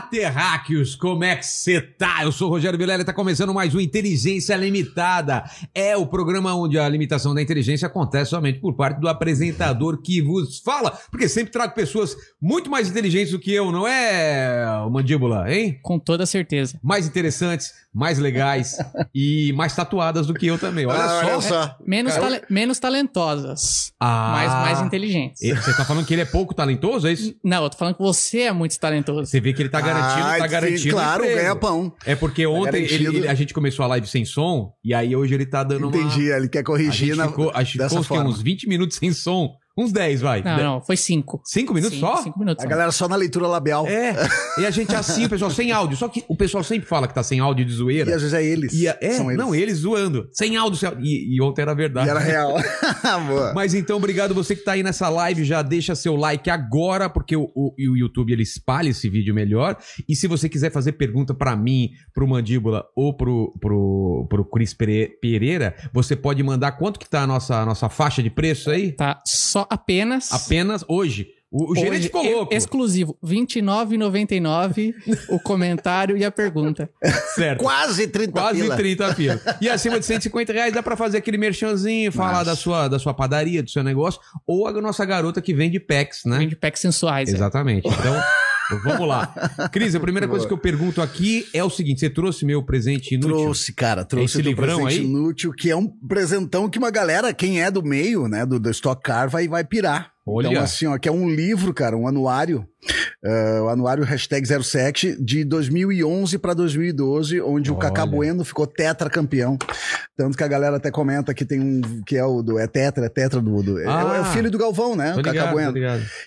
Olá, terráqueos! Como é que você tá? Eu sou o Rogério Vilela e tá começando mais um Inteligência Limitada. É o programa onde a limitação da inteligência acontece somente por parte do apresentador que vos fala. Porque sempre trago pessoas muito mais inteligentes do que eu, não é, Mandíbula, hein? Com toda certeza. Mais interessantes, mais legais e mais tatuadas do que eu também. Olha Ah, só. só. Menos, tale- menos talentosas, Ah. mas mais inteligentes. E Você tá falando que ele é pouco talentoso, é isso? Não, eu tô falando que você é muito talentoso. Você vê que ele tá garantindo, Ah, tá sim, garantindo. claro, emprego. ganha pão. É porque ontem ele- garantido. ele- a gente começou a live sem som, e aí hoje ele tá dando uma. Entendi, ele quer A corrigir gente na, ficou, a gente ficou forma. uns 20 minutos sem som. Uns 10, vai. Não, não, foi cinco. Cinco minutos Sim, só? Cinco minutos. A só. galera só na leitura labial. É. E a gente assim, o pessoal sem áudio. Só que o pessoal sempre fala que tá sem áudio de E zoeira. às vezes é eles. E a- é, São eles. não, eles zoando. Sem áudio. sem áudio. E, e ontem era E verdade. era real. Boa. Mas então, obrigado você que tá aí nessa live. Já deixa seu like agora, porque o, o- o YouTube ele espalha esse vídeo melhor. E se você quiser fazer pergunta pra mim, pro Mandíbula ou pro, pro, pro Cris Pere- Pereira, você pode mandar quanto que tá a nossa, a nossa faixa de preço aí? Tá só apenas. Apenas hoje. O, o gerente hoje, ficou louco. e- Exclusivo. R$29,99 o comentário e a pergunta. Certo. Quase 30 Quase pila. 30 pila. E acima de 150 reais dá pra fazer aquele merchanzinho, falar Nossa. da sua, da sua padaria, do seu negócio, ou a nossa garota que vende packs, né? Vende packs sensuais. é. Exatamente. Então, vamos lá. Cris, a primeira coisa que eu pergunto aqui é o seguinte: você trouxe meu presente inútil? Trouxe, cara, trouxe Esse livrão presente aí? inútil, que é um presentão que uma galera, quem é do meio, né, do, do Stock Car, vai, vai pirar. Olha. Então, assim, ó, que é um livro, cara, um anuário, eh, o anuário hashtag 07 de 2011 para 2012, onde o Olha. Cacá Bueno ficou tetracampeão. Tanto que a galera até comenta que tem um, que é o do, é tetra, é tetra do, do é- Ah. é, o filho do Galvão, né, o Cacá Bueno.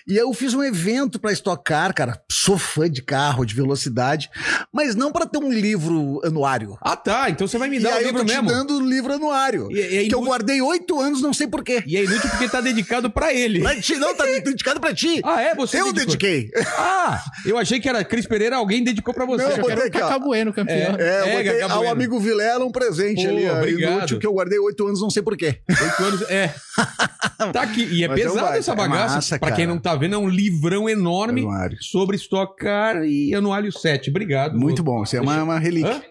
E eu fiz um evento pra Stock Car, cara. Sou fã de carro, de velocidade, mas não pra ter um livro anuário. Ah, tá. Então você vai me dar o eu livro tô te mesmo. dando o livro anuário. E- e é que eu inútil- guardei oito anos, não sei porquê. E é inútil porque tá dedicado pra ele. Pra ti, não, tá dedicado pra ti. Ah, é? Você eu dedicou? dediquei. Ah, eu achei que era Cris Pereira, alguém dedicou pra você. Não, Eu botei quero o aqui, ó. Cacá Bueno, campeão. É, eu É, botei ao amigo Vilela um presente Pô, ali, ó, obrigado. inútil, que eu guardei oito anos, não sei porquê. Oito anos, é. Tá aqui. E é Mas então pesado essa é bagaça. massa, pra quem cara. não tá vendo, é um livrão enorme Anuário. sobre Stock Car e Anuário 7. Obrigado. Muito bom, isso é uma, uma relíquia. Hã?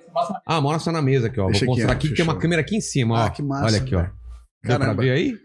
Ah, mostra na mesa aqui, ó. Deixa Vou aqui, mostrar ó, aqui que tem uma câmera aqui em cima, ó. Ah, que massa, Olha aqui, ó. velho. Deu pra Caramba. ver aí?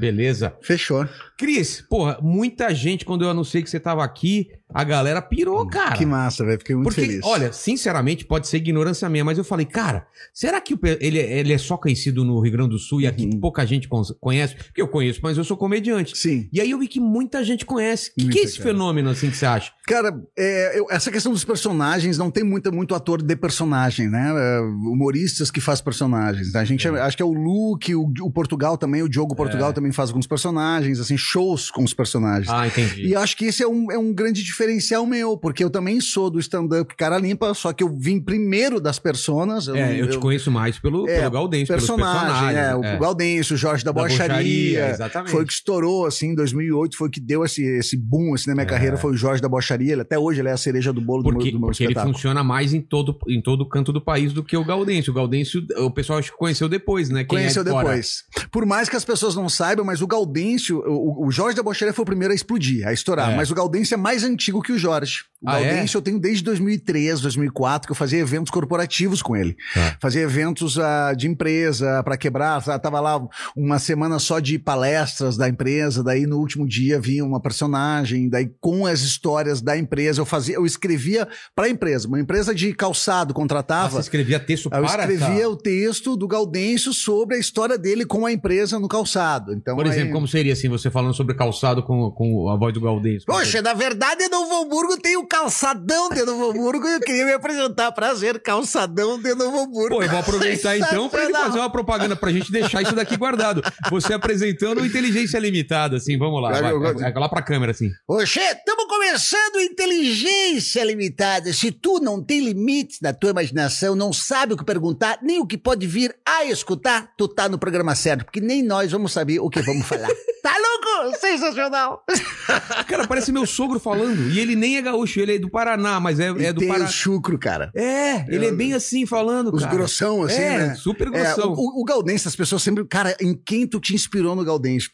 Beleza. Fechou. Cris, porra, muita gente, quando eu anunciei que você tava aqui, a galera pirou, cara. Que massa, velho. Fiquei muito Porque, feliz. olha, sinceramente, pode ser ignorância minha, mas eu falei, cara, será que o pe- ele, ele é só conhecido no Rio Grande do Sul e aqui Uhum. pouca gente con- conhece? Porque eu conheço, mas eu sou comediante. Sim. E aí eu vi que muita gente conhece. O que, que é esse cara. fenômeno, assim, que você acha? Cara, é, eu- essa questão dos personagens não tem muito, muito ator de personagem, né? É, humoristas que faz personagens. A gente acho que é o Luke, o, o Portugal também, o Diogo Portugal também faz alguns personagens, assim, shows com os personagens. Ah, entendi. E acho que esse é um, é um grande diferencial meu, porque eu também sou do stand-up cara limpa, só que eu vim primeiro das personas. é, não- eu te conheço mais pelo, É, pelo Gaudêncio, personagem, é, o é. Gaudêncio, o Jorge da, Da Bocharia, foi o que estourou, assim, em 2008, foi o que deu esse, esse boom, assim, na minha É. carreira, foi o Jorge da Bocharia, ele, até hoje ele é a cereja do bolo do Porque, meu, do meu porque ele espetáculo. funciona mais em todo, em todo canto do país do que o Gaudêncio. O Gaudêncio, o pessoal acho que conheceu depois, né? Quem é Conheceu de depois. Por mais que as pessoas não saibam, mas o Gaudêncio, o, o Jorge da Bocharia foi o primeiro a explodir, a estourar. É. Mas o Gaudêncio é mais antigo que o Jorge. O Ah, é? Gaudêncio eu tenho desde 2003, 2004, que eu fazia eventos corporativos com ele. Tá. Fazia eventos ah, de empresa para quebrar. tá- Tava lá uma semana só de palestras da empresa. Daí no último dia vinha uma personagem. Daí com as histórias da empresa eu fazia, eu escrevia para a empresa. Uma empresa de calçado Ah, contratava. você escrevia texto Eu para escrevia essa- o texto do Gaudêncio sobre a história dele com a empresa no calçado. Então, Por exemplo, aí- como seria assim, você falando sobre calçado com, com a voz do Gaudêncio? Poxa, na verdade, em Novo Hamburgo tem o calçadão de Novo Hamburgo e eu queria me apresentar. Prazer, calçadão de Novo Hamburgo. Pô, eu vou aproveitar então pra ele fazer uma propaganda pra gente deixar isso daqui guardado. Você apresentando Inteligência Limitada, assim, vamos lá. Vai, vai lá pra câmera, assim. Oxê, estamos começando Inteligência Limitada. Se tu não tem limites na tua imaginação, não sabe o que perguntar, nem o que pode vir a escutar, tu tá no programa certo, porque nem nós vamos saber o que vamos falar. Tá louco? Sensacional. Cara, parece meu sogro falando. E ele nem é gaúcho, ele é do Paraná, mas é, é do tem Paraná. o chucro, cara. É, ele é bem assim falando, Os cara. grossão, assim, é, né? super É, grossão. o, o Gaudense, as pessoas sempre. Cara, em quem tu te inspirou no Gaudense?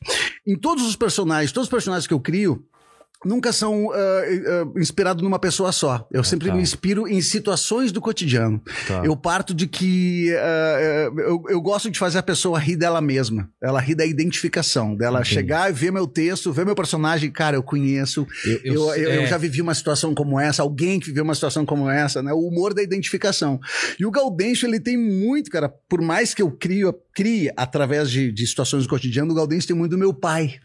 Em todos os personagens, todos os personagens que eu crio. Nunca são ah, ah, inspirados numa pessoa só. Eu sempre tá. me inspiro em situações do cotidiano. Tá. Eu parto de que ah, ah, eu, eu gosto de fazer a pessoa rir dela mesma. Ela rir da identificação, dela Entendi. chegar e ver meu texto, ver meu personagem, cara, eu conheço, Eu- eu, eu- eu- eu é. já vivi uma situação como essa, alguém que viveu uma situação como essa, né? O humor da identificação. E o Gaudêncio, ele tem muito, cara, por mais que eu crio, crie através de, de situações do cotidiano, o Gaudêncio tem muito do meu pai.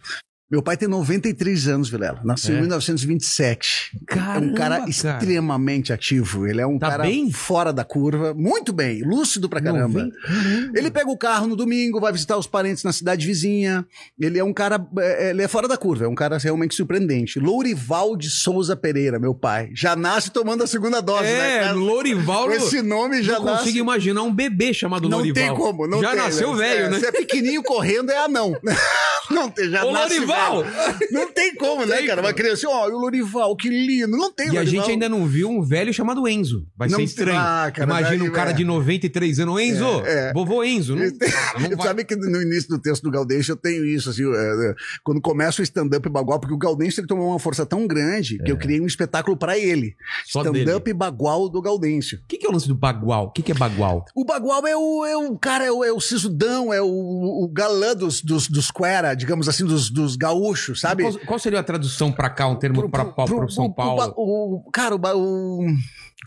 Meu pai tem 93 anos, Vilela. Nasceu É? em 1927. é um Caramba, cara, cara. extremamente ativo. Ele é um Tá cara bem? fora da curva, muito bem, lúcido pra caramba. Não, Ele pega o carro no domingo, vai visitar os parentes na cidade vizinha. Ele é um cara, é, ele é fora da curva, é um cara realmente surpreendente. Lourival de Souza Pereira, meu pai. Já nasce tomando a segunda dose, né, É, cara? Lorival. Com esse nome já não nasce. consigo imaginar um bebê chamado Não Lorival. tem como, não Já tem, nasceu velho, É, né? Se é pequenininho correndo, é anão. Não tem, já Ô, nasce Lorival! velho. Não tem como, né, tem cara? Uma como. criança, ó, o Lorival, que lindo. Não tem E a Lorival. gente ainda não viu um velho chamado Enzo. Vai Não ser estranho. Ah, cara, Imagina um cara é. de 93 anos. Enzo, É, é. vovô Enzo. Não, não vai- sabe que no início do texto do Gaudêncio eu tenho isso, assim, é, é, quando começa o stand-up bagual, porque o Gaudêncio ele tomou uma força tão grande que eu criei um espetáculo pra ele. É. Stand-up bagual do Gaudêncio. O que, que é o lance do bagual? O que, que é bagual? O bagual é o, é o cara, é o, é o sisudão, é o, o galã dos, dos, dos quera, digamos assim, dos, dos gaúchos, sabe? Qual, qual seria a tradução pra cá, um termo pro São Paulo? ba- o, cara, o, o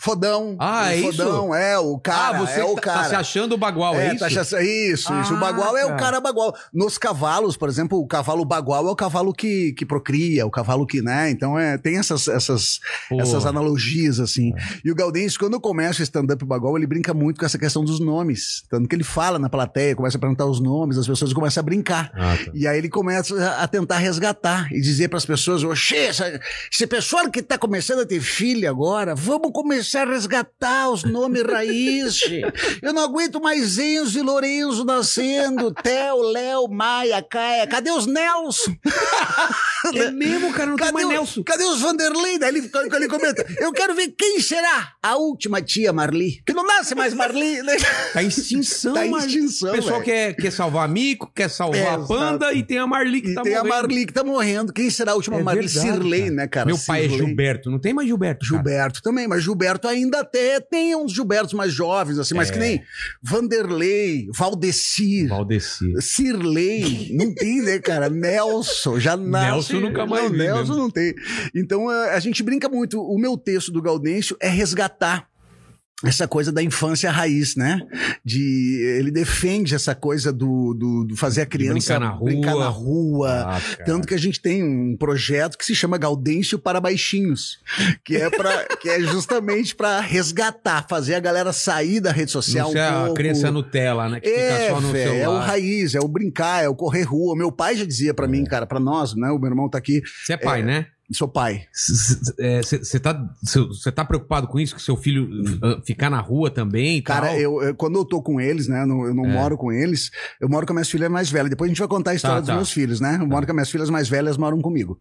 fodão. Ah, o é isso? fodão, é o cara, ah, você é o tá, cara. tá se achando bagual, é, É, isso? tá achando- isso, isso. O Ah, bagual é o cara. cara bagual. Nos cavalos, por exemplo, o cavalo bagual é o cavalo que, que procria, o cavalo que, né? Então é, tem essas, essas, Pô. essas analogias, assim. E o Gaudêncio, quando começa o stand-up bagual, ele brinca muito com essa questão dos nomes. Tanto que ele fala na plateia, começa a perguntar os nomes, as pessoas começam a brincar. Ah, tá. E aí ele começa a- tentar resgatar e dizer para as pessoas: Oxê, esse pessoal que está começando a ter filho agora, vamos começar a resgatar os nomes raiz. Eu não aguento mais Enzo e Lorenzo nascendo, Theo, Léo, Maia, Caia. Cadê os Nelson? É mesmo, cara, não tem Cadê, mais o- Nelson. cadê os Vanderlei? Daí ele, ele comenta: Eu quero ver quem será a última tia Marli. Que não nasce mais Marli, né? Tá em extinção, Tá em extinção, O pessoal quer, quer salvar Mico, quer salvar É, a Panda exato. e tem a Marli que E tá tem a morrendo. Marli que tá morrendo. Quem será a última É Marli? verdade, Sirlei, cara. né, cara? Meu pai é Sirlei. Gilberto, não tem mais Gilberto. cara. Gilberto também, mas Gilberto ainda até tem uns Gilbertos mais jovens, assim, mas É. que nem Vanderlei, Valdecir, Valdeci. Sirlei, não tem, né, cara? Nelson, já nasce. Nelson nunca mais vi Nelson mesmo. não tem. Então a, a gente brinca muito. O meu texto do Gaudêncio é resgatar essa coisa da infância raiz, né? De ele defende essa coisa do, do, do fazer a criança brincar na rua. brincar na rua. Ah. Tanto que a gente tem um projeto que se chama Gaudêncio para Baixinhos, que é para que é justamente para resgatar, fazer a galera sair da rede social Não um ser a criança Nutella, né? Que É, fica só no véi, é o celular. raiz, é o brincar, é o correr rua. Meu pai já dizia pra mim, cara, pra nós, né? O meu irmão tá aqui, Você é pai, né? Sou pai. Você tá, cê tá preocupado com isso? Que seu filho uh, ficar na rua também e Cara, tal? eu, eu- quando eu tô com eles, né? Eu não, eu não É. mora com eles, eu moro com as minhas filhas mais velhas. Depois a gente vai contar a história Tá, dos tá. meus filhos, né? Eu moro com as minhas filhas mais velhas, moram comigo.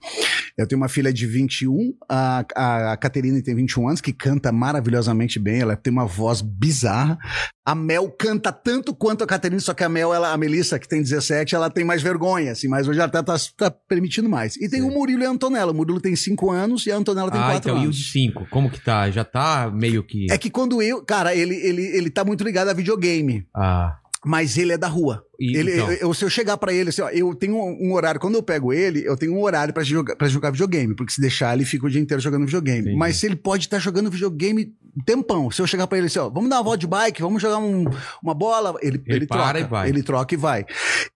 Eu tenho uma filha de 21, a, a, a Caterine tem 21 anos, que canta maravilhosamente bem, ela tem uma voz bizarra. A Mel canta tanto quanto a Caterine, só que a Mel, ela, a Melissa, que tem 17, ela tem mais vergonha, assim, mas hoje ela tá, tá, tá permitindo mais. E tem o Murilo e a Antonella. O Murilo tem 5 anos e a Antonella tem ah, 4 então, e o anos. de 5? Como que tá? Já tá meio que... É que quando eu. Cara, ele, ele, ele tá muito ligado a videogame. Ah, Mas ele é da rua. E, ele, então? eu, se eu chegar pra ele, assim, ó, eu tenho um, horário. Quando eu pego ele, eu tenho um horário pra jogar, pra jogar videogame. Porque se deixar, ele fica o dia inteiro jogando videogame. Entendi. Mas se ele pode estar jogando videogame tempão. Se eu chegar pra ele assim, ó, vamos dar uma volta de bike, vamos jogar um- uma bola. Ele, Ele ele, para troca. e vai. Ele troca e vai.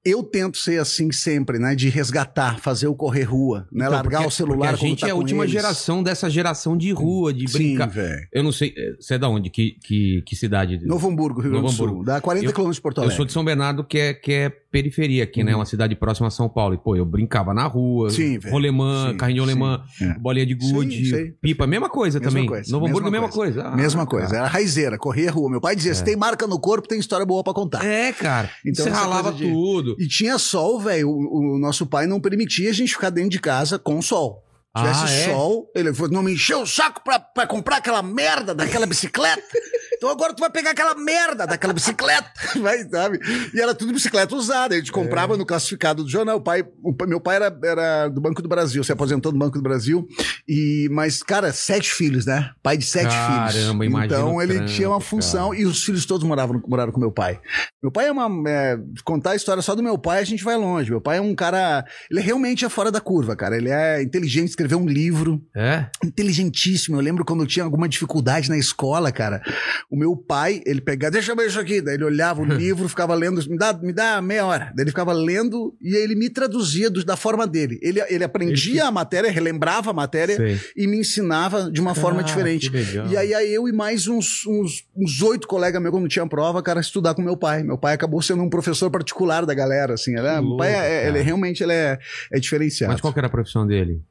Eu tento ser assim sempre, né? De resgatar, fazer o correr rua, né? Então, Largar porque- o celular a gente tá é a última eles. geração dessa geração de rua, de Sim, brincar. velho. Eu não sei, eh, você é da onde? Que, que, que cidade? Novo Hamburgo, Rio Grande do Sul. Hamburgo. Dá 40 Eu- quilômetros de Porto Eu Alegre. sou de São Bernardo, que é, que é periferia aqui, né? Uhum. Uma cidade próxima a São Paulo. E, pô, eu brincava na rua, Sim, rolemã, Sim, carrinho de alemã, é. bolinha de gude, Sim, pipa, mesma coisa Mesma também. coisa, Novo Hamburgo, mesma mesma coisa. Ah, Mesma coisa. cara. Era raizeira, corria a rua. Meu pai dizia: se tem marca no corpo, tem história boa pra contar. É, cara. Então, Você ralava coisa de- tudo. E tinha sol, velho. O, o nosso pai não permitia a gente ficar dentro de casa com sol. Se tivesse Ah, é? sol, ele falou: não me encheu o saco pra, pra comprar aquela merda daquela bicicleta. Então agora tu vai pegar aquela merda daquela bicicleta, vai, sabe? E era tudo bicicleta usada. A gente comprava É. no classificado do jornal. O pai, o meu pai era, era do Banco do Brasil, se aposentou do Banco do Brasil. E, mas, cara, sete filhos, né? Pai de sete Caramba, filhos. imagina Então ele trampo, tinha uma função cara. e os filhos todos moravam, moraram com meu pai. Meu pai é uma. é, contar a história só do meu pai, a gente vai longe. Meu pai é um cara. Ele realmente é fora da curva, cara. Ele é inteligente, escreveu um livro, É? inteligentíssimo. Eu lembro quando eu tinha alguma dificuldade na escola, cara. O meu pai, ele pegava, deixa eu ver isso aqui. Daí ele olhava o livro, ficava lendo, me dá, me dá meia hora. Daí ele ficava lendo e ele me traduzia do- da forma dele. Ele, ele aprendia a matéria, relembrava a matéria Sei. e me ensinava de uma forma Ah, diferente. E aí, aí eu e mais uns uns uns oito colegas meus, quando tinha prova, cara, estudar com meu pai. Meu pai acabou sendo um professor particular da galera, assim. Ele, é- Que meu pai louco, é, ele realmente ele é, é diferenciado. Mas qual que era a profissão dele?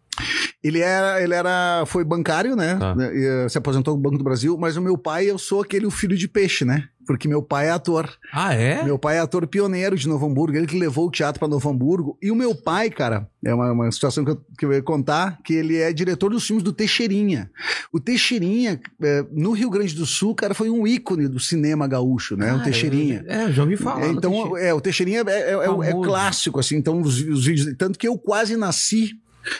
Ele era, ele era, foi bancário, né? Eh, se aposentou do Banco do Brasil, mas o meu pai, eu sou aquele o filho de peixe, né? Porque meu pai é ator. Ah, é? Meu pai é ator pioneiro de Novo Hamburgo, ele que levou o teatro para Novo Hamburgo. E o meu pai, cara, é uma, uma situação que eu, que eu ia contar, que ele é diretor dos filmes do Teixeirinha. O Teixeirinha, eh, no Rio Grande do Sul, cara, foi um ícone do cinema gaúcho, né? o Cara, Teixeirinha. É, eu já ouvi falar. É, no então, é, o Teixeirinha é, é- é- é clássico, assim, então os, os vídeos. Tanto que eu quase nasci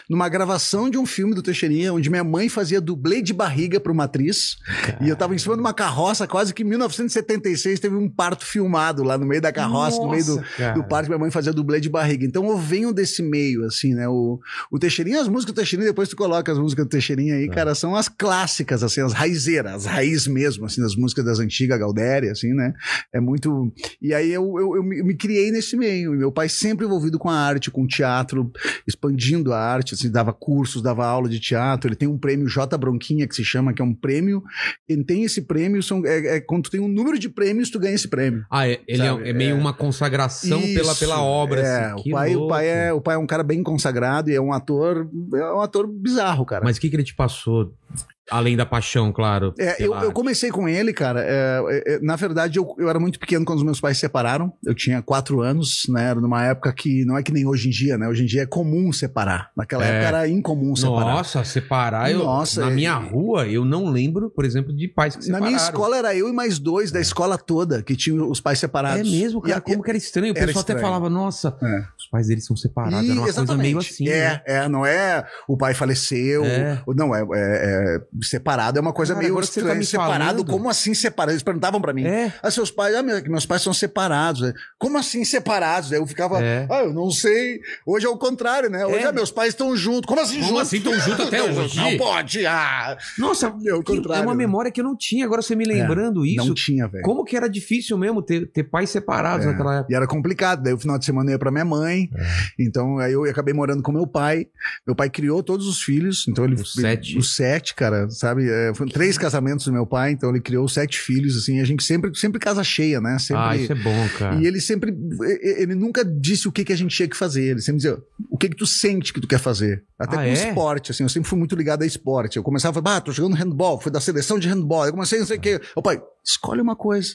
numa gravação de um filme do Teixeirinha, onde minha mãe fazia dublê de barriga para uma atriz. E eu tava em cima de uma carroça, quase que em 1976 teve um parto filmado lá no meio da carroça, no meio do, Nossa, cara. do parto, minha mãe fazia dublê de barriga. Então eu venho desse meio, assim, né? O, o Teixeirinha, as músicas do Teixeirinha, depois tu coloca as músicas do Teixeirinha aí, cara, são as clássicas, assim, as raizeiras, as raiz mesmo, assim, das músicas das antigas, Galdéria, assim, né? É muito. E aí eu, eu, eu me, eu me criei nesse meio. E meu pai sempre envolvido com a arte, com o teatro, expandindo a arte, assim, dava cursos, dava aula de teatro. Ele tem um prêmio J. Bronquinha, que se chama, que é um prêmio. Quem tem esse prêmio são, é, é quando tu tem um número de prêmios, tu ganha esse prêmio. Ah, é, ele é- é, meio é. uma consagração pela, Isso, pela obra. É, assim. o pai, o louco. pai é, o pai é um cara bem consagrado e é um ator, é um ator bizarro, cara. Mas o que, que ele te passou? Além da paixão, claro. É, eu, eu comecei com ele, cara. é, é, é, na verdade, eu, eu era muito pequeno quando os meus pais se separaram. Eu tinha quatro anos, né? Era numa época que não é que nem hoje em dia, né? Hoje em dia é comum separar. Naquela É. época era incomum separar. Nossa, separar. Eu, Nossa, na é- minha rua, eu não lembro, por exemplo, de pais que Na separaram. minha escola era eu e mais dois da escola toda que tinham os pais É separados. mesmo, cara. E como que era estranho. O pessoal até estranho. falava, nossa, É. os pais deles são separados. E- era uma coisa meio assim. É, né? é, não é o pai faleceu. É. Não, é, é- é separado, é uma coisa Cara, meio tá estranha. me separado, falando- como assim separado? Eles perguntavam pra mim. É. Ah, seus pais, ah, meu- meus pais são separados. né? Como assim separados? Aí eu ficava, É. ah, eu não sei. Hoje é o contrário, né? Hoje É. ah, meus pais estão juntos. Como assim Como juntos? assim tão junto até hoje? Não pode, ah. Nossa, É o que- é contrário, uma né? memória que eu não tinha. Agora você me lembrando isso. Não tinha, velho. Como que era difícil mesmo ter, ter pais separados É, naquela época. E era complicado. Daí o final de semana eu ia pra minha mãe. É. Então aí eu acabei morando com meu pai. Meu pai criou todos os filhos. Então ele. Os sete. Os sete, cara, sabe? É, foram três casamentos do meu pai. Então ele criou sete filhos, assim. A gente sempre, sempre casa cheia, né? Sempre. Ah, isso é bom, cara. E ele sempre, ele nunca disse o que, que a gente tinha que fazer. Ele sempre dizia, o que que tu sente que tu quer fazer? Até Ah, com é? esporte, assim. Eu sempre fui muito ligado a esporte. Eu começava a falar, ah, tô jogando handball, fui da seleção de handball. Eu comecei não sei o quê. Ô pai, escolhe uma coisa.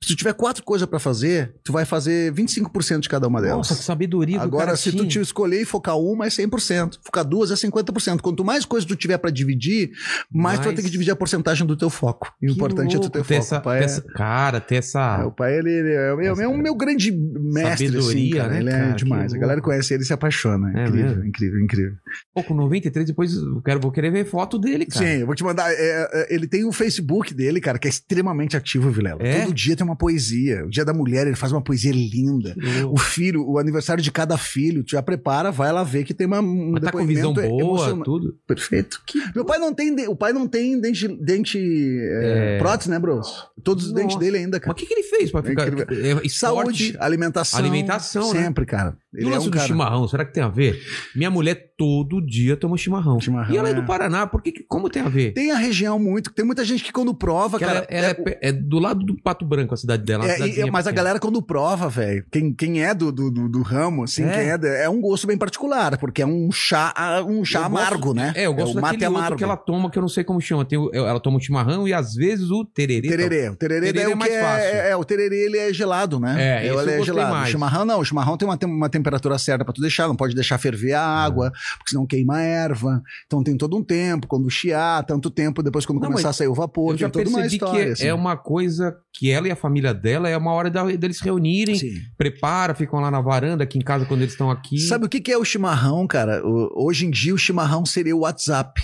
Se tu tiver quatro coisas pra fazer, tu vai fazer 25% de cada uma delas. Nossa, que sabedoria Agora, se tu te escolher e focar uma, é 100%. Focar duas é 50%. Quanto mais coisas tu tiver pra dividir, mais tu vai Mais- ter que dividir a porcentagem do teu foco. E o importante é tu louco ter ter foco. essa- pai ter é- essa- Cara, ter essa. é, o pai, ele, ele é, é, é um meu grande mestre, assim, cara. né, Ele é cara? demais. Que A galera conhece ele e se apaixona. É incrível, mesmo? incrível, incrível. Pô, com 93, depois eu quero, vou querer ver foto dele, cara. Sim, eu vou te mandar. é, é, ele tem o Facebook dele, cara, que é extremamente ativo, Vilela. É? Todo dia tem uma poesia. O dia da mulher, ele faz uma poesia linda. Que. O filho, o aniversário de cada filho, tu já prepara, vai lá ver que tem uma, um Mas tá com visão depoimento boa, emocionante. tudo. Perfeito. Meu pai não tem, o pai não tem dente, dente é, É. prótese, né, bros? Todos os dentes dele ainda, cara. Mas o que, que ele fez pra É ficar. É, esporte, Saúde, alimentação. Alimentação, né? Sempre, cara. E Ele o é lance um do cara. chimarrão, será que tem a ver? Minha mulher todo dia toma chimarrão. Chimarrão, e ela é, é. do Paraná, por que, que- como tem a ver? Tem a região muito. Tem muita gente que quando prova, Porque cara. ela, ela é, é- é do lado do Pato Branco, cidade dela. uma É, e- mas a galera, quando prova, velho, quem, quem é do, do, do- do ramo, assim, É. quem é, é um gosto bem particular, porque é um chá, ah, um chá Eu amargo, gosto- né? É, eu gosto o mate daquele amargo. que ela toma, que eu não sei como chama. Tem o- ela toma o chimarrão e às vezes o tererê. Tererê. O tererê, Tererê é o que mais fácil. é, é, o tererê ele é gelado, né? É, ele é gelado. mais. O chimarrão não, o chimarrão tem uma, tem uma temperatura certa pra tu deixar, não pode deixar ferver a água, porque senão queima a erva. Então tem todo um tempo, quando chiar, tanto tempo, depois quando Não, começar a sair o vapor, tem toda uma história. que assim. é uma coisa que ela e a família dela é uma hora da- deles reunirem, Sim. prepara, ficam lá na varanda, aqui em casa quando eles estão aqui. Sabe o que que é o chimarrão, cara? O- hoje em dia o chimarrão seria o WhatsApp.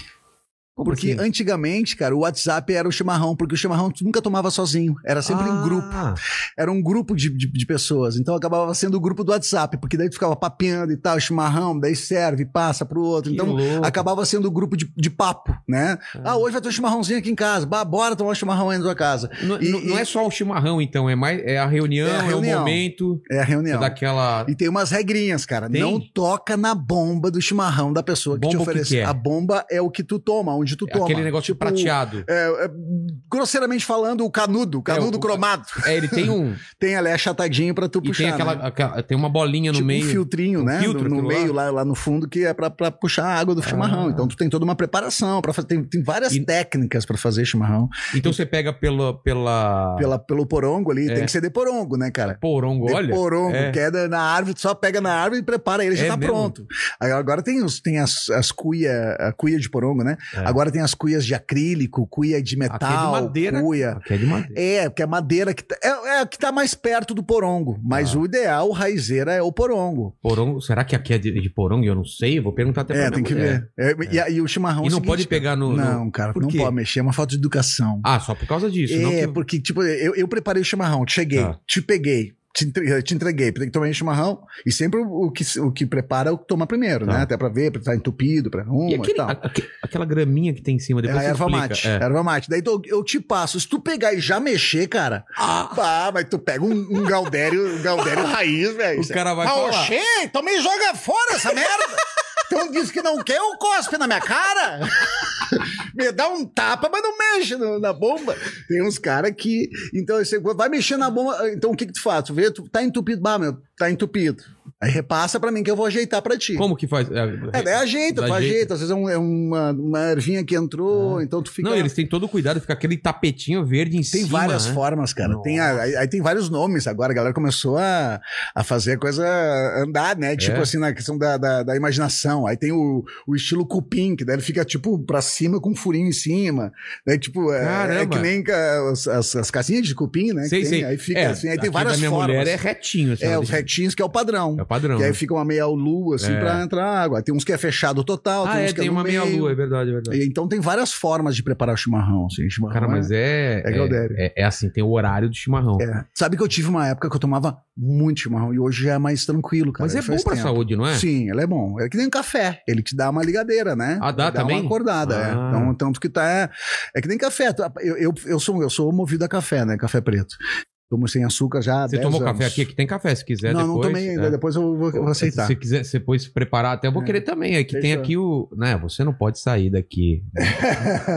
Como Porque assim? antigamente, cara, o WhatsApp era o chimarrão, porque o chimarrão tu nunca tomava sozinho, era sempre em grupo. Ah, Era um grupo de, de, de pessoas, então acabava sendo o grupo do WhatsApp, porque daí tu ficava papeando e tal, chimarrão, daí serve, passa pro outro. Que então louco. acabava sendo o grupo de, de papo, né? Ah, hoje vai ter um chimarrãozinho aqui em casa, bah, bora tomar um chimarrão aí na tua casa. Não, E- não- não e- é só o chimarrão, então, é mais é a reunião, É é, a reunião. o momento, É a reunião. é daquela. E tem umas regrinhas, cara. Tem? Não toca na bomba do chimarrão da pessoa que Bomba te o que oferece. que é? A bomba é o que tu toma, onde tu é toma. aquele negócio Tipo, prateado. É, é, grosseiramente falando, o canudo, o canudo o- cromado. É, ele tem um. Tem ali achatadinho pra tu e puxar. tem aquela, né? aquela- Tem uma bolinha no tipo meio. um filtrinho, um né? filtro, no no meio, lá. lá. Lá, no fundo, que é pra, pra puxar a água do chimarrão. Ah. Então tu tem toda uma preparação. Pra tem, tem várias E- técnicas pra fazer chimarrão. Então você pega pela. pela... Pela, pelo porongo ali, É. tem que ser de porongo, né, cara? Porongo, De olha. porongo, é. queda na árvore, tu só pega na árvore e prepara ele, já É tá mesmo? pronto. Agora tem, os, tem as, as cuia, a cuia de porongo, né? É. Agora tem as cuias de acrílico, cuia de metal, Aqui é de madeira. cuia. Aqui é de madeira. É, porque a madeira que tá, é, é a que tá mais perto do porongo. Mas Ah. o ideal, raizeira, é o porongo. Porongo, será que aqui é de, de porongo? Eu não sei, eu vou perguntar até É, pra tem minha que mulher. ver. É, E, a- e o chimarrão. é E não seguinte, pode pegar no. no- Não, cara, Por não pode mexer, é uma falta de educação. Ah, só por causa disso. não é, que- porque, tipo, eu, eu preparei o chimarrão, cheguei, Tá. te peguei, te, entre- te entreguei, tomei o chimarrão, e sempre o que, o que prepara é o que toma primeiro, Tá. né? Até pra ver, pra estar entupido, pra arruma E e, aquele- tal. a- aque- aquela graminha que tem em cima, É depois a você erva explica. mate. É. Erva mate. Daí tu- eu te passo. Se tu pegar e já mexer, cara. Ah, mas tu pega um, um Galdério, um Galdério raiz, velho. O cara vai ah, falar. oxê, então me joga fora essa merda. Então diz que não quer, ou cospe na minha cara. me dá um tapa, mas não mexe na bomba. Tem uns caras que. Então, você vai mexer na bomba. Então, o que, que tu faz? Tu vê, tu tá entupido. Bah, meu, tá entupido. Aí repassa pra mim que eu vou ajeitar pra ti. Como que faz? É, daí ajeita, tu Ajeita. ajeita. Às vezes é, um- é uma, uma ervinha que entrou, então tu fica. Não, eles têm todo o cuidado, fica aquele tapetinho verde em Tem cima. várias né? formas, cara. Tem a- aí, aí tem vários nomes agora. A galera começou a, a fazer a coisa andar, né? Tipo É. assim, na questão da, da, da imaginação. Aí tem o, o estilo cupim, que daí ele fica tipo pra cima com um furinho em cima. Daí, tipo, é, é que nem as, as, as casinhas de cupim, né? Sei, tem. sei. Aí fica É, assim. Aí tem várias da minha formas. mulher é retinho. Assim, É, os retinhos que é o padrão. É o padrão. Que aí né? fica uma meia lua, assim, É. pra entrar água. Tem uns que é fechado total, Ah, tem é, uns que tem é uma meia-lua, é verdade, é verdade. E, Então tem várias formas de preparar o chimarrão. Assim, chimarrão Cara, mas é. é. É, é assim, tem o horário do chimarrão. É. Sabe que eu tive uma época que eu tomava muito chimarrão e hoje já é mais tranquilo, cara. Mas é bom pra tempo. saúde, não é? Sim, ele é bom. É que nem um café. Ele te dá uma ligadeira, né? Ah, dá Ele também? uma acordada, é. Ah. Então, tanto que tá. É, é que nem café. Eu, eu, eu, sou, eu sou movido a café, né? Café preto. Tomo sem açúcar já. há Você 10 tomou anos. café aqui? Aqui tem café, se quiser. Não, depois, não tomei ainda. é. Depois eu vou, eu vou aceitar. Se quiser, você depois se preparar, até eu vou É. querer também. É que tem aqui o. Né, você não pode sair daqui.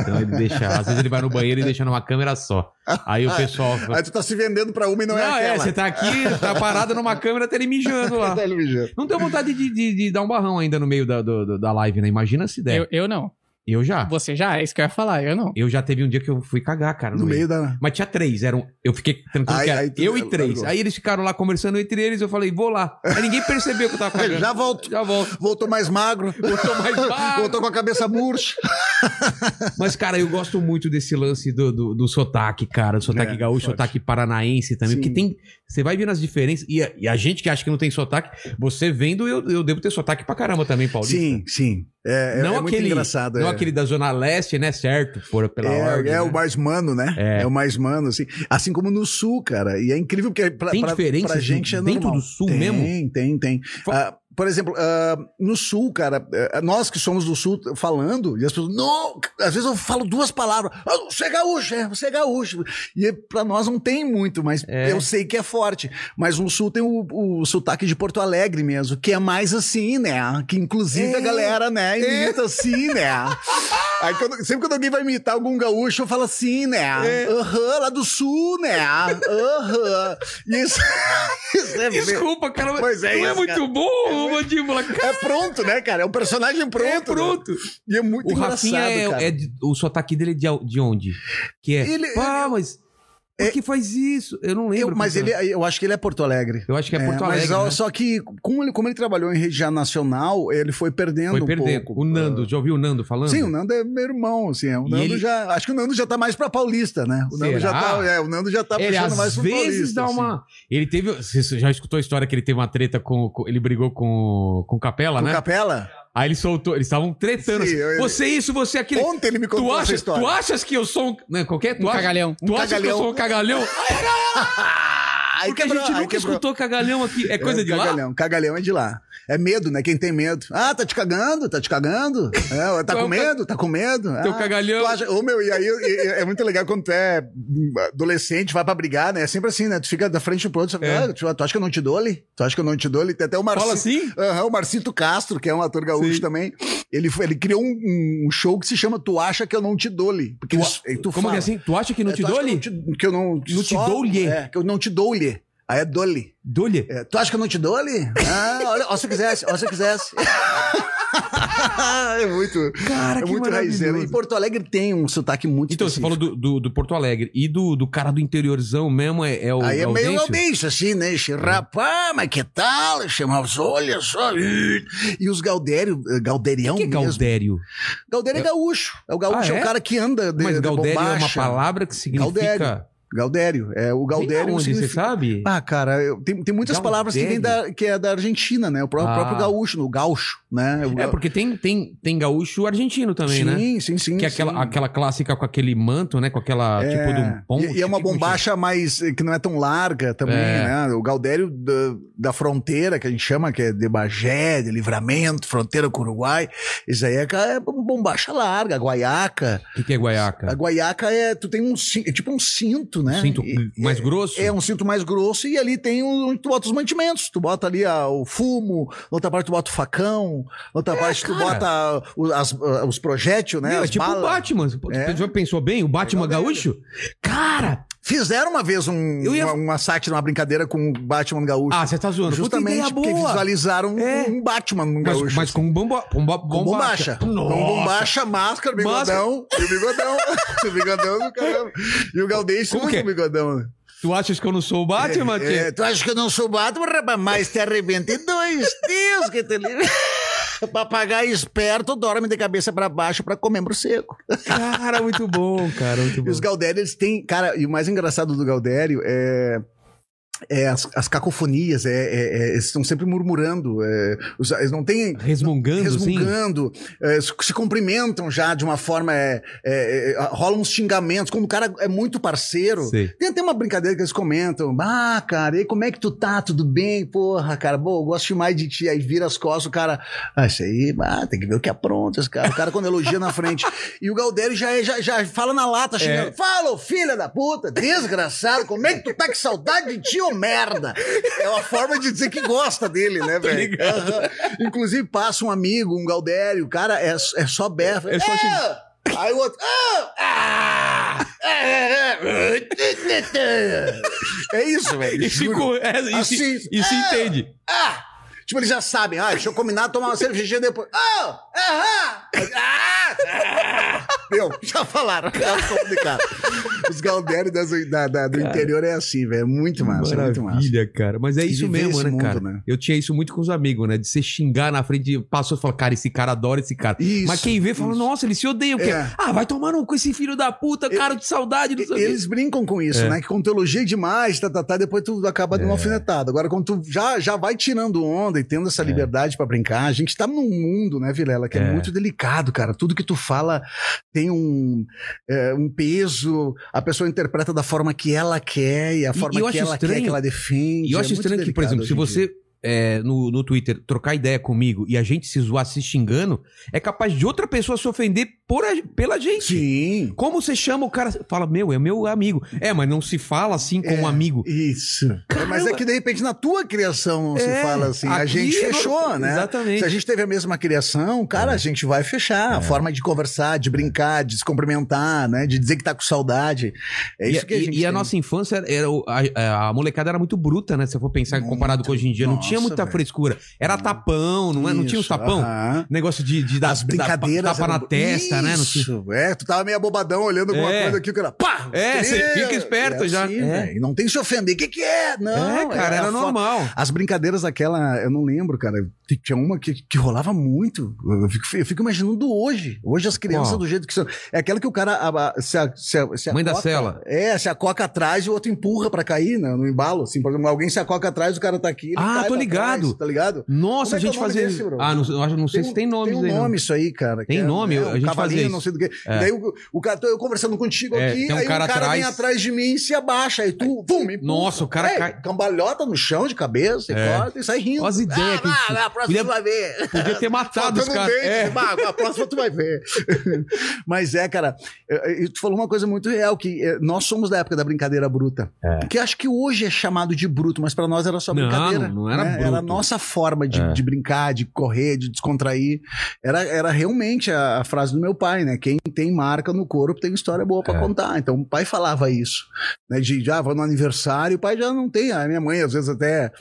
então ele deixa. Às vezes ele vai no banheiro e deixa numa câmera só. Aí o pessoal. Aí tu tá se vendendo pra uma e não, Não, é é, aquela. você tá aqui, tá parado numa câmera, até ele mijando lá. Tá ele mijando. Não tenho vontade de, de, de dar um barrão ainda no meio da, do- da live, né? Imagina se der. Eu, eu não. Eu já. Você já? É isso que eu ia falar, eu não. Eu já teve um dia que eu fui cagar, cara. No meio da. Mas tinha três, eram. Eu fiquei tranquilo Aí- que era aí eu e largou. três. Aí eles ficaram lá conversando entre eles, eu falei, vou lá. Aí ninguém percebeu que eu tava cagando. Já volto. Já volto. Voltou mais magro. Voltou mais magro. Voltou com a cabeça murcha. Mas, cara, eu gosto muito desse lance do, do, do sotaque, cara. Do sotaque É, gaúcho, forte. sotaque paranaense também. Sim. Porque tem. Você vai vendo as diferenças. E a, e a gente que acha que não tem sotaque, você vendo, eu, eu devo ter sotaque pra caramba também, Paulista. Sim, sim. É, é- não é muito aquele, engraçado. Não é. aquele da Zona Leste, né? Certo, por, pela é, ordem. é né? o mais mano, né? É. É. o mais mano, assim. Assim como no sul, cara. E é incrível porque pra, Tem pra, diferença pra gente é dentro normal. do sul tem, mesmo? Tem, tem, tem. Ah, por exemplo, ah, no sul, cara, eh, nós que somos do sul falando, e as pessoas, não, às vezes eu falo duas palavras, ah, você é gaúcho, é, você é gaúcho. E pra nós não tem muito, mas É. eu sei que é forte. Mas no sul tem o, o sotaque de Porto Alegre mesmo, que é mais assim, né? Que inclusive É. a galera, né, imita assim, né? Aí quando- sempre quando alguém vai imitar algum gaúcho, eu falo assim, né? Aham, lá do sul, né? Aham. E Isso, isso é, Desculpa, cara, mas Pois é não é isso, muito cara. bom, mandíbula. Cara, é pronto, né, cara? É um personagem pronto. é pronto. né? E é muito O Rafinha engraçado, é, cara. é o sotaque dele é de, de onde? Que é. Ele- Pá, mas. Por que faz isso? Eu não lembro. Eu- mas ele, que eu acho que ele é Porto Alegre. Eu acho que é Porto Alegre. Mas né? só que, como ele, como ele trabalhou em região nacional, ele foi perdendo Foi um pouco. O Nando, já ouviu o Nando falando? Sim, o Nando é meu irmão, assim. é, O E Nando ele- já. Acho que o Nando já tá mais pra paulista, né? O Nando já Será? tá. É, o Nando já tá Ele puxando mais pro vezes paulista. dá assim. uma. Ele teve. Você já escutou a história que ele teve uma treta com. com- ele brigou com, com o Capela, Com né? Capela? Aí ele soltou. Eles estavam tretando. Sim, assim, eu- Você isso, você aquilo. Ontem ele me Tu, contou essa acha, história. tu achas que eu sou um. Né, qualquer? Tu Um acha- cagalhão. Tu acha que eu cagalhão. sou um cagalhão? Aí Porque quebrou, a gente nunca quebrou. escutou cagalhão aqui. É coisa É, de lá? cagalhão. Cagalhão é de lá. É medo, né? Quem tem medo. Ah, tá te cagando, tá te cagando. É, tá Tu é com medo, tá com medo. Teu ah, cagalhão. Acha... Ô, meu, e aí e- é muito legal quando tu é adolescente, vai pra brigar, né? É sempre assim, né? Tu fica da frente pro outro, É. ah, tu, tu acha que eu não te dou ali? Tu acha que eu não te dou ali? Tem até o Marcito. Fala assim? Aham, o Marcito Castro, que é um ator gaúcho Sim. também. Ele, ele criou um, um show que se chama Tu Acha Que Eu Não Te Dou-lhe. Porque Tu, eles- tu como fala, que é assim? Tu acha que não é, te dou-lhe? Que, eu não te- que eu não, Não te dou-lhe? É, que eu não te dou-lhe. Aí é dou-lhe. Dou-lhe? É, tu acha que eu não te dou ali? Ah, olha, ó, se eu quisesse, ó, se eu quisesse. é muito, Cara, é que muito raizeiro. E Porto Alegre tem um sotaque muito Então, você específico. falou do, do, do Porto Alegre. E do, do cara do interiorzão mesmo é, é o. Aí é meio Gaudêncio? Assim, né? Esse Rapaz, mas que tal? Chama os olhos só. E os Gaudério, eh, Gauderião O que é mesmo. Gaudério? Gaudério é gaúcho. É o gaúcho, Ah, é? é? o cara que anda de, Mas Gaudério é uma palavra que significa. Gaudério. Gaudério. É, o Vem Gaudério onde, significa... você sabe? Ah, cara, eu- tem, tem muitas palavras que vêm da, que é da Argentina, né? O próprio, Ah. próprio gaúcho, no gaúcho, né? O É, porque tem, tem, tem gaúcho argentino também, sim, né? sim, sim, Que é sim. aquela, aquela clássica com aquele manto, né? Com aquela É, tipo de um pombo. e, e é uma tipo, bombacha mais que não é tão larga também, É. né? O Gaudério da, da fronteira, que a gente chama, que é de Bagé, de Livramento, fronteira com o Uruguai. Isso aí é, é bombacha larga, guaiaca. O que, que é guaiaca? A guaiaca é. Tu tem um é tipo um cinto, né? Cinto E- mais grosso? É um cinto mais grosso e ali tem um, tu bota os mantimentos. Tu bota ali ah, o fumo, na outra parte tu bota o facão, na outra parte tu É, cara. bota o- as- ah, os projétil, né? Meu, é tipo o balas. Batman. É. Você já pensou bem? O Batman Legal gaúcho? Cara! Fizeram uma vez um, ia- uma, uma sátira, uma brincadeira com o Batman gaúcho. Ah, você tá zoando. Justamente porque boa. visualizaram É. um Batman no Mas, gaúcho. mas com bomba, bomba, com bombacha. Com bombacha, máscara, bigodão. E o bigodão. o bigodão do caramba. E o Galdês Como muito que é? bigodão. Tu achas que eu não sou o Batman, tchê? É, tu acha que eu não sou Batman, rapaz? Mas te arrebenta em dois. Deus que te livre. Papagaio esperto dorme de cabeça pra baixo pra comer morcego. Cara, muito bom, cara, muito E bom. os Galdério, eles têm. Cara, e o mais engraçado do Galdério é. É as, as cacofonias, é, é- é- eles estão sempre murmurando, é, os- eles não têm. Resmungando, resmungando, é, se cumprimentam já de uma forma. Rolam uns xingamentos. Quando o cara é muito parceiro, Sei. tem até uma brincadeira que eles comentam. Ah, cara, e como é que tu tá? Tudo bem? Porra, cara, bom, eu gosto demais de ti. Aí vira as costas, o cara. Ah, isso aí, ah, tem que ver o que apronta esse cara. O cara quando elogia na frente. E o Galdério já, já, já fala na lata, xingando. Fala, filha da puta, desgraçado, como é que tu tá com saudade de ti, merda? É uma forma de dizer que gosta dele, né, velho? Aham. Inclusive, passa um amigo, um Galdério, o cara é, é só berra. É só xing- Aí o outro. "Ah, ah, é, é, é isso, velho. E, se, juro. co- é, e, se, Assim, e se ah, entende. Ah! Tipo, eles já sabem. Ah, deixa eu combinar, tomar uma cervejinha depois. Ah! Ah! Ah! ah. Meu, já falaram. Já comunicaram. Os Galdério das- da, da- do interior é assim, velho. É muito massa, é muito massa. Maravilha, cara. Mas é isso mesmo, né, mundo, cara? né? Eu tinha isso muito com os amigos, né? De você xingar na frente, passou e falou, cara, esse cara adora esse cara. Isso, Mas quem vê fala, isso. nossa, eles se odeiam. porque, É. Ah, vai tomar um com esse filho da puta, cara de saudade. Não sei o quê." Eles brincam com isso, É. né? Que quando tu elogia demais, tá, tá, tá, depois tu acaba dando uma alfinetada. Agora, quando tu já, já vai tirando onda e tendo essa liberdade pra brincar, a gente tá num mundo, né, Vilela, que é. É. muito delicado, cara. Tudo que tu fala tem um, é, um peso, a pessoa interpreta da forma que ela quer e a forma e que ela quer estranho- que ela defende. E eu É acho estranho que, por exemplo, se você é, no, no Twitter trocar ideia comigo e a gente se zoar se xingando, é capaz de outra pessoa se ofender por a- pela gente. Sim. Como você chama o cara? Fala, meu, é meu amigo. É, mas não se fala assim com É, um amigo. Isso. Mas é que de repente na tua criação não se É, fala assim. A gente é fechou, né? Exatamente. Se a gente teve a mesma criação, cara, a gente vai fechar. A forma de conversar, de brincar, de se cumprimentar, né? De dizer que tá com saudade. É isso e, que a e- gente e a tem. nossa infância, era, a, a molecada era muito bruta, né? Se eu for pensar Muito. comparado com hoje em dia. não Nossa, tinha muita velho. frescura. Era tapão, não, é? não tinha os tapão? Negócio de, de dar As brincadeiras. tapa na testa, né? Não tinha... É. Tu tava meio abobadão olhando alguma É. coisa aqui, o cara, pá! É, você fica esperto é já. assim, É. velho. Não tem que se ofender. O que que é? Não, é, cara, é era a fo- normal. As brincadeiras daquela, eu não lembro, cara. Tinha uma que, que rolava muito. Eu fico, eu fico imaginando hoje. Hoje as crianças do jeito que são. É aquela que o cara a- a- se, a- se, a- se Mãe da acoca- cela. É, se acoca atrás e o outro empurra pra cair né, no embalo. Assim, por exemplo, alguém se acoca atrás, o cara tá aqui. Ah, tô ligado. tá ligado? Nossa, Como a é é gente nome fazia. desse, ah, não, eu não sei Tem se tem nome Tem um aí, não. nome isso aí, cara. Tem é- nome? é, A gente cavalinho, fazia não sei do que. É. Daí o, o cara, tô eu conversando contigo É, aqui, um aí cara o cara atrás. vem atrás de mim e se abaixa. Aí tu, vum, me. Nossa, o cara É, cai- Cambalhota no chão de cabeça, É. e corta e sai rindo. Olha as ideias ah, a próxima tu vai ver. Podia ter matado os caras. É. a próxima tu vai ver. Mas é, cara, tu falou uma coisa muito real, que nós somos da época da brincadeira bruta. Que acho que hoje é chamado de bruto, mas pra nós era só Não, brincadeira. não era né? Era a nossa forma de, É. de brincar, de correr, de descontrair. Era, era realmente a, a frase do meu pai, né? Quem tem marca no corpo tem história boa pra É. contar. Então o pai falava isso. Né? De já, vou no aniversário, o pai já não tem. A minha mãe às vezes até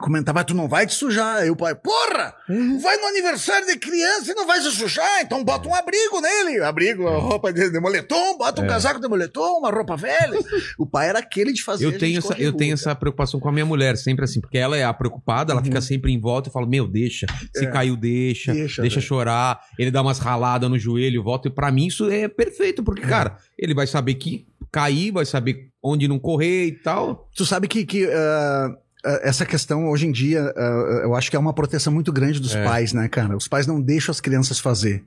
comentava, tu não vai te sujar. Aí o pai, porra, vai no aniversário de criança e não vai se sujar, então bota um abrigo nele. Abrigo, a roupa de, de moletom, bota um casaco de moletom, uma roupa velha. o pai era aquele de fazer. Eu tenho, essa, eu tenho essa preocupação com a minha mulher, sempre assim, porque ela é a preocupada, ela fica sempre em volta e fala: Meu, deixa. Se Uhum. É. caiu, deixa. Deixa, Deixa, velho. chorar. Ele dá umas raladas no joelho, volta. E pra mim isso é perfeito, porque, cara, ele vai saber que cair, vai saber onde não correr e tal. Tu sabe que, que ah, essa questão hoje em dia, ah, eu acho que é uma proteção muito grande dos É. pais, né, cara? Os pais não deixam as crianças fazer.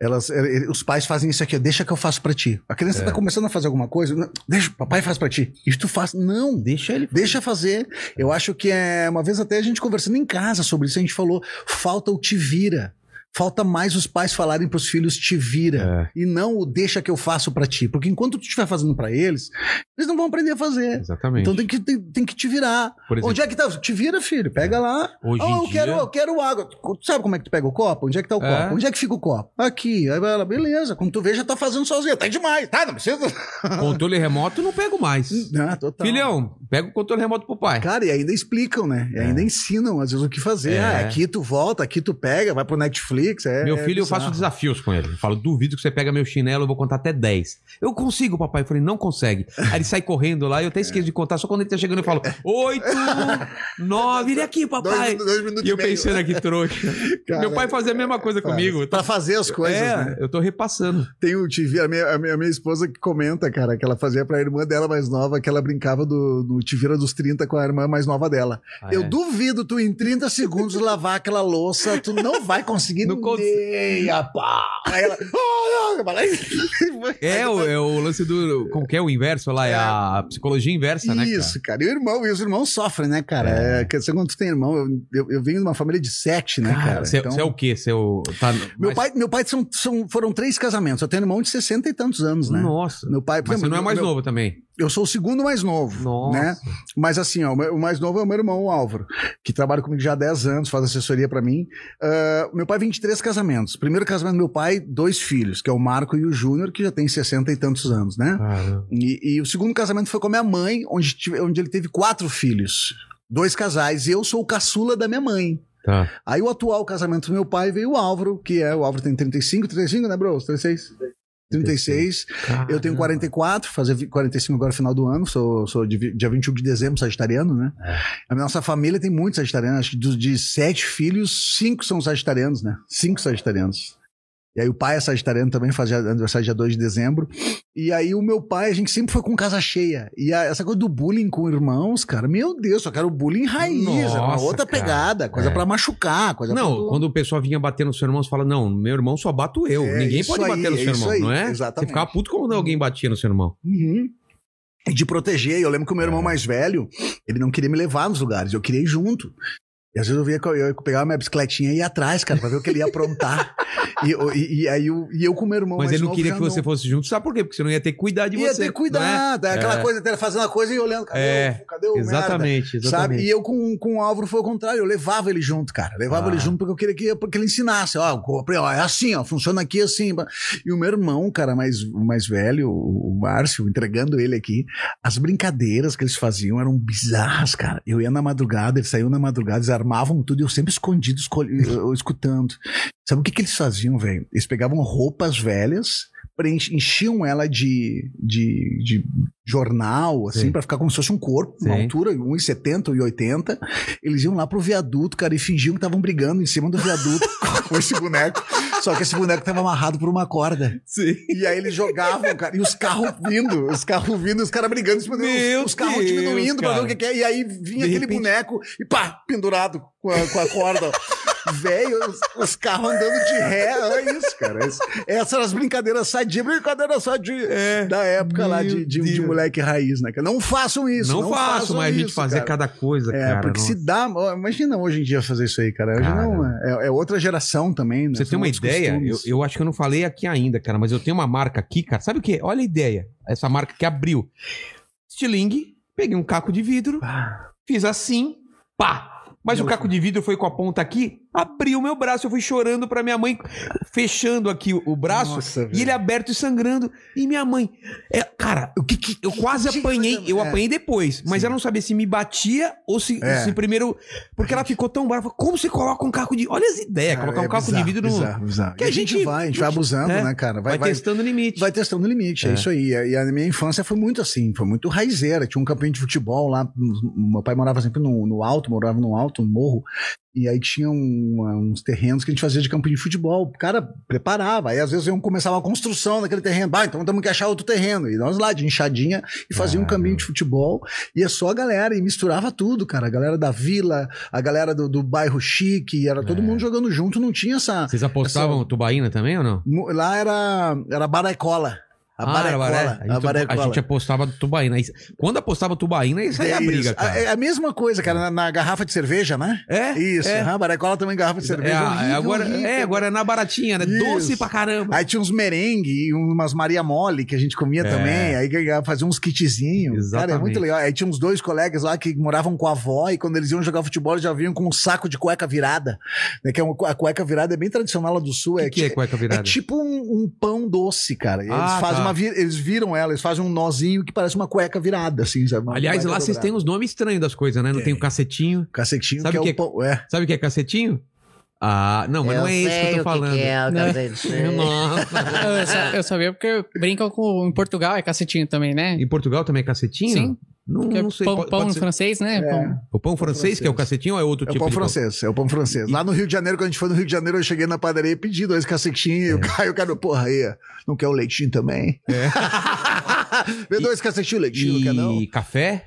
Elas, eh, eh, os pais fazem isso aqui, deixa que eu faço pra ti. A criança É. tá começando a fazer alguma coisa, deixa, papai faz pra ti. E tu faz, não. Deixa ele. Deixa fazer. Eu acho que é. Uma vez até a gente conversando em casa sobre isso, a gente falou: falta o te vira. Falta mais os pais falarem pros filhos te vira. É. E não o deixa que eu faço pra ti. Porque enquanto tu estiver fazendo pra eles, eles não vão aprender a fazer. Exatamente. Então tem que, tem, tem que te virar. Exemplo, Onde é que tá? Te vira, filho. Pega lá. Hoje Oh, eu, quero, dia- eu quero água. Tu sabe como é que tu pega o copo? Onde é que tá o É. copo? Onde é que fica o copo? Aqui. Aí ela, beleza. Quando tu vê, já tá fazendo sozinha. Tá demais, tá? Não precisa. controle remoto não pego mais. Ah, total. Filhão, pega o controle remoto pro pai. Cara, e ainda explicam, né? E ainda ensinam, às vezes, o que fazer. É. Ah, aqui tu volta, aqui tu pega, vai pro Netflix. É, Meu é filho, eu bizarro. faço desafios com ele. Eu falo, duvido que você pega meu chinelo, eu vou contar até 10. Eu consigo, papai. Eu falei, não consegue. Aí ele sai correndo lá, eu até esqueço de contar, só quando ele tá chegando eu falo, 8, 9, ele aqui, papai. Dois, dois E eu pensando aqui, trouxa. Cara, meu pai fazia a mesma coisa Faz. comigo. Pra fazer as coisas, é, né? eu tô repassando. Tem o TV, a minha, a, minha, a minha esposa que comenta, cara, que ela fazia pra irmã dela mais nova, que ela brincava do, do Te Vira dos 30 com a irmã mais nova dela. Ah, eu é. duvido tu em 30 segundos lavar aquela louça, tu não vai conseguir Não cons- nem a pá. Aí ela, oh, não, vai lá e- É o, é o lance do. Como que é o inverso lá? É a psicologia inversa, né? cara? Isso, cara. E o irmão, e os irmãos sofrem, né, cara? É. É. quer dizer, quando tu tem irmão, eu, eu, eu venho de uma família de sete, né, cara? Você Então, é o quê? Você é o. Tá, Meu mais- pai, meu pai são, são, foram três casamentos. Eu tenho irmão de 60 e tantos anos, né? Nossa. Meu pai, Mas você exemplo, não é mais meu- novo também. Eu sou o segundo mais novo, Nossa. né? Mas assim, ó, o mais novo é o meu irmão, o Álvaro, que trabalha comigo já há 10 anos, faz assessoria pra mim. Ah, meu pai, 23 casamentos. Primeiro casamento do meu pai, dois filhos, que é o Marco e o Júnior, que já tem 60 e tantos anos, né? E, e o segundo casamento foi com a minha mãe, onde, tive- onde ele teve quatro filhos. Dois casais. E eu sou o caçula da minha mãe. Tá. Aí o atual casamento do meu pai veio o Álvaro, que é, o Álvaro tem 35, 35, né, bro? 36? 36. Eu tenho 44, fazer vi- 45 agora no final do ano, sou, sou de, dia 21 de dezembro, sagitariano, né? A nossa família tem muitos sagitarianos, acho que dos, de sete filhos, cinco são sagitarianos, né? Cinco sagitarianos. E aí o pai é sagitariano também, faz aniversário dia 2 de dezembro. E aí o meu pai, a gente sempre foi com casa cheia. E a- essa coisa do bullying com irmãos, cara, meu Deus, só quero bullying raiz, era uma Nossa, outra cara. pegada, coisa É. pra machucar, coisa Não, pra... quando o pessoal vinha bater no seu irmão, você fala: Não, meu irmão só bato eu. É, Ninguém pode aí, bater no é seu isso irmão, aí, não é? exatamente. Você ficava puto quando alguém batia no seu irmão. Uhum. E de proteger. Eu lembro que o meu irmão mais velho, ele não queria me levar nos lugares, eu queria ir junto. E às vezes eu via eu, pegava minha bicicletinha e ia atrás, cara, pra ver o que ele ia aprontar. e, e, e aí eu, e eu com o meu irmão. Mas ele não novo queria que você fosse junto, sabe por quê? Porque você não ia ter que cuidar de Ia você. ter cuidado, não é? aquela É. coisa dele fazendo a coisa e olhando, cadê É, o, cadê o merda? Exatamente, exatamente. Sabe? E eu com, com o Álvaro foi o contrário, eu levava ele junto, cara. Levava Ah. ele junto porque eu queria que, porque ele ensinasse. Ó, comprei, ó, é assim, ó, funciona aqui assim. E o meu irmão, cara, mais, mais velho, o Márcio, entregando ele aqui, as brincadeiras que eles faziam eram bizarras, cara. Eu ia na madrugada, eles saíam na madrugada, eles armavam tudo e eu sempre escondido, escutando. Sabe o que, que eles faziam, velho? Eles pegavam roupas velhas, enchiam ela de, de, de jornal, assim, Sim. pra ficar como se fosse um corpo, uma Sim. altura, 1,70, 1,80. Eles iam lá pro viaduto, cara, e fingiam que estavam brigando em cima do viaduto com esse boneco. Só que esse boneco tava amarrado por uma corda. Sim. E aí eles jogavam, cara, e os carros vindo, os carros vindo, os caras brigando, dele, Meu os, os carros Deus, diminuindo pra ver cara. o que, que é. E aí vinha De aquele repente- boneco e pá, pendurado com a, com a corda. Velho, os, os carros andando de ré, olha isso, cara. Isso- Essas eram as brincadeiras sadias, brincadeira sadia É. da época lá de, de, de moleque raiz, né? cara? Não façam isso. não, Não, faço, façam mas a gente isso, fazer cara. cada coisa, É, cara. porque nossa. se dá. Imagina hoje em dia fazer isso aí, cara. Hoje Cara. não, é, é outra geração também, né? Você São uma outros ideia, eu, eu acho que eu não falei aqui ainda, cara, mas eu tenho uma marca aqui, cara. Sabe o que? Olha a ideia. Essa marca que abriu. Estilingue, peguei um caco de vidro, Ah, fiz assim, pá. Mas o Meu caco de vidro foi com a ponta aqui, abriu meu braço, eu fui chorando pra minha mãe, fechando aqui o, o braço, Nossa, e ele aberto e sangrando. E minha mãe, é, cara, O que que. eu quase que- apanhei, eu é. apanhei depois, mas Sim. ela não sabia se me batia ou se, É. se primeiro. Porque ela ficou tão brava. Como você coloca um caco de. Olha as ideias, Cara, colocar um é caco bizarro, de vidro no. Bizarro, bizarro. Que E a a gente, gente- vai, a gente vai abusando, É. né, cara? Vai, Vai, vai, testando o limite. vai testando o limite, é. É. isso aí. E a minha infância foi muito assim, foi muito raizeira. Tinha um campinho de futebol lá. Meu pai morava sempre no, no alto, morava no alto, no morro. E aí tinha um- uns terrenos que a gente fazia de campo de futebol. O cara preparava. Aí às vezes iam começar uma construção naquele terreno. Bah, então temos que achar outro terreno. E nós lá, de enxadinha, e fazia um Ah, campinho meu. de futebol. E é só a galera, e misturava tudo, cara. A galera da vila, a galera do, do bairro chique, era todo É. mundo jogando junto, não tinha essa. Vocês apostavam tubaína também ou não? Lá era, era baraicola. A Ah, barecola. era baré. A, A gente, a gente apostava tubaína. Aí- Quando apostava tubaína, isso aí é a briga, cara. É a mesma coisa, cara, na, na garrafa de cerveja, né? É? Isso. É. aham, barecola também garrafa de cerveja. É, a- horrível, agora, horrível. é, agora é na baratinha, né? Isso. Doce pra caramba. Aí tinha uns merengue e umas Maria Mole que a gente comia É. também. Aí fazia uns kitzinhos. Cara, é Exatamente. muito legal. Aí tinha uns dois colegas lá que moravam com a avó e quando eles iam jogar futebol, já vinham com um saco de cueca virada. Né, que é uma, a cueca virada é bem tradicional lá do sul. O é que, que é cueca É virada? tipo um, um pão doce, cara. E Eles Ah, fazem tá. Uma vi- eles viram ela, eles fazem um nozinho que parece uma cueca virada, assim, sabe? Uma Aliás, lá vocês têm os nomes estranhos das coisas, né? Não tem, Tem. o cacetinho. Cacetinho, Sabe que é que o é- pão. É. Sabe o que é cacetinho? Ah, não, mas não é esse que eu tô falando. é o Não. cacetinho. Nossa. Eu, eu sabia porque brincam com. Em Portugal é cacetinho também, né? Em Portugal também é cacetinho? Sim. Não, é não sei. pão, pode- pão pode francês, né? É. Pão. O pão francês, que é o cacetinho, ou é outro É o tipo pão de pão? francês, é o pão francês. E- Lá no Rio de Janeiro, quando a gente foi no Rio de Janeiro, eu cheguei na padaria e pedi dois cacetinhos. E o cara, o cara, porra, aí, não quer o leitinho também? É. Vê dois cacetinhos, leitinho, não quer não? E café?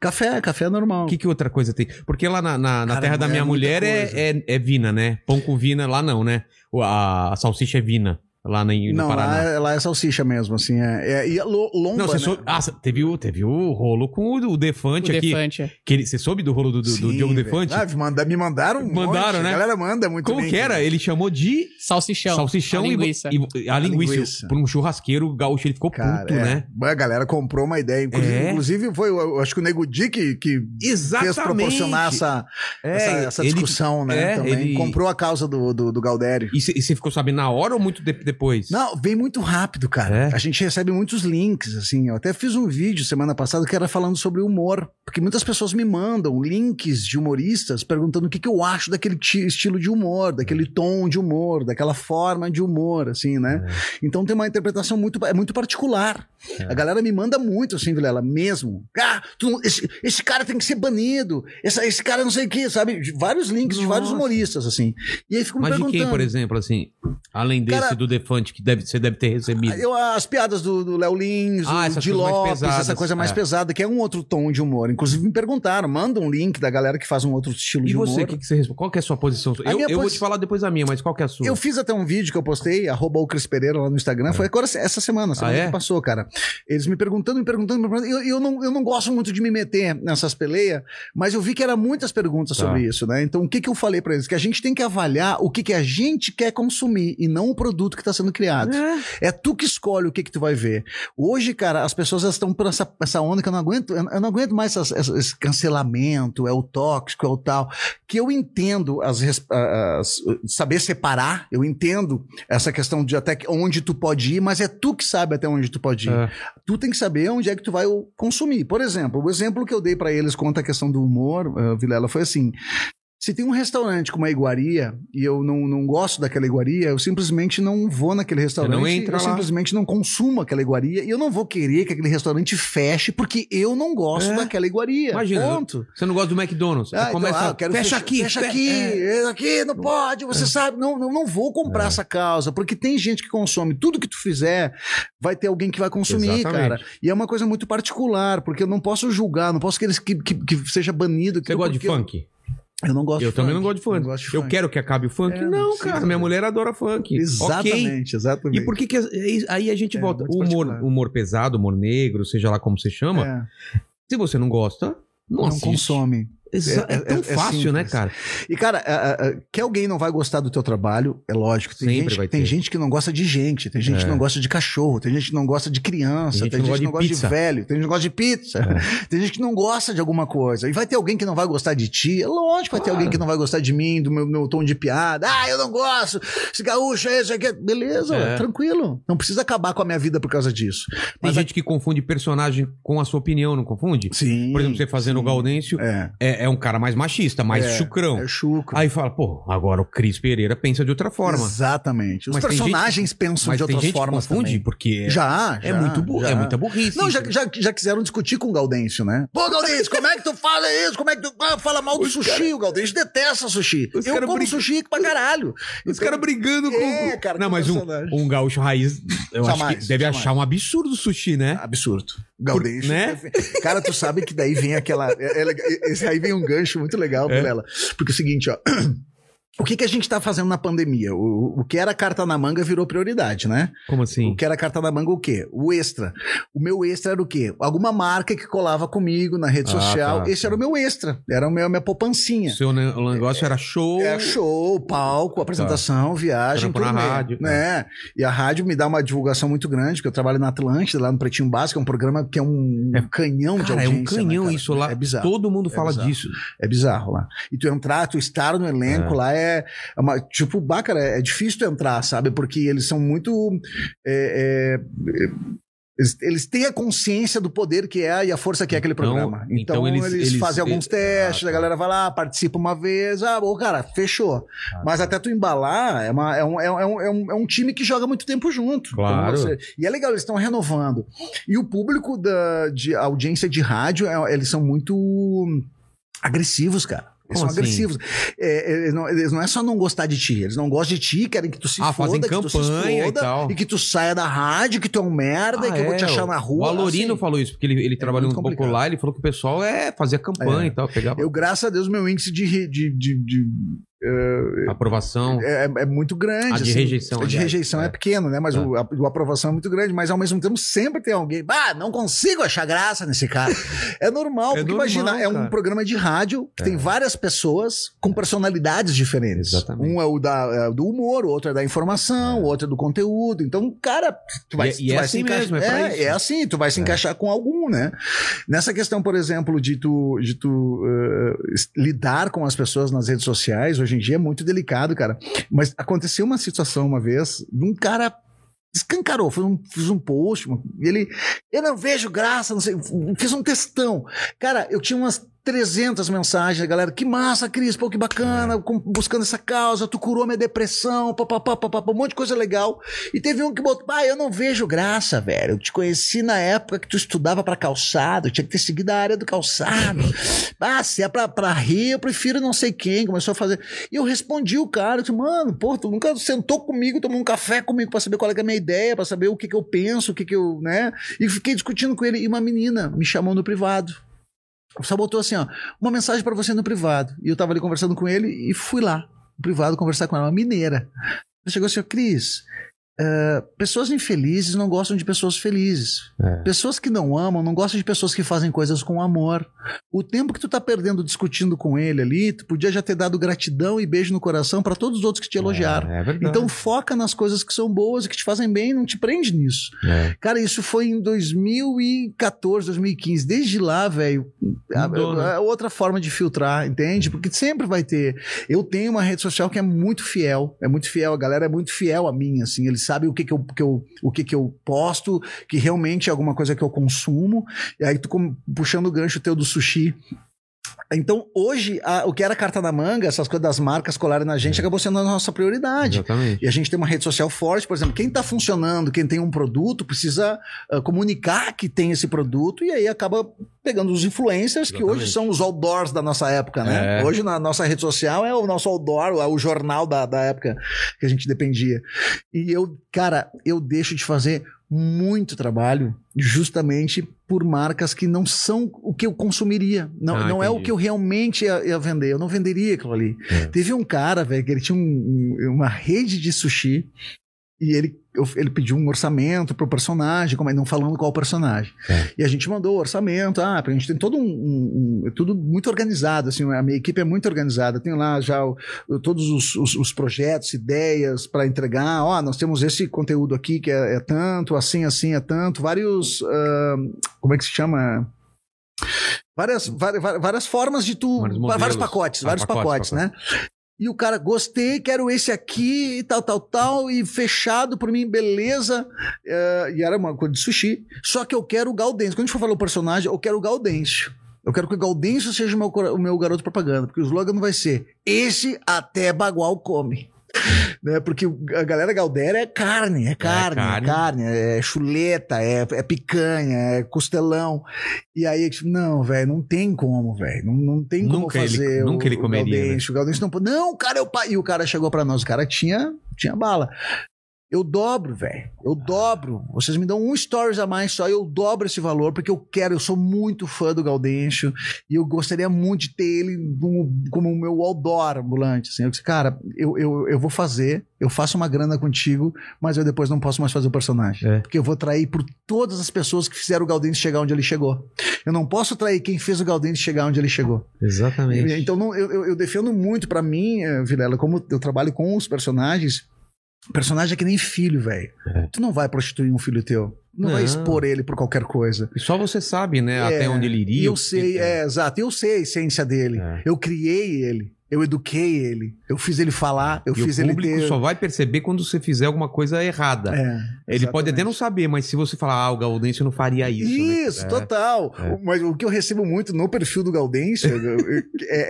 Café, café é normal. O que, que outra coisa tem? Porque lá na, na, na Cara, terra da é minha muita mulher é, é, é vina, né? Pão com vina, lá não, né? O- A, a salsicha é vina, lá no, no não, Paraná. lá é, lá é salsicha mesmo, assim. É, é- e a lo- lomba, Não, você né? sou... ah, teve, o, teve o rolo com o, o O Defante aqui. Defante. é. Que ele, você soube do rolo do, do, do Sim, Diogo velho. Defante? Ah, manda- me mandaram um Mandaram, monte. né? A galera manda muito Como bem, que era? cara. Ele chamou de Salsichão. salsichão A e- linguiça. e, a linguiça. linguiça. Por um churrasqueiro gaúcho, ele ficou Cara, puto, é. né? A galera comprou uma ideia. Inclusive, É. inclusive foi, eu acho que o Nego Di que, que Exatamente. fez proporcionar essa, É, essa, essa ele- discussão, né? é, também. ele- Comprou a causa do, do, do Galdério. E você ficou sabendo na hora ou muito de- depois? Não, vem muito rápido, cara. É? A gente recebe muitos links, assim. Eu até fiz um vídeo semana passada que era falando sobre humor. Porque muitas pessoas me mandam links de humoristas perguntando o que, que eu acho daquele ti- estilo de humor, daquele tom de humor, daquela forma de humor, assim, né? Então tem uma interpretação muito, é muito particular. A galera me manda muito, assim, Vilela, mesmo. Ah, tu esse, esse cara tem que ser banido. Essa- esse cara não sei o quê, sabe? De vários links de vários Nossa. humoristas, assim. E aí ficam me Mas de perguntando. quem, por exemplo, assim? Além desse Cara, do Tem elefante que deve, você deve ter recebido? Eu, as piadas do do Léo Lins, Ah, o essas de coisas mais Lopes, pesadas, essa coisa mais é. pesada, que é um outro tom de humor. Inclusive me perguntaram, manda um link da galera que faz um outro estilo E de você, humor. o que, que você responde? Qual que é a sua posição? A Eu, eu vou posi- te falar depois a minha, mas qual que é a sua? Eu fiz até um vídeo que eu postei, arroba o Cris Pereira lá no Instagram, foi agora essa semana, semana Ah, é? que passou, cara. Eles me perguntando, me perguntando, me perguntando. Eu, eu, não, eu não gosto muito de me meter nessas peleias, mas eu vi que era muitas perguntas Tá. sobre isso, né? Então o que, que eu falei pra eles? Que a gente tem que avaliar o que, que a gente quer consumir e não o produto que está sendo criado. É tu que escolhe o que, que tu vai ver. Hoje, cara, as pessoas estão por essa, essa onda que eu não aguento, eu não aguento mais essas- esse cancelamento, é o tóxico, é o tal. Que eu entendo as, as- saber separar, eu entendo essa questão de até onde tu pode ir, mas é tu que sabe até onde tu pode ir. É. Tu tem que saber onde é que tu vai consumir. Por exemplo, o exemplo que eu dei pra eles quanto à questão do humor, eh, Vilela, foi assim. Se tem um restaurante com uma iguaria e eu não, não gosto daquela iguaria, eu simplesmente não vou naquele restaurante. não entra eu lá. simplesmente não consumo aquela iguaria e eu não vou querer que aquele restaurante feche porque eu não gosto É. daquela iguaria. Imagina, Ponto. Você não gosta do McDonald's? Ah, então, Começa, ah, eu quero fecha fechar- aqui, fecha fe- aqui, é. aqui, não pode, você sabe, não, não, não vou comprar essa causa, porque tem gente que consome, tudo que tu fizer, vai ter alguém que vai consumir, Exatamente. cara. E é uma coisa muito particular, porque eu não posso julgar, não posso querer que, que, que seja banido. Você gosta de porque eu- funk? Eu não gosto Eu de também funk. não gosto de funk. gosto de eu funk. quero que acabe o funk? É, não, não cara, minha mulher adora funk. Exatamente, exatamente. E por que que aí a gente É, volta? O humor, humor pesado, humor negro, seja lá como você chama, É, se você não gosta, não, não consome. É- É, é- tão é fácil, né, simples. cara? E, cara, a- a- que alguém não vai gostar do teu trabalho, é lógico. Tem, Sempre gente, vai tem ter. gente que não gosta de gente, tem gente É. que não gosta de cachorro, tem gente que não gosta de criança, tem gente, que não gosta de, pizza. É. velho, tem gente que não gosta de pizza, tem gente que não gosta de alguma coisa. E vai ter alguém que não vai gostar de ti, é lógico vai ter Claro. alguém que não vai gostar de mim, do meu, meu tom de piada. Ah, eu não gosto, esse gaúcho, esse aqui. Beleza, É. tranquilo. Não precisa acabar com a minha vida por causa disso. Tem Mas gente que confunde personagem com a sua opinião, não confunde? Sim. Por exemplo, você fazendo o Gaudêncio, É, é, é um cara mais machista, mais É, chucrão. é chucro. Aí fala, pô, agora o Cris Pereira pensa de outra forma. Exatamente. Os Mas personagens pensam Mas de outras gente formas confunde, também. porque é, Já, é, já, muito bu- já. é muita burrice. Não, já, já, já quiseram discutir com o Gaudêncio, né? Pô, Gaudêncio, como é que tu fala isso? Como é que tu ah, fala mal do Os sushi? O Gaudêncio detesta sushi. os Eu cara como briga- sushi pra caralho. Os Então, caras brigando com. É, cara, Não, mas um, um gaúcho raiz, eu acho Jamais, que deve jamais. achar um absurdo o sushi, né? Absurdo. Gaudêncio. né? Cara, tu sabe que daí vem aquela. é- é- esse aí vem um gancho muito legal, É. Vilela. Porque é o seguinte, ó. O que, que a gente tá fazendo na pandemia? O, o que era carta na manga virou prioridade, né? Como assim? O que era carta na manga, o quê? O extra. O meu extra era o quê? Alguma marca que colava comigo na rede Ah, social. tá, Esse tá. era o meu extra. Era a minha, minha poupancinha. O seu ne- o negócio era show. É show, palco, apresentação, viagem, Trampo na turnê, rádio, né? E a rádio me dá uma divulgação muito grande, porque eu trabalho na Atlântida, lá no Pretinho Básico, é um programa que é um É- canhão de Cara, é audiência. um canhão né, isso lá. É bizarro. Todo mundo É fala bizarro. disso. É bizarro lá. E tu entrar, tu estar no elenco É. lá é, é uma, tipo, bah, cara, é difícil entrar, sabe? Porque eles são muito. é, é, é, eles, eles têm a consciência do poder que é e a força que é aquele Então- programa. Então, então eles- eles, eles- fazem alguns eles- testes, Ah, tá. a galera vai lá, participa uma vez, ah, bom, cara, fechou. Ah, Mas tá. até tu embalar, é, uma- é um, é, um, é, um, é um time que joga muito tempo junto. Claro. Então, você- e é legal, eles estão renovando. E o público da de audiência de rádio, é- eles são muito agressivos, cara. Eles Como são assim? agressivos. É, é, eles, não, eles não é só não gostar de ti, eles não gostam de ti, querem que tu se Ah, foda, fazem que tu se campanha e exploda, tal. e que tu saia da rádio, que tu é um merda, e Ah, que eu vou te é, achar na rua. O Alorino assim. falou isso, porque ele, ele trabalhou um muito pouco complicado. lá, ele falou que o pessoal é, fazia campanha É. e tal, pegava Eu, graças a Deus, meu índice de, re- de, de, de, aprovação. é, é muito grande. Ah, de assim. rejeição, De aliás. rejeição é, É. pequeno, né? Mas É. o, a, o aprovação é muito grande. Mas ao mesmo tempo sempre tem alguém. Ah, não consigo achar graça nesse cara. É normal, É porque normal, imagina, é um cara. programa de rádio que É. tem várias pessoas com personalidades diferentes. Exatamente. Um é o da, é do humor, o outro é da informação, o outro é do conteúdo. Então, cara, tu vai, E é- tu e é vai assim se encaixar. mesmo, é é assim, tu vai se encaixar com algum, né? Nessa questão, por exemplo, de tu, de tu es- lidar com as pessoas nas redes sociais, hoje em dia é muito delicado, cara. Mas aconteceu uma situação uma vez um cara escancarou, foi um, fiz um post, e ele, eu não vejo graça, não sei, fiz um textão. Cara, eu tinha umas 300 mensagens, galera. Que massa, Cris, pô, que bacana, com- buscando essa causa, tu curou minha depressão, papapá, papapá, um monte de coisa legal. E teve um que botou, ah, eu não vejo graça, velho. Eu te conheci na época que tu estudava pra calçado, tinha que ter seguido a área do calçado. ah, se é pra, pra rir, eu prefiro não sei quem. Começou a fazer. E eu respondi o cara, eu disse, mano, pô, tu nunca sentou comigo, tomou um café comigo pra saber qual é, é a minha ideia, pra saber o que que eu penso, o que que eu, né? E fiquei discutindo com ele. E uma menina me chamou no privado. Só botou assim, ó, uma mensagem pra você no privado. E eu tava ali conversando com ele e fui lá, no privado, conversar com ela, uma mineira. Ela chegou assim, ó, Cris, eh, pessoas infelizes não gostam de pessoas felizes. É. Pessoas que não amam não gostam de pessoas que fazem coisas com amor. O tempo que tu tá perdendo discutindo com ele ali, tu podia já ter dado gratidão e beijo no coração pra todos os outros que te elogiaram. É, é verdade. Então foca nas coisas que são boas e que te fazem bem, não te prende nisso. É. Cara, isso foi em 2014, 2015. Desde lá, velho, é outra forma de filtrar, entende? Porque sempre vai ter. Eu tenho uma rede social que é muito fiel, é muito fiel. A galera é muito fiel a mim, assim. Eles sabem o que que eu, que eu, o que que eu posto, que realmente é alguma coisa que eu consumo. E aí tu com- puxando o gancho teu do sushi. Então, hoje, a- o que era carta na manga, essas coisas das marcas colarem na gente, acabou sendo a nossa prioridade. Exatamente. E a gente tem uma rede social forte, por exemplo, quem está funcionando, quem tem um produto, precisa ah, comunicar que tem esse produto e aí acaba pegando os influencers, que Exatamente. hoje são os outdoors da nossa época, né? É. Hoje na nossa rede social é o nosso outdoor, é o jornal da, da época que a gente dependia. E eu, cara, eu deixo de fazer muito trabalho justamente por marcas que não são o que eu consumiria. Não, Ah, não é o que eu realmente ia, ia vender. Eu não venderia aquilo ali. É. Teve um cara, velho, que ele tinha um- um- uma rede de sushi e ele, ele pediu um orçamento pro personagem, como é, não falando qual personagem. É. E a gente mandou o orçamento, ah, a gente tem todo um, um- um- é tudo muito organizado, assim, a minha equipe é muito organizada, tem lá já o- todos os, os- os projetos, ideias para entregar, ó, nós temos esse conteúdo aqui que é, é tanto, assim, assim, é tanto, vários, ah, como é que se chama? Várias, várias, várias formas de tu. Vários Vários, pacotes, Ah, vários pacotes, pacotes, né? E o cara, gostei, quero esse aqui e tal, tal, tal, e fechado por mim, beleza. É, e era uma coisa de sushi. Só que eu quero o Gaudêncio. Quando a gente for falar o personagem, eu quero o Gaudêncio. Eu quero que o Gaudêncio seja o meu, o meu garoto propaganda, porque o slogan não vai ser esse até Bagual come. Né? Porque a galera Galdéria é carne, é carne, é carne. carne, é, chuleta, é, é picanha, é costelão. E aí, tipo, não, velho, não tem como, velho. Não, não tem como Nunca ele- fazer. nunca o, ele o comeria, né? Gaudêncio. O Gaudêncio não pode. Não, cara, é o pai. E o cara chegou pra nós, o cara tinha, tinha bala. Eu dobro, velho. Eu dobro. Vocês me dão um stories a mais só, eu dobro esse valor, porque eu quero, eu sou muito fã do Gaudêncio e eu gostaria muito de ter ele como o meu outdoor ambulante. Assim. Eu disse, cara, eu, eu, eu vou fazer, eu faço uma grana contigo, mas eu depois não posso mais fazer o personagem. É. Porque eu vou trair por todas as pessoas que fizeram o Gaudêncio chegar onde ele chegou. Eu não posso trair quem fez o Gaudêncio chegar onde ele chegou. Exatamente. Então não, eu, eu- eu defendo muito pra mim, eh, Vilela, como eu trabalho com os personagens. Personagem é que nem filho, velho. É. Tu não vai prostituir um filho teu. Não, vai Não. expor ele por qualquer coisa. E só você sabe, né? Até É, onde ele iria. Eu sei, é, exato. Eu sei a essência dele. É. Eu criei ele. Eu eduquei ele. Eu fiz ele falar. Eu e fiz o ele público ter. só vai perceber quando você fizer alguma coisa errada. É, Ele pode até não saber, mas se você falar, ah, o Gaudêncio não faria isso. né? Isso, É. total. É. Mas o que eu recebo muito no perfil do Gaudêncio é, é,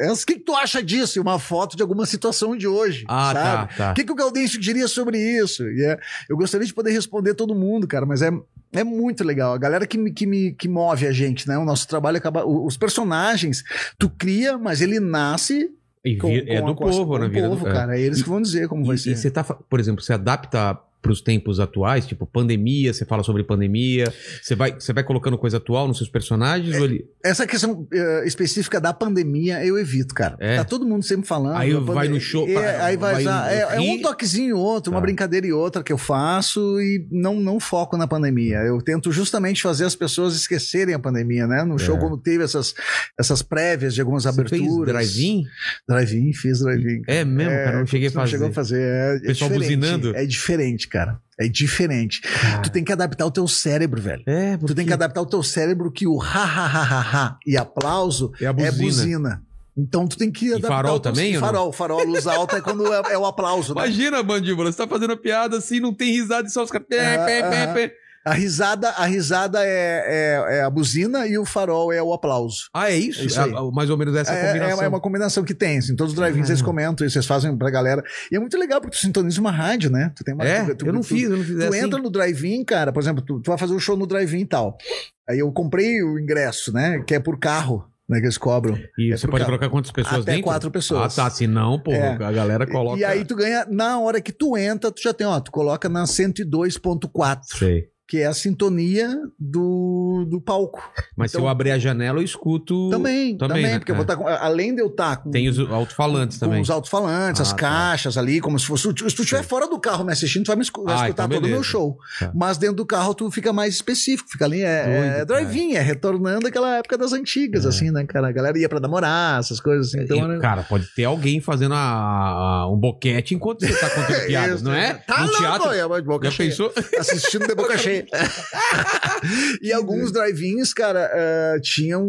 é, é, é, o que, que tu acha disso? Uma foto de alguma situação de hoje. Ah, sabe? tá, tá. O que, que o Gaudêncio diria sobre isso? E é- eu gostaria de poder responder todo mundo, cara, mas é, é muito legal. A galera que, me- que, me, que move a gente, né? O nosso trabalho acaba. Os personagens, tu cria, mas ele nasce. E Com, é com do povo, com né? o Vira povo, do, é. cara. É eles que vão dizer como vai E, ser. e você tá, por exemplo, você adapta para os tempos atuais, tipo pandemia, você fala sobre pandemia, você vai, você vai colocando coisa atual nos seus personagens ou ele... Essa questão eh, específica da pandemia eu evito, cara. É. Tá todo mundo sempre falando. Aí vai no show, É, pá, aí vai, vai no é, é um toquezinho outro, uma Tá. brincadeira e outra que eu faço e não, não foco na pandemia. Eu tento justamente fazer as pessoas esquecerem a pandemia, né? No show, É. quando teve essas, essas prévias de algumas Você fez aberturas. drive-in? Drive-in, fiz drive-in. É mesmo, cara, não cheguei a Não fazer. chegou a fazer. É, é Pessoal buzinando? É diferente, cara. É diferente. Tu tem que adaptar o teu cérebro, velho. É, Tu tem que adaptar o teu cérebro que o ha ha ha ha ha e aplauso É a é buzina. buzina. Então tu tem que adaptar farol também, farol, farol, luz alta é quando é, é o aplauso, né? Imagina, mandíbula, você tá fazendo piada assim, não tem risada e só os caras... pé, Ah, pé, pé, ah. pé. A risada, a risada é, é, é a buzina e o farol é o aplauso. Ah, é isso? É isso aí. É, mais ou menos essa É, combinação. é uma combinação que tem, assim, todos os drive-ins eles comentam isso, vocês fazem pra galera. E é muito legal porque tu sintoniza uma rádio, né? Tu tem uma, É? tu- tu- eu não tu- fiz, eu não fiz Tu assim. entra no drive-in, cara, por exemplo, tu, vai fazer um show no drive-in e tal. Aí eu comprei o ingresso, né? Que é por carro, né? Que eles cobram. E É você pode carro. colocar quantas pessoas Até dentro? quatro pessoas. Ah, tá. Se não, pô, É. a galera coloca... E aí tu ganha, na hora que tu entra, tu já tem, ó, tu coloca na 102.4, Sei. Que é a sintonia do, do palco. Mas se Então- eu abrir a janela, eu escuto... Também, também, também, né? porque eu vou É. estar com, além de eu estar com Tem os alto-falantes também. os alto-falantes, Ah, as tá. caixas ali, como se fosse. Se tu estiver fora do carro me assistindo, tu vai, me escu- vai Ah, escutar então todo o meu show. Tá. Mas dentro do carro tu fica mais específico, fica ali, é, é drive-in, é retornando aquela época das antigas, assim, né, cara? A galera ia pra namorar, essas coisas assim. Então, E, Cara, pode ter alguém fazendo a- a- um boquete enquanto você tá contando piada, Isso, não é? Tá no teatro. é, boca Já cheia. pensou? Assistindo de boca cheia. e alguns drive-ins, cara, eh, tinham.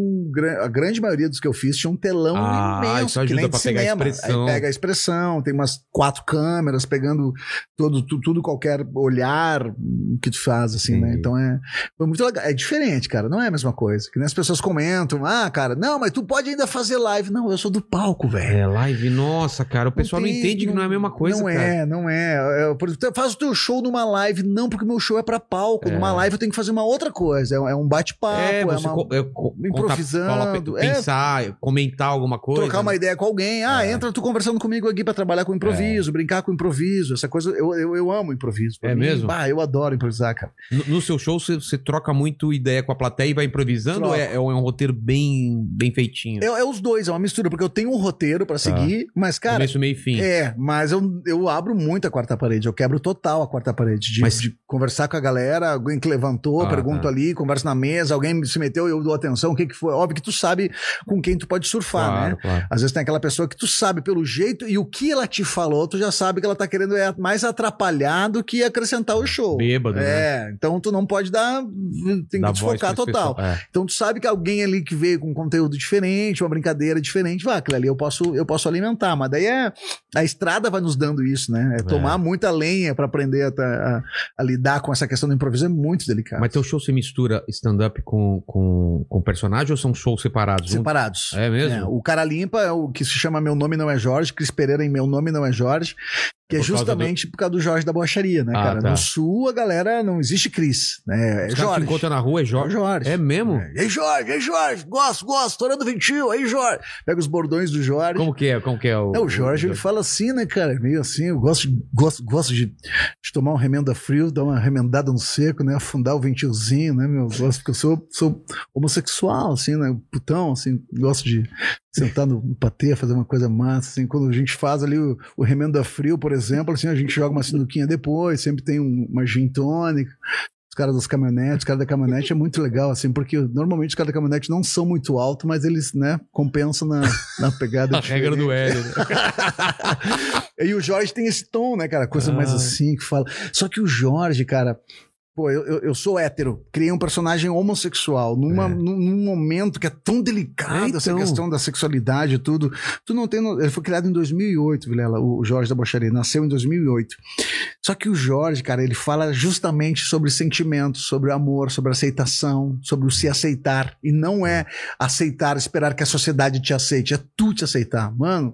A grande maioria dos que eu fiz tinha um telão Ah, imenso. isso que ajuda nem pra pegar a cinema. expressão. Aí pega a expressão, tem umas quatro câmeras pegando todo, tu- tudo, qualquer olhar que tu faz, assim, né? Então é. Foi muito legal. É diferente, cara. Não é a mesma coisa. Que nem as pessoas comentam, ah, cara, não, mas tu pode ainda fazer live. Não, eu sou do palco, velho. É, live, nossa, cara, o pessoal não, tem- entende que não é a mesma coisa, Não cara. é, não é. É, por exemplo, faz o teu show numa live, não, porque meu show é pra palco. É. Numa live eu tenho que fazer uma outra coisa. É, um- é bate-papo, É, é, você uma- co- é, co- improvisando, contar- é. pensar, comentar alguma coisa. trocar uma ideia com alguém. Ah, É. entra tu conversando comigo aqui pra trabalhar com improviso, brincar com improviso. Essa coisa, eu, eu, eu amo improviso. É mim, mesmo? Bah, eu adoro improvisar, cara. No, no seu show, você, você troca muito ideia com a plateia e vai improvisando ou é, é um roteiro bem, bem feitinho? É, é os dois, é uma mistura, porque eu tenho um roteiro pra seguir, mas, cara. Começo, meio e fim. É, mas eu, eu abro muito a quarta parede, eu quebro total a quarta parede. De, Mas- de conversar com a galera, alguém que levantou, Ah, pergunto tá. ali, converso na mesa, alguém se meteu, eu dou atenção, o que que foi? Óbvio que tu sabe com quem tu pode surfar, claro, né? claro. Às vezes tem aquela pessoa que tu sabe pelo jeito e o que ela te falou, tu já sabe que ela tá querendo é mais atrapalhar do que acrescentar o show. Bêbado, né? É, então tu não pode dar, tem Dá que desfocar total. É. Então tu sabe que alguém ali que veio com um conteúdo diferente, uma brincadeira diferente, vai, aquilo ali eu posso, eu posso alimentar. Mas daí é. A estrada vai nos dando isso, né? É tomar muita lenha pra aprender a, a- a lidar com essa questão do improviso é muito delicado. Mas teu show você mistura stand-up com, com, com personagem ou são shows separados? Separados. É mesmo? o Cara Limpa é o que se chama Meu Nome Não é Jorge, Cris Pereira em Meu Nome Não é Jorge, que é Por justamente por causa do Jorge da Bocharia, né, Ah, cara? tá. No Sul, a galera não existe Cris, né? É Os Jorge. encontram na rua, é É Jorge. Jorge. É mesmo? Ei, Jorge, ei, Jorge, gosto, gosto, estourando ventil, aí, Jorge. Pega os bordões do Jorge. Como que é? Como que é o. É, o Jorge, ele fala assim, né, cara? Meio assim, eu gosto, de- gosto, gosto de, de tomar um remenda frio, dar uma remendada no seco, né? Afundar o ventilzinho, né, meu? Gosto, porque eu sou, sou homossexual, assim, né? Putão, assim, gosto de sentar no, no patê, fazer uma coisa massa, assim. Quando a gente faz ali o, o remenda frio, por exemplo, assim, a gente joga uma sinuquinha depois, sempre tem um- uma gin tônica. Os caras das caminhonetes, os caras da caminhonete é muito legal, assim, porque normalmente os caras da caminhonete não são muito altos, mas eles, né, compensam na, na pegada A regra do Hélio. né? E o Jorge tem esse tom, né, cara? Coisa mais Ah. assim que fala. Só que o Jorge, cara. Pô, eu, eu, sou hétero, criei um personagem homossexual numa, É. num, num momento que é tão delicado É, essa então. questão da sexualidade e tudo. Tu não tem. no- Ele foi criado em 2008, Vilela, o Jorge da Bocharia, nasceu em 2008. Só que o Jorge, cara, ele fala justamente sobre sentimentos, sobre amor, sobre aceitação, sobre o se aceitar. E não é aceitar, esperar que a sociedade te aceite, é tu te aceitar. Mano,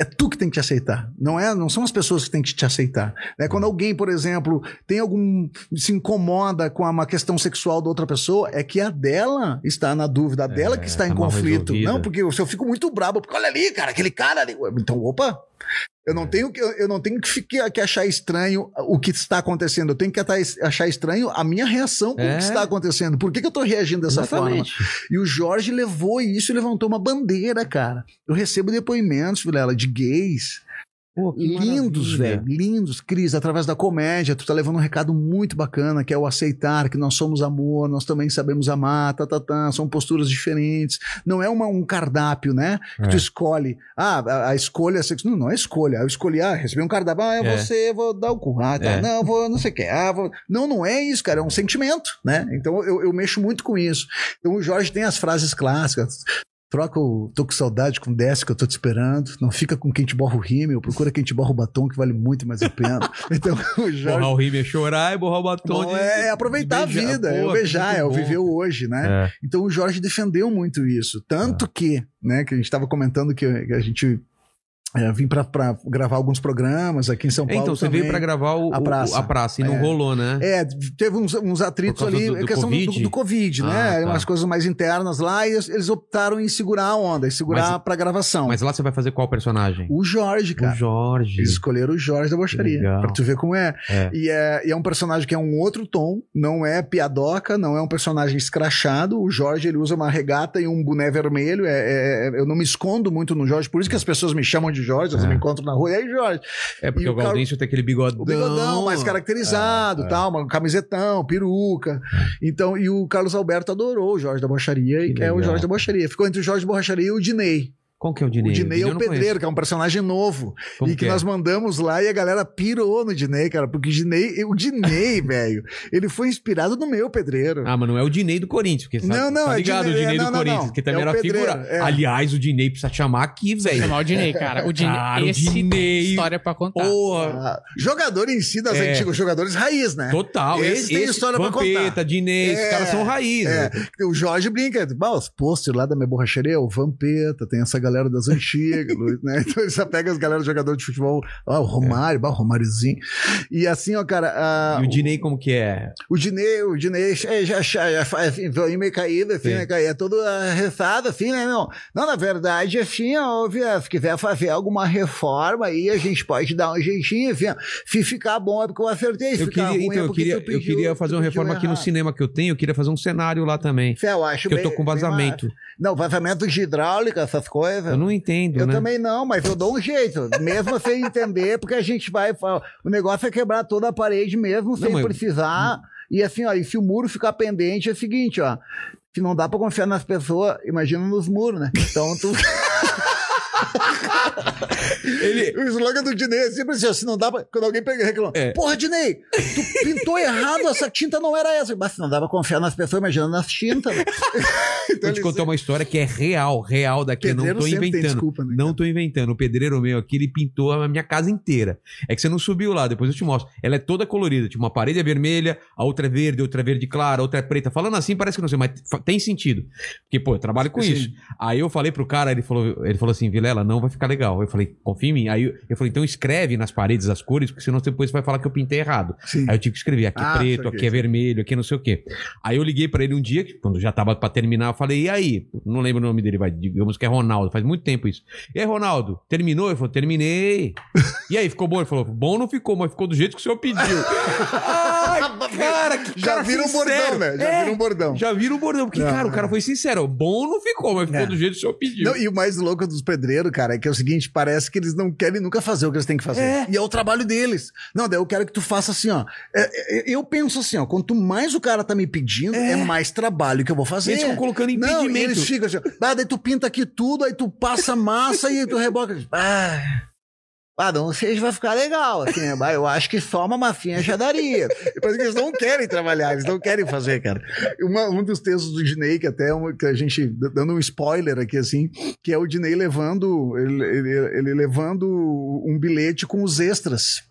é tu que tem que te aceitar. Não é, não são as pessoas que têm que te aceitar. Né? Quando alguém, por exemplo, tem algum se incomoda com uma questão sexual da outra pessoa, é que a dela está na dúvida, a dela que está tá em mal conflito. resolvida. Não, porque se eu fico muito brabo, porque olha ali, cara, aquele cara ali. Então, opa, eu não tenho que, eu não tenho que, ficar, que achar estranho o que está acontecendo. Eu tenho que achar estranho a minha reação com o É. que está acontecendo. Por que, que eu estou reagindo dessa forma? Exatamente. E o Jorge levou isso e levantou uma bandeira, cara. Eu recebo depoimentos, Vilela, de gays. Pô, lindos, velho. Lindos, Cris, através da comédia. Tu tá levando um recado muito bacana, que é o aceitar que nós somos amor, nós também sabemos amar, tá, tá, tá. São posturas diferentes. Não é uma, um cardápio, né? Que tu É. escolhe. Ah, a, a escolha sexual. Não, não é escolha. Eu escolhi, ah, recebi um cardápio. Ah, eu vou É. ser, vou dar o cu. Ah, tá. É. Não, vou, não sei o que. Ah, vou... Não, não é isso, cara. É um sentimento, né? Então eu, eu mexo muito com isso. Então o Jorge tem as frases clássicas. Troca o Tô com saudade com desce que eu tô te esperando. Não fica com quem te borra o rímel. Procura quem te borra o batom, que vale muito mais a pena. Então, o Jorge. Borrar o rímel é chorar e borrar o batom. Bom, de- é, é aproveitar beijar. a vida, é Pô, o beijar, muito é o viver o hoje, né? É. Então o Jorge defendeu muito isso. Tanto que, né, que a gente estava comentando que a gente é, vim para gravar alguns programas aqui em São Paulo. Então, você também. veio pra gravar o, A o- praça. a praça e não É. rolou, né? É, teve uns, uns atritos ali, do- do questão do, Covid? do, do Covid, Ah, né? tá. Umas coisas mais internas lá, e eles, optaram em segurar a onda, em segurar pra gravação. Mas lá você vai fazer qual personagem? O Jorge, cara. O Jorge. Eles escolheram o Jorge da Bocharia. Pra tu ver como é. É. E, é. e é um personagem que é um outro tom, não é piadoca, não é um personagem escrachado. O Jorge, ele usa uma regata e um boné vermelho. É, é- é- eu não me escondo muito no Jorge, por isso que as pessoas me chamam de Jorge, elas É. me encontram na rua. E aí, Jorge? É porque E o o Gaudêncio tem aquele bigodão. O bigodão mais caracterizado, É, é. tal, um camisetão, peruca. Então, e o Carlos Alberto adorou o Jorge da Bocharia, e Que que é o. Jorge da Bocharia. Ficou entre o Jorge da Bocharia e o Dinei. Qual que é o Dinei? O Dinei é o pedreiro, conheço. que é um personagem novo. Como e que, que é? nós mandamos lá e a galera pirou no Dinei, cara. Porque o Dinei, o Dinei, velho, ele foi inspirado no meu pedreiro. Ah, mas não é o Dinei do Corinthians. Porque Não, sabe, não, tá é ligado Dinei- o Dinei é, do não, Corinthians, não. que também É era pedreiro, figura. é. Aliás, o Dinei precisa chamar aqui, velho. Chamar o Dinei, cara. O Dinei, Cara, o esse Dinei. história pra contar. Porra. Ah, jogador em si das É. antigas, jogadores raiz, né? Total. Esse tem história pra Vampeta, contar. Dinei, os É, caras são raiz. É, né? o Jorge brinca, bah, os posters lá da minha borracharia, o Vampeta, tem essa galera das antigas, né? Então ele só pega as galera jogador de futebol, ó, o Romário, bah, o Romáriozinho. E assim, ó, cara, ah, E o Dinei como que é? o Dinei, o Dinei já, já, já, já faz assim, meio caído, assim, Sim. né, cara? É todo arrefado, assim, né, meu? Não, na verdade, assim, ó, se quiser fazer alguma reforma aí, a gente pode dar um jeitinho, assim, ó. Se ficar bom é porque eu acertei, se Eu queria, ruim então, é eu queria, tu eu pediu- queria fazer uma pediu reforma aqui no cinema que eu tenho, eu queria fazer um cenário lá também. Fé, eu acho Que eu tô bem- com bem vazamento. Não, vazamento de hidráulica, essas coisas. Eu não entendo, Eu né? também não, mas eu dou um jeito, mesmo sem entender, porque a gente vai. O negócio é quebrar toda a parede mesmo, sem precisar. E assim, ó, e se o muro ficar pendente, é o seguinte, ó. Se não dá pra confiar nas pessoas, imagina nos muros, né? Então tu. Ele, o slogan do Dinei é sempre assim, se não dá pra. Quando alguém pega e reclama, É. porra, Dinei, tu pintou errado, essa tinta não era essa. Mas se não dá pra confiar nas pessoas, imagina nas tintas, né? Então Vou te contar uma história que é real, real daqui. Eu não Pedreiro tô inventando. desculpa, né, não tô inventando. O pedreiro meu aqui, ele pintou a minha casa inteira. É que você não subiu lá, depois eu te mostro. Ela é toda colorida. Tipo, uma parede é vermelha, a outra é verde, outra é verde clara, a outra é preta. Falando assim, parece que não sei, mas tem sentido. Porque, pô, eu trabalho com Sim. isso. Aí eu falei pro cara, ele falou, ele falou assim, Vilela, não vai ficar legal. Eu falei, confia em mim. Aí eu, eu falei, então escreve nas paredes as cores, porque senão depois você vai falar que eu pintei errado. Sim. Aí eu tive que escrever, aqui é Ah, preto, aqui é vermelho, aqui é não sei o quê. Aí eu liguei pra ele um dia, quando já tava pra terminar, eu falei, e aí? Não lembro o nome dele, vai, digamos que é Ronaldo, faz muito tempo isso. E aí, Ronaldo, terminou? Ele falou, terminei. E aí, ficou bom? Ele falou, bom não ficou, mas ficou do jeito que o senhor pediu. Ai, cara, que Já cara vira um bordão, né? Já É, vira um bordão. Já vira um bordão, porque, Não, cara, o cara é. foi sincero, bom não ficou, mas ficou É. do jeito que o senhor pediu. Não, e o mais louco dos pedreiros, cara, é que é o seguinte: parece que eles não querem nunca fazer o que eles têm que fazer. É. E é o trabalho deles. Não, daí eu quero que tu faça assim, ó. É, é, eu penso assim, ó, quanto mais o cara tá me pedindo, é, mais trabalho que eu vou fazer. Eles ficam colocando Não, impedimento. eles ficam assim, ah, daí tu pinta aqui tudo, aí tu passa massa e tu reboca. Ah. Ah, não sei se vai ficar legal, assim, né? Eu acho que só uma massinha já daria. Parece que eles não querem trabalhar, eles não querem fazer, cara. Uma- um dos textos do Dinei, que até é uma- que a gente, dando um spoiler aqui, assim, que é o Dinei levando, ele, ele- ele levando um bilhete com os extras.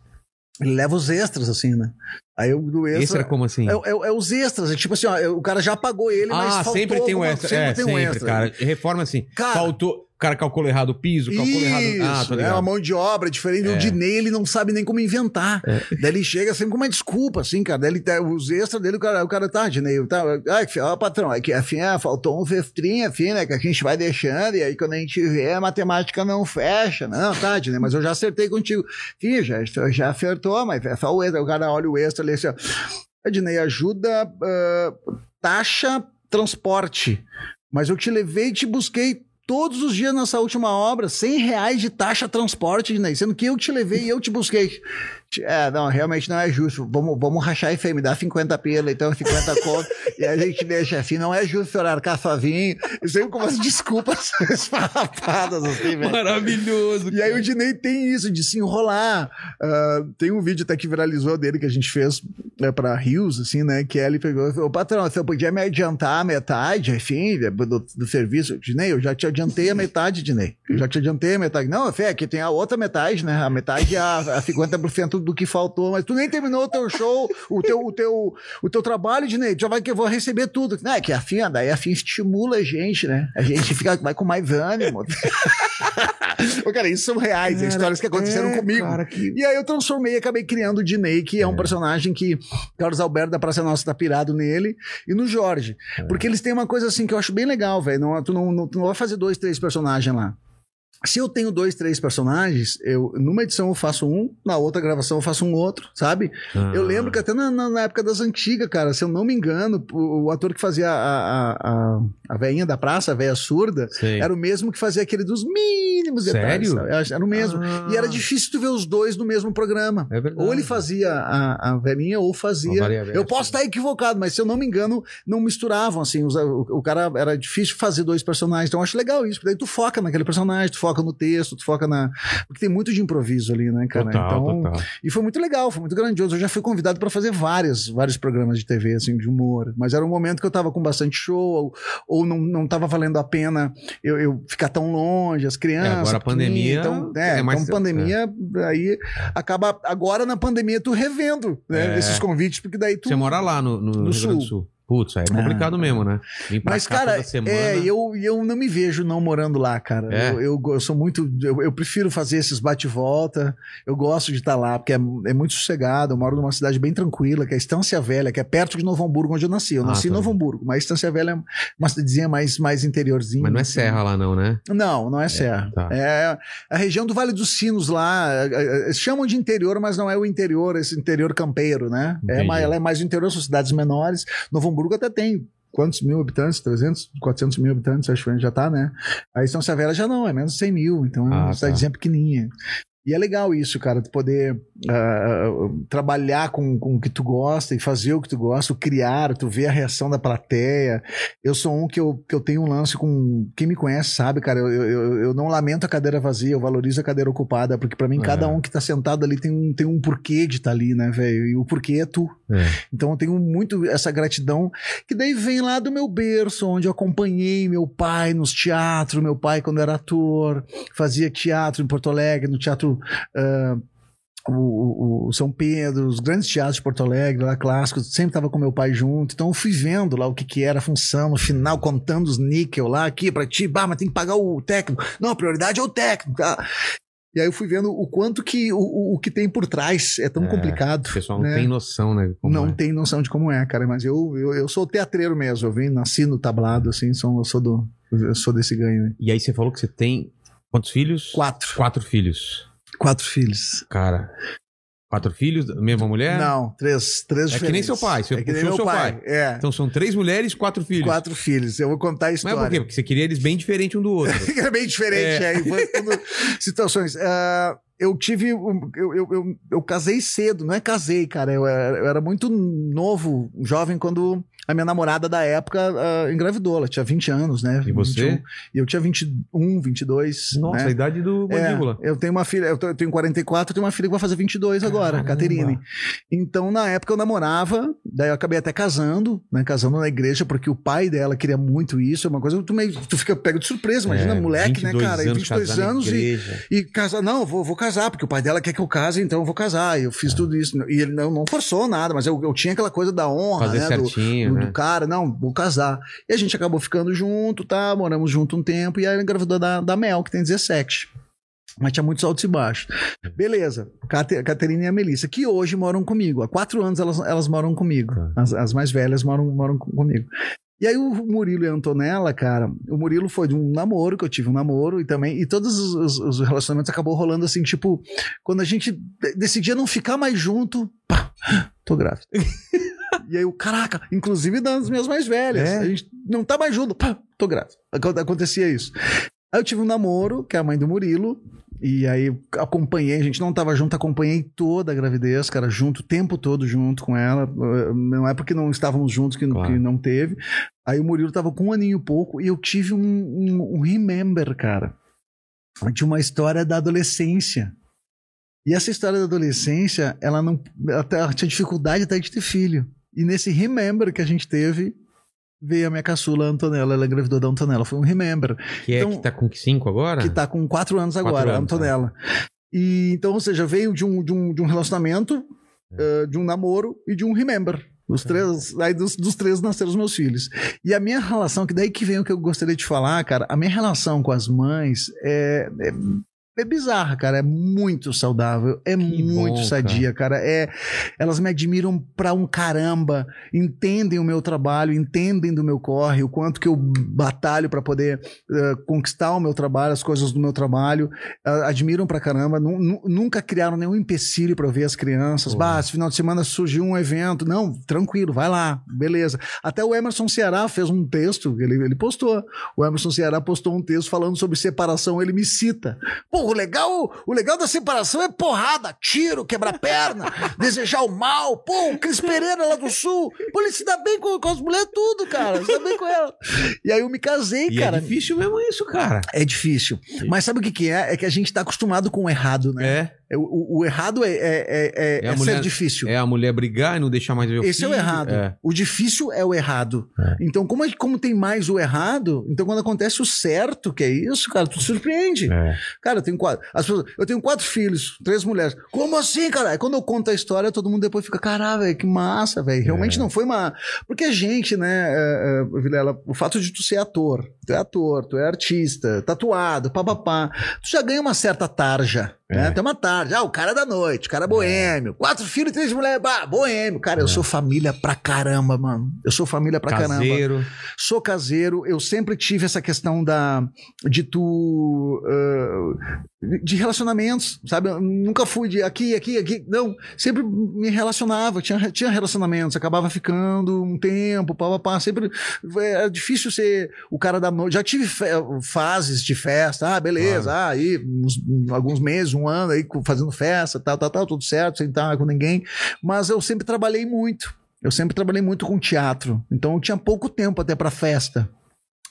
Ele leva os extras, assim, né? Aí o do extra... Era como assim? É, é- é os extras, é tipo assim, ó, é- o cara já pagou ele, mas Ah, sempre tem um extra. Sempre é, tem sempre, um extra. cara. Reforma assim. Cara- faltou. O cara calculou errado o piso, calculou errado. Ah, Isso, tô é ligado. uma mão de obra diferente. É. O Dinei, ele não sabe nem como inventar. Daí ele chega sempre com uma desculpa, assim, cara. Daí ele, tá- os extras dele, o cara, o cara tá, Dinei, tá, ó, patrão, é que assim, ah, faltou uns extrinhos, assim, né, que a gente vai deixando, e aí quando a gente vê, a matemática não fecha. Não, tá, Dinei, mas eu já acertei contigo. Sim, já, já acertou, mas é só o extra. O cara olha o extra ali, assim, ó. Ednei, ajuda, ah, taxa, transporte. Mas eu te levei e te busquei todos os dias nessa última obra, 100 reais de taxa transporte, Ednei, sendo que eu te levei e eu te busquei. É, não, realmente não é justo. Vamos, vamos rachar isso aí, me dá 50 pila, então 50 conto, e a gente deixa assim. Não é justo senhor arcar sozinho. E sempre com umas desculpas esfarrapadas, assim, velho. Maravilhoso. E aí o Dinei tem isso, de se enrolar. Ah, tem um vídeo até que viralizou dele que a gente fez né, pra Rios, assim, né? Que ele pegou e falou, patrão, você podia me adiantar a metade, enfim, do, do serviço. Dinei, eu já te adiantei a metade, Dinei. Eu já te adiantei a metade. Não, Fê, aqui tem a outra metade, né? A metade é a, a 50% do que faltou, mas tu nem terminou o teu show, o teu, o teu, o teu trabalho, Dinei. Tu já vai que eu vou receber tudo. Não, é que a FIA, daí a FIA estimula a gente, né? A gente fica, vai com mais ânimo. Ô, cara, isso são reais, Cara, histórias que aconteceram é, comigo. cara, que- E aí eu transformei e acabei criando o Dinei, que é, um personagem que Carlos Alberto da Praça Nossa tá pirado nele, e no Jorge. Porque eles têm uma coisa assim que eu acho bem legal, velho. Não, tu, não, não, tu não vai fazer dois, três personagens lá. Se eu tenho dois, três personagens, eu numa edição eu faço um, na outra gravação eu faço um outro, sabe? Ah. Eu lembro que até na, na- época das antigas, cara, se eu não me engano, o, o ator que fazia a, a, a, a veinha da praça, a veia surda, Sei. era o mesmo que fazia aquele dos mínimos detalhes. Sério? sabe? Era o mesmo. Ah. E era difícil tu ver os dois no mesmo programa. É verdade. Ou ele fazia a, a velhinha, ou fazia. Eu posso estar equivocado, mas se eu não me engano, não misturavam, assim. os- o, o cara era difícil fazer dois personagens. Então eu acho legal isso, porque daí tu foca naquele personagem, tu foca no texto, tu foca na. Porque tem muito de improviso ali, né, cara? Total, então. total. E foi muito legal, foi muito grandioso. Eu já fui convidado para fazer várias, vários programas de TV, assim, de humor. Mas era um momento que eu tava com bastante show, ou, ou não, não tava valendo a pena eu, eu ficar tão longe, as crianças. É, agora a pandemia Então, é, é mais- então pandemia, aí acaba. Agora na pandemia tu revendo né, É. esses convites, porque daí tu. Você mora lá no, no, do Sul. Putz, aí é complicado mesmo, né? Vim pra Mas, cá cara, toda semana. é, eu, eu não me vejo não morando lá, cara. É? Eu, eu, eu sou muito. Eu, eu prefiro fazer esses bate-volta. Eu gosto de estar lá, porque é, é muito sossegado. Eu moro numa cidade bem tranquila, que é Estância Velha, que é perto de Novo Hamburgo, onde eu nasci. Eu Ah, nasci em tá Novo bem. Hamburgo, mas Estância Velha é uma cidadezinha mais, mais interiorzinha. Mas não é assim. serra lá não, né? Não, não é serra. tá. É a região do Vale dos Sinos lá. é, é, chamam de interior, mas não é o interior, esse interior campeiro, né? É Entendi. ela é mais interior, são cidades menores. Novo Hamburgo até tem quantos mil habitantes? 300, 400 mil habitantes, acho que já tá, né? Aí São Severa já não, é menos de 100 mil, então é Ah, uma tá. cidadezinha pequenininha. E é legal isso, cara, tu poder ah, trabalhar com, com o que tu gosta e fazer o que tu gosta, criar, tu ver a reação da plateia. Eu sou um que eu, que eu tenho um lance com. Quem me conhece sabe, cara, eu, eu, eu não lamento a cadeira vazia, eu valorizo a cadeira ocupada, porque pra mim É. cada um que tá sentado ali tem um, tem um porquê de estar ali, né, velho? E o porquê é tu. É. Então eu tenho muito essa gratidão, que daí vem lá do meu berço, onde eu acompanhei meu pai nos teatros, meu pai quando era ator, fazia teatro em Porto Alegre, no teatro. Ah, o, o- o São Pedro, os grandes teatros de Porto Alegre, lá clássicos, sempre tava com meu pai junto, então eu fui vendo lá o que que era a função, no final contando os níquel lá, aqui pra ti, bah, mas tem que pagar o técnico, não, a prioridade é o técnico, tá? E aí eu fui vendo o quanto que o, o, que tem por trás é tão É, complicado. O pessoal não né? tem noção, né? não é. tem noção de como é, cara. Mas eu, eu, eu sou teatreiro mesmo. Eu vim, nasci no tablado, assim, sou, eu sou do. Eu sou desse ganho aí. E aí você falou que você tem quantos filhos? Quatro. Quatro filhos. Quatro filhos. Cara, quatro filhos, mesma mulher? Não, três, três É que nem seu pai, você é que nem meu seu pai. pai. É. Então são três mulheres, quatro filhos. Quatro filhos. Eu vou contar a Mas história. por quê? Porque você queria eles bem diferentes um do outro. é bem diferente, É. é. tudo situações. Ah, eu tive. Eu, eu, eu, eu casei cedo, não é casei, cara. Eu era, eu era muito novo, jovem, quando a minha namorada da época ah, engravidou. Ela tinha 20 anos, né? E você? 21. E eu tinha 21, 22. Nossa, né? a idade do É, mandíbula. eu tenho uma filha, eu tenho 44, eu tenho uma filha que vai fazer 22 agora. Caterine. Então, na época eu namorava, daí eu acabei até casando, né, casando na igreja, porque o pai dela queria muito isso, é uma coisa tu, meio, tu fica pego de surpresa, imagina, É, moleque, né, 22 cara, anos 22 casar na anos e, e casar, não, vou, vou casar, porque o pai dela quer que eu case, então eu vou casar, e eu É. fiz tudo isso, e ele não, não forçou nada, mas eu, eu tinha aquela coisa da honra, Fazer né, do, certinho, do, né? Do cara, não, vou casar. E a gente acabou ficando junto, tá? Moramos junto um tempo, e aí ela engravidou da, da Mel, que tem 17. Mas tinha muitos altos e baixos. Beleza. Cate- Caterina e a Melissa, que hoje moram comigo. Há quatro anos elas, elas moram comigo. Tá. As, as mais velhas moram, moram com- comigo. E aí o Murilo e a Antonella, cara, o Murilo foi de um namoro, que eu tive um namoro, e também, e todos os, os- os relacionamentos acabou rolando assim, tipo, quando a gente de- decidia não ficar mais junto, pá, tô grávida. e aí o caraca, inclusive das minhas mais velhas, É? a gente não tá mais junto, pá, tô grávida. Acon- Acontecia isso. Aí eu tive um namoro, que é a mãe do Murilo, E aí acompanhei, a gente não tava junto, acompanhei toda a gravidez, cara, junto, o tempo todo junto com ela. Não é porque não estávamos juntos que, Claro. que não teve. Aí o Murilo tava com um aninho pouco e eu tive um, um, um remember, cara, de uma história da adolescência. E essa história da adolescência, ela não. Ela tinha dificuldade até de ter filho. E nesse remember que a gente teve, veio a minha caçula, Antonella. Ela engravidou da Antonella. Foi um remember. Que é Então- que tá com cinco agora? Que tá com quatro anos Quatro agora, a anos, Antonella. E então, ou seja, veio de um, de um, de um relacionamento, É. eh, de um namoro e de um remember. Os três, aí dos, dos três nasceram os meus filhos. E a minha relação, que daí que vem o que eu gostaria de falar, cara, a minha relação com as mães é, é, é bizarra, cara, é muito saudável, é muito bom, sadia, cara. É, elas me admiram pra um caramba, entendem o meu trabalho, entendem do meu corre, o quanto que eu batalho pra poder eh, conquistar o meu trabalho, as coisas do meu trabalho, ah, admiram pra caramba, nu- nu- nunca criaram nenhum empecilho pra eu ver as crianças. Porra. Bah, esse final de semana surgiu um evento, não, tranquilo, vai lá, beleza. Até o Emerson Ceará fez um texto, ele, ele postou. O Emerson Ceará postou um texto falando sobre separação, ele me cita. Pô, o legal, o legal da separação é porrada, tiro, quebrar perna, desejar o mal. Pô, o Cris Pereira lá do Sul, pô, ele se dá bem com, com as mulheres tudo, cara, se dá bem com ela. E aí eu me casei, E cara. é difícil mesmo isso, cara. É difícil. Mas sabe o que, que é? É que a gente tá acostumado com o errado, né? É. É, O, o- errado é, é, é, é- É é mulher- ser difícil. É a mulher brigar e não deixar mais ver o Esse é o errado. É. O difícil é o errado. É. Então, como, é- como tem mais o errado, então quando acontece o certo, que é isso, cara, tu te surpreende. É. Cara, eu tenho quatro. as pessoas- eu tenho quatro filhos, três mulheres. Como assim, cara? Quando eu conto a história, todo mundo depois fica, caralho, que massa, velho. Realmente É. não foi uma. Porque a gente, né, é, é, Vilela, o fato de tu ser ator, tu é ator, tu é artista, tatuado, papapá, tu já ganha uma certa tarja. Né? É. Tem uma tarja. Ah, o cara da noite, o cara boêmio. Quatro filhos, três mulheres, bah, boêmio. Cara, eu sou família pra caramba, mano. Eu sou família pra caramba Caseiro. sou caseiro, eu sempre tive essa questão da de tu ah, de relacionamentos, sabe? Eu nunca fui de aqui, aqui, aqui, não, sempre me relacionava, tinha, tinha relacionamentos, acabava ficando um tempo, pá, pá, pá, sempre é difícil ser o cara da noite. Já tive fases de festa, ah, beleza, ah, aí uns- alguns meses, um ano aí fazendo festa, tal, tal, tal, tudo certo, sem estar com ninguém, mas eu sempre trabalhei muito. Eu sempre trabalhei muito com teatro, então eu tinha pouco tempo até pra festa.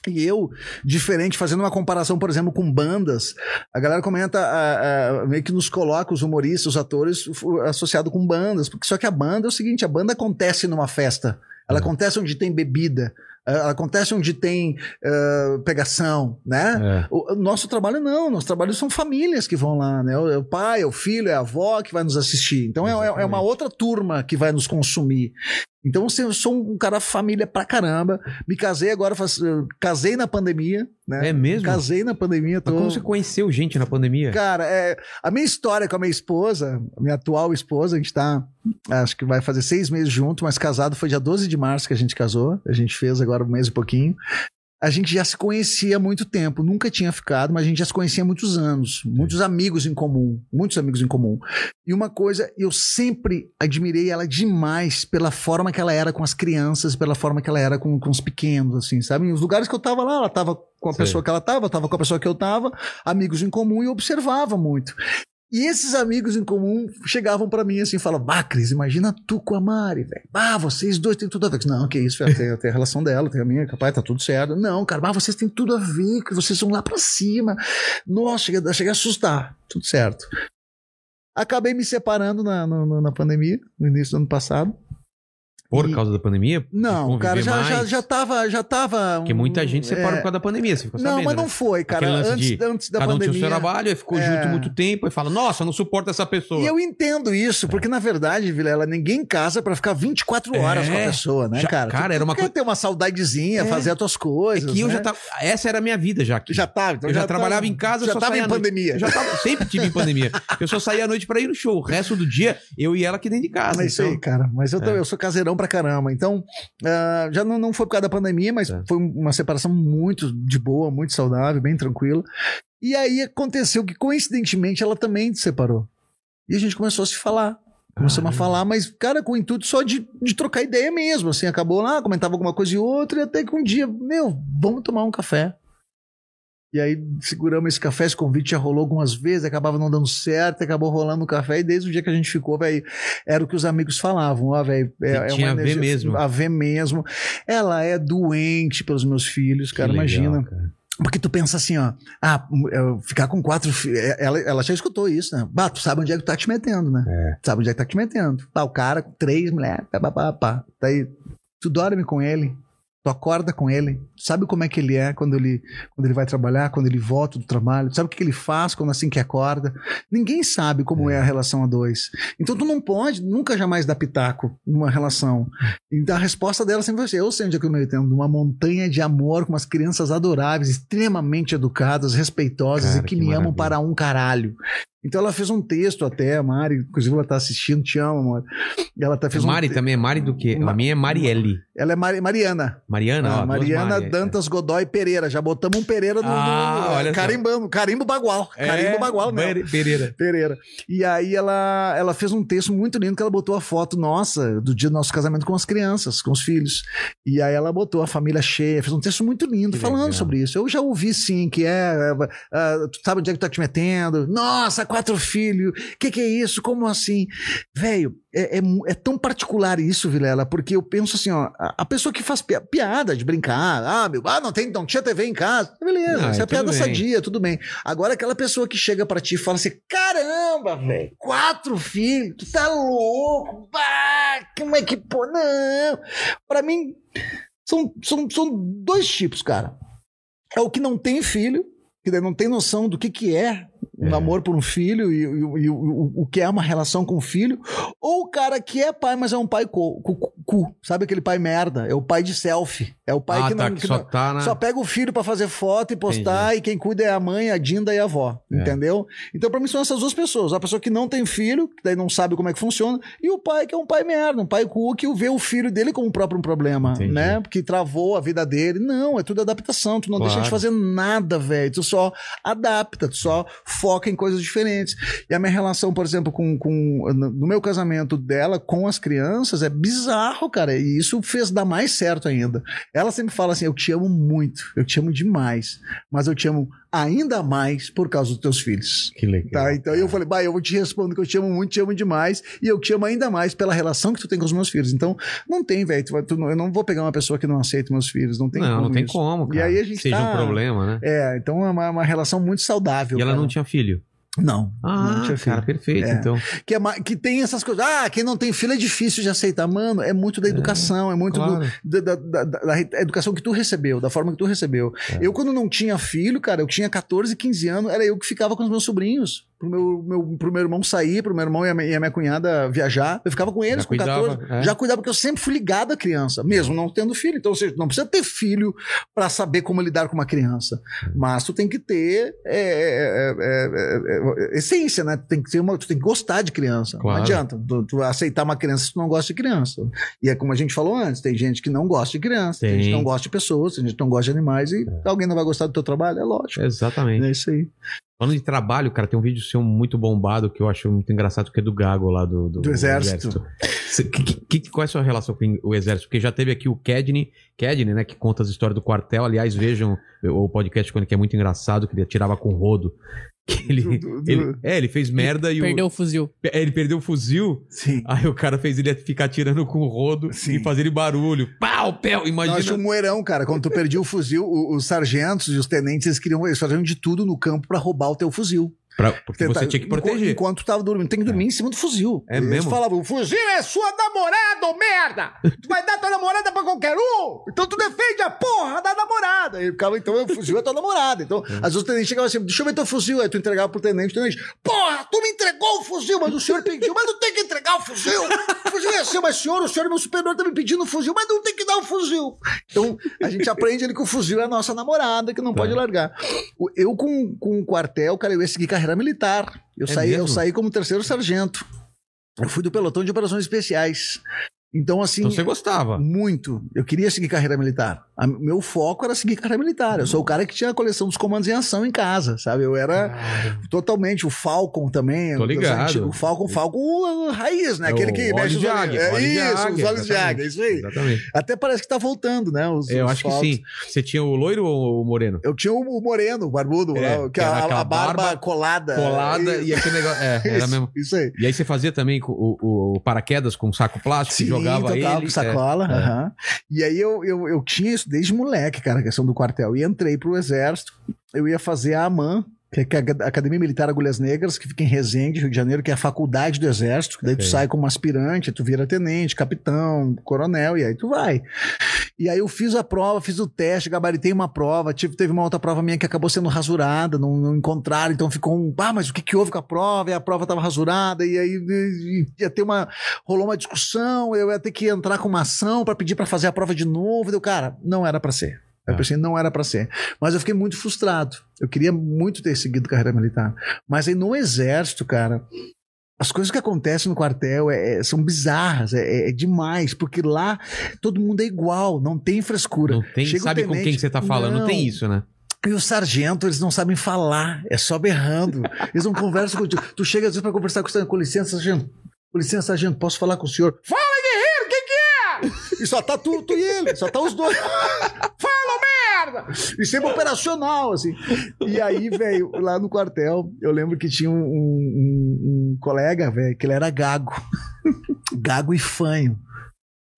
E eu, diferente, fazendo uma comparação, por exemplo, com bandas, a galera comenta, ah, ah, meio que nos coloca os humoristas, os atores, associado com bandas. Porque só que a banda é o seguinte: a banda acontece numa festa. Ela É. acontece onde tem bebida. Ela acontece onde tem ah, pegação, né? É. O, o nosso trabalho não, nosso trabalho são famílias que vão lá, né? O, é o pai, é o filho, é a avó que vai nos assistir. Então é, é- é uma outra turma que vai nos consumir. Então assim, eu sou um cara família pra caramba. Me casei agora, faz- casei na pandemia, né? É mesmo? Casei na pandemia, Mas tô... como você conheceu gente na pandemia? Cara, é, a minha história com a minha esposa, a minha atual esposa, a gente tá, acho que vai fazer seis meses junto, mas casado foi dia 12 de março que a gente casou, a gente fez agora um mês e pouquinho. A gente já se conhecia há muito tempo, nunca tinha ficado, mas a gente já se conhecia há muitos anos, muitos amigos em comum, muitos amigos em comum. E uma coisa, eu sempre admirei ela demais pela forma que ela era com as crianças, pela forma que ela era com, com os pequenos, assim, sabe? Em os lugares que eu tava lá, ela tava com a Sei. pessoa que ela tava, eu tava com a pessoa que eu tava, amigos em comum e observava muito. E esses amigos em comum chegavam pra mim assim e falavam: Bah, Cris, imagina tu com a Mari, velho. Bah, vocês dois têm tudo a ver. Não, que isso, velho, tem, tem a relação dela, tem a minha, capaz, tá tudo certo. Não, cara, bah, vocês têm tudo a ver, que vocês vão lá pra cima. Nossa, chega, chega a assustar. Tudo certo. Acabei me separando na, na, na pandemia, no início do ano passado. Por E- causa da pandemia? Não, cara, já, já, mais? já tava. Já tava Porque muita gente separou é, por causa da pandemia, você ficou Não, sabendo, mas não né? foi, cara. Antes, de antes da Cada um tinha o pandemia. seu trabalho, ficou É. junto muito tempo e fala, nossa, eu não suporto essa pessoa. E eu entendo isso, porque na verdade, Vilela, ninguém casa pra ficar 24 horas É. com a pessoa, né, Já- cara? cara, Tu- era uma coisa- ter uma saudadezinha, É. fazer as tuas É coisas. que eu né? já tava. Essa era a minha vida já. aqui. Já tá, então eu já, tá- trabalhava em casa, já só tava saía em pandemia. Já tava, sempre tive em pandemia. Eu só saía à noite pra ir no show. O resto do dia, eu e ela aqui dentro de casa. É isso então- aí, cara. Mas É. eu sou caseirão pra caramba. Então, ah, já não, não foi por causa da pandemia, mas É. foi uma separação muito de boa, muito saudável, bem tranquila. E aí aconteceu que, coincidentemente, ela também se separou. E a gente começou a se falar. Começamos a falar, mas, cara, com o intuito só de, de trocar ideia mesmo. Assim, acabou lá, comentava alguma coisa e outra, e até que um dia, meu, vamos tomar um café. E aí seguramos esse café, esse convite já rolou algumas vezes, acabava não dando certo, acabou rolando o café, e desde o dia que a gente ficou, velho, era o que os amigos falavam, ó, velho, é, é tinha a ver mesmo. A ver mesmo. Ela é doente pelos meus filhos, cara, legal, imagina. cara. Porque tu pensa assim, ó, ah, eu ficar com quatro filhos. Ela, ela já escutou isso, né? Bah, tu sabe onde é que tu tá te metendo, né? É. Tu sabe onde é que tá te metendo. Tá, o cara com três mulheres, pá, pá, pá, pá. Daí, tu dorme com ele, tu acorda com ele, sabe como é que ele é quando ele, quando ele vai trabalhar, quando ele volta do trabalho, sabe o que ele faz quando assim que acorda. Ninguém sabe como é, a relação a dois. Então tu não pode nunca jamais dar pitaco numa relação. Então a resposta dela sempre vai ser: eu sei onde é que eu me metendo, numa montanha de amor com umas crianças adoráveis, extremamente educadas, respeitosas Cara, e que, que me amam maravilha. para um caralho. Então ela fez um texto até, a Mari, inclusive ela tá assistindo, te amo, amor. Ela até fez Mari um também é Mari do quê? Ma- A minha é Marielle. Ela é Mari- Mariana. Mariana, Ah, ó, Mariana Mari, é. Dantas Godoy Pereira. Já botamos um Pereira no, Ah, no- olha só. carimbando, carimbo bagual. É, Carimbo bagual, né? Pere- Pereira. Pereira. E aí ela, ela fez um texto muito lindo que ela botou a foto nossa do dia do nosso casamento com as crianças, com os filhos. E aí ela botou a família cheia, fez um texto muito lindo Que falando legal. sobre isso. Eu já ouvi sim que é, é, tu sabe onde é que tu tá te metendo? Nossa, quatro filhos. Que que é isso? Como assim? Velho, é, é, é tão particular isso, Vilela, porque eu penso assim, ó, a, a pessoa que faz pia- piada de brincar, ah, meu, ah, não tem, não tinha TV em casa, beleza, Ah, isso é piada bem. sadia, tudo bem. Agora aquela pessoa que chega pra ti e fala assim, caramba, velho, quatro filhos, tu tá louco, bah, como é que, pô, não. Pra mim, são, são, são dois tipos, cara. É o que não tem filho, que não tem noção do que que é um É. amor por um filho e, e- e o, o- o que é uma relação com o filho, ou o cara que é pai, mas é um pai cu, cu- cu, sabe aquele pai merda? É o pai de selfie. É o pai ah, que tá, não. que que só não- tá na... só pega o filho pra fazer foto e postar, e quem cuida é a mãe, a Dinda e a avó. É. Entendeu? Então, pra mim, são essas duas pessoas. A pessoa que não tem filho, que daí não sabe como é que funciona, e o pai que é um pai merda, um pai cu que vê o filho dele como o próprio problema, Entendi. né? Porque travou a vida dele. Não, é tudo adaptação. Tu não deixa Claro. de fazer nada, velho. Tu só adapta, tu só foca em coisas diferentes. E a minha relação, por exemplo, com, com no meu casamento dela com as crianças é bizarro, cara. E isso fez dar mais certo ainda. Ela sempre fala assim: Eu te amo muito, eu te amo demais, mas eu te amo ainda mais por causa dos teus filhos. Que legal. Tá, então eu falei, bah, eu te respondo que eu te amo muito, te amo demais, e eu te amo ainda mais pela relação que tu tem com os meus filhos. Então, não tem, velho, eu não vou pegar uma pessoa que não aceita meus filhos, não tem não, como não tem isso. como, E cara. aí a gente Seja tá- um problema, né? É, então é uma, uma relação muito saudável. E ela cara. não tinha filho. Não, Ah, não tinha filho. cara, perfeito, É. então. Que, é que tem essas coisas. Ah, quem não tem filho é difícil de aceitar. Mano, é muito da educação, é, muito do- claro. da, da- da- da- da educação que tu recebeu, da forma que tu recebeu. É. Eu, quando não tinha filho, cara, eu tinha 14, 15 anos, era eu que ficava com os meus sobrinhos. Pro meu, meu, pro meu irmão sair, pro meu irmão e a, minha, e a minha cunhada viajar. Eu ficava com eles Já com cuidava, 14. é. Já cuidava, porque eu sempre fui ligado à criança, mesmo não tendo filho. Então, ou seja, não precisa ter filho pra saber como lidar com uma criança. Mas tu tem que ter é, é, é, é, é, essência, né? Tu tem que ter uma, tu tem que gostar de criança. Claro. Não adianta tu, tu aceitar uma criança se tu não gosta de criança. E é como a gente falou antes, tem gente que não gosta de criança, tem, Tem. gente que não gosta de pessoas, tem gente que não gosta de animais e alguém não vai gostar do teu trabalho, é lógico. Exatamente. É isso aí. Falando de trabalho, cara, tem um vídeo seu muito bombado que eu acho muito engraçado, que é do Gago lá do, Do Exército. Cê- que- que- qual é a sua relação com o Exército? Porque já teve aqui o Kedney, Kedney, né, que conta as histórias do quartel. Aliás, vejam o podcast quando que é muito engraçado, que ele atirava com rodo. Ele, Do- do- ele- é, ele fez merda e Perdeu o, o fuzil. é, ele perdeu o fuzil. Sim. Aí o cara fez ele ficar atirando com o rodo Sim. e fazer ele barulho. Pau, pau, imagina. Nós um moerão, cara. Quando tu perdia o fuzil, os sargentos e os tenentes, eles queriam, eles faziam de tudo no campo pra roubar o teu fuzil. Pra- porque você tinha que proteger. Enquanto tu tava dormindo, tem que dormir em cima do fuzil. É eles mesmo? falavam, o fuzil é sua namorada, ô merda! Tu vai dar tua namorada pra qualquer um! Então tu defende a porra da namorada! E ficava, então, o fuzil é tua namorada. Então, às vezes o tenente chegava assim, deixa eu ver teu fuzil. Aí tu entregava pro tenente, tenente, porra, tu me entregou o fuzil, mas o senhor pediu, mas não tem que entregar o fuzil! O fuzil é seu, mas senhor, o senhor é meu superior, tá me pedindo o fuzil, mas não tem que dar o fuzil! Então, a gente aprende ali que o fuzil é a nossa namorada, que não Tá. pode largar. O- Eu, com, com o quartel, cara, eu ia seguir carreira militar. Eu, É saí, eu saí como terceiro sargento. Eu fui do pelotão de operações especiais. Então, assim. Então você gostava. Muito. Eu queria seguir carreira militar. A- meu foco era seguir carreira militar. Eu sou o cara que tinha a coleção dos comandos em ação em casa, sabe? Eu era totalmente o Falcon também. Tô ligado. O Falcon, Falcon raiz, né? É Aquele que olhos mexe de águia, É isso, águia, os olhos de águia, é isso aí. Exatamente. Até parece que tá voltando, né? Os, Eu os acho que sim. Você tinha o loiro ou o moreno? Eu tinha o moreno, o barbudo, É, lá, que era a, a barba, barba colada. Colada Isso, e aquele negócio. É, era isso, mesmo. Isso aí. E aí você fazia também o, o- o paraquedas com saco plástico, Sim, jogava tocava ele. com sacola. é. aham. E aí eu, eu, eu tinha isso desde moleque, cara, a questão do quartel. E entrei pro exército. Eu ia fazer a AMAN, que é a Academia Militar Agulhas Negras, que fica em Resende, Rio de Janeiro, que é a faculdade do exército. Daí tu sai como aspirante, tu vira tenente, capitão, coronel, e aí tu vai. E aí eu fiz a prova, fiz o teste, gabaritei uma prova, tive, teve uma outra prova minha que acabou sendo rasurada, não, não encontraram, então ficou um, ah, mas o que que houve com a prova? E a prova tava rasurada, e aí e- e ia ter uma, rolou uma discussão, eu ia ter que entrar com uma ação para pedir para fazer a prova de novo, deu, cara, não era para ser. Eu Ah. pensei, não era para ser. Mas eu fiquei muito frustrado. Eu queria muito ter seguido carreira militar. Mas aí no exército, cara, as coisas que acontecem no quartel é- é- são bizarras, é, é- é demais, porque lá todo mundo é igual, não tem frescura. Não tem, Chega sabe com tenente, quem que você tá falando? Não, tem isso, né? E o sargento, eles não sabem falar, é só berrando. Eles não conversam contigo. Tu chega às vezes pra conversar com o sargento, com licença, sargento. Com licença, sargento, posso falar com o senhor? Fala, guerreiro, o que que é? E só tá tu, tu e ele, só tá os dois. Fala, merda! E sempre operacional, assim. E aí, velho, lá no quartel, eu lembro que tinha um, um- um- colega, velho, que ele era gago. gago e fanho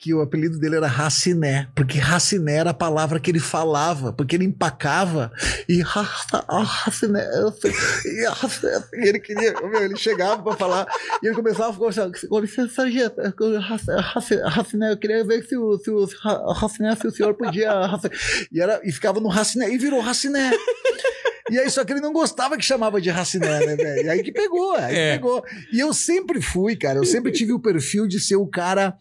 que o apelido dele era Raciné, porque Raciné era a palavra que ele falava, porque ele empacava e Raciné, e ele queria, meu, ele chegava para falar e ele começava a conversar, com licença, Raciné, eu queria ver se o, se o Ra- Raciné, se o senhor podia, e, era, e ficava no Raciné, e virou Raciné. E aí, só que ele não gostava que chamava de Raciné, né, velho? E aí que pegou, aí que É. pegou. E eu sempre fui, cara, eu sempre tive o perfil de ser o cara.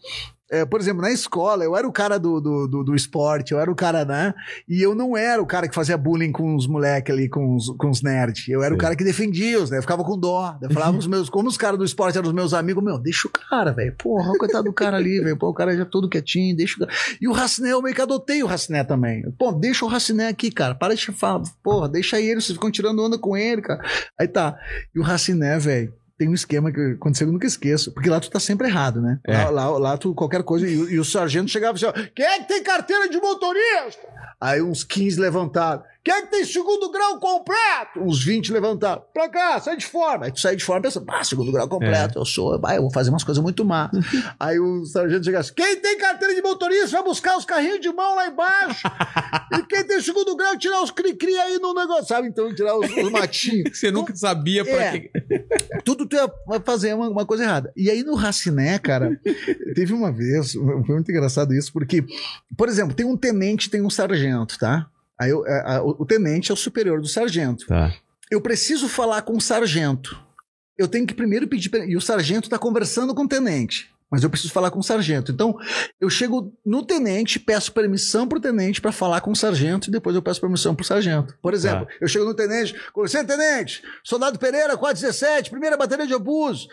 É, por exemplo, na escola, eu era o cara do, do, do, do esporte, eu era o cara, né? E eu não era o cara que fazia bullying com os moleques ali, com os, com os nerds. Eu era o Sim. cara que defendia os, né? Eu ficava com dó. Eu falava os meus, como os caras do esporte eram os meus amigos, meu, deixa o cara, velho. Porra, coitado do cara ali, velho. Pô, o cara já todo quietinho, deixa o cara. E o Raciné, eu meio que adotei o Raciné também. Pô, deixa o Raciné aqui, cara. Para de falar. Porra, deixa ele, vocês ficam tirando onda com ele, cara. Aí tá. E o Raciné, velho. Tem um esquema que aconteceu que eu nunca esqueço. Porque lá tu tá sempre errado, né? É. Lá, lá, lá tu, qualquer coisa. E, o- e o sargento chegava assim: ó, quem é que tem carteira de motorista? Aí uns 15 levantaram. Quem é que tem segundo grau completo? Uns 20 levantaram. Pra cá, sai de forma. Aí tu sai de forma pensando, ah, segundo grau completo, eu sou, vai, eu vou fazer umas coisas muito má. Aí o sargento chega assim: quem tem carteira de motorista vai buscar os carrinhos de mão lá embaixo. e quem tem segundo grau, tirar os cri-cri aí no negócio, sabe? Então, tirar os, os matinhos. Você nunca sabia pra É. que. Tudo tu ia fazer uma, uma coisa errada. E aí no Raciné, cara, teve uma vez, foi muito engraçado isso, porque, por exemplo, tem um tenente, tem um sargento, tá? Aí eu- a- a- o tenente é o superior do sargento. Tá. Eu preciso falar com o sargento. Eu tenho que primeiro pedir. E o sargento tá conversando com o tenente. Mas eu preciso falar com o sargento. Então, eu chego no tenente, peço permissão pro tenente para falar com o sargento e depois eu peço permissão pro sargento. Por exemplo, eu chego no tenente, com licença, tenente, soldado Pereira, 417, primeira bateria de abuso.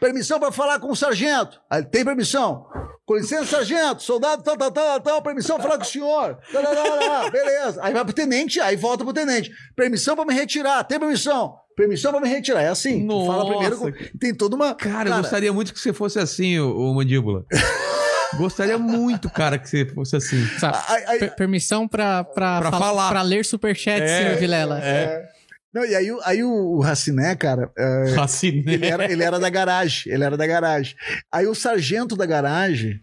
Permissão para falar com o sargento. Aí, tem permissão. Com licença, sargento, soldado tal, tal, tal, tal, permissão falar com o senhor. Lá, lá, lá, lá, lá. Beleza. Aí vai pro tenente, aí volta pro tenente. Permissão para me retirar, tem permissão. Permissão para me retirar. É assim. Tu fala Nossa. primeiro. com- Tem toda uma. Cara, eu gostaria muito que você fosse assim, o, o Mandíbula. gostaria muito, cara, que você fosse assim. Sabe? Ai, ai, Per- permissão pra, pra, Pra fal- falar. pra ler superchat, É, senhor Vilela. É. Não, e aí, o- aí o, o Raciné, cara, é, Assim, né? ele, era, ele era da garagem. Ele era da garagem. Aí o sargento da garagem,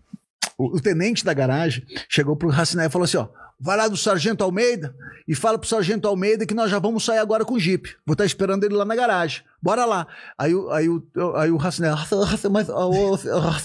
o, o tenente da garagem, chegou pro Raciné e falou assim: ó. Vai lá do Sargento Almeida e fala pro Sargento Almeida que nós já vamos sair agora com o Jeep. Vou estar esperando ele lá na garagem. Bora lá. Aí, o- aí, o- aí o Raciné, mas ó, ô,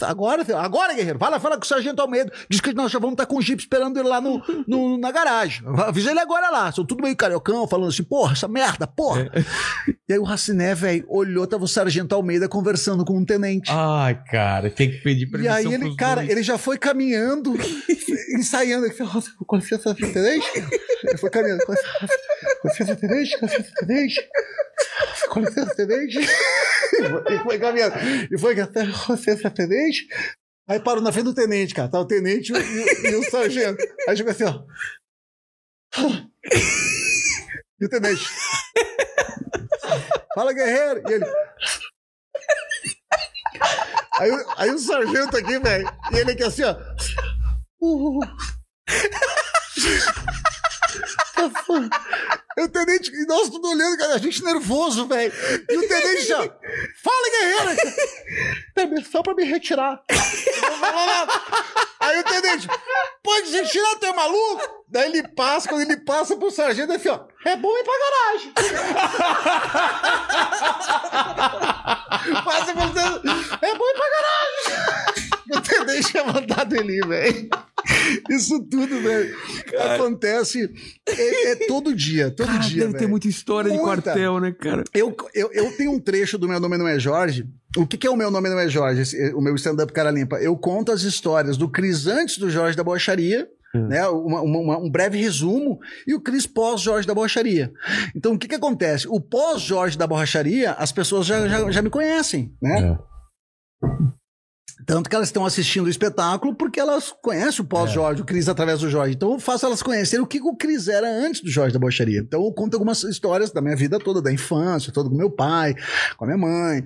agora, agora, guerreiro, vai lá falar com o Sargento Almeida. Diz que nós já vamos estar com o Jeep esperando ele lá no, no- na garagem. Avisa ele agora lá. São tudo meio cariocão, falando assim, porra, essa merda, porra. E aí o Raciné, velho, olhou, tava o Sargento Almeida conversando com um tenente. Ai, cara, tem que pedir E permissão aí ele, cara, dois. ele já foi caminhando, ensaiando. Ele falou, com licença, tenente. Ele foi caminhando. Com com licença, tenente. Com licença, tenente. Com licença, tenente. E foi caminhando. E foi, com licença, tenente. Aí parou na frente do tenente, cara. Tá o tenente e, o- e- o sargento. Aí chegou assim, ó. E o tenente. Fala, guerreiro. E ele. Aí, aí o sargento aqui, velho. E ele aqui assim, ó. Uh. E o tenente, e nós tudo olhando, cara, a gente nervoso, velho. E o tenente já, fala, guerreiro! Permissão pra me retirar. Aí o tenente, pode retirar, tu é maluco? Daí ele passa, quando ele passa pro sargento, assim, ó, é bom ir pra garagem. passa pro sargento, é bom ir pra garagem. Tenente tinha mandado ele velho. Isso tudo, velho, acontece é, é todo dia, todo Cara, dia, deve ter velho. muita história de Muita. quartel, né, cara? Eu, eu, eu tenho um trecho do Meu Nome Não É Jorge. O que, que é o Meu Nome Não É Jorge? Esse- o meu stand-up cara limpa. Eu conto as histórias do Cris antes do Jorge da Bocharia, né? Uma- uma- uma- um breve resumo, e o Cris pós-Jorge da Borracharia. Então, o que, que acontece? O pós-Jorge da Borracharia, as pessoas já, já, já me conhecem, né? Tanto que elas estão assistindo o espetáculo porque elas conhecem o pós-Jorge, o Cris através do Jorge. Então eu faço elas conhecerem o que o Cris era antes do Jorge da Bocharia. Então eu conto algumas histórias da minha vida toda, da infância, toda com meu pai, com a minha mãe.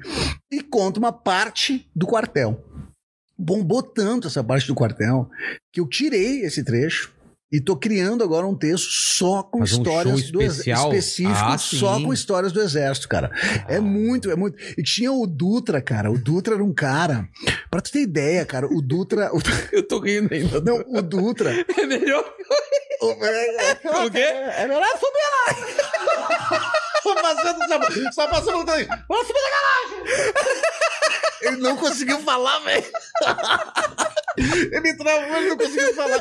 E conto uma parte do quartel. Bombou tanto essa parte do quartel que eu tirei esse trecho e tô criando agora um texto só com um histórias show do especial? específico, Ah, só com histórias do exército, cara. É muito, é muito. E tinha o Dutra, cara. O Dutra era um cara. Pra tu ter ideia, cara, o Dutra. o- Eu tô rindo ainda. não, o Dutra. É melhor. O, é, O quê? é melhor subir lá. Tô passando, só, só passando. Vamos subir na garagem. Ele não conseguiu falar, velho. Ele travou, ele não conseguiu falar.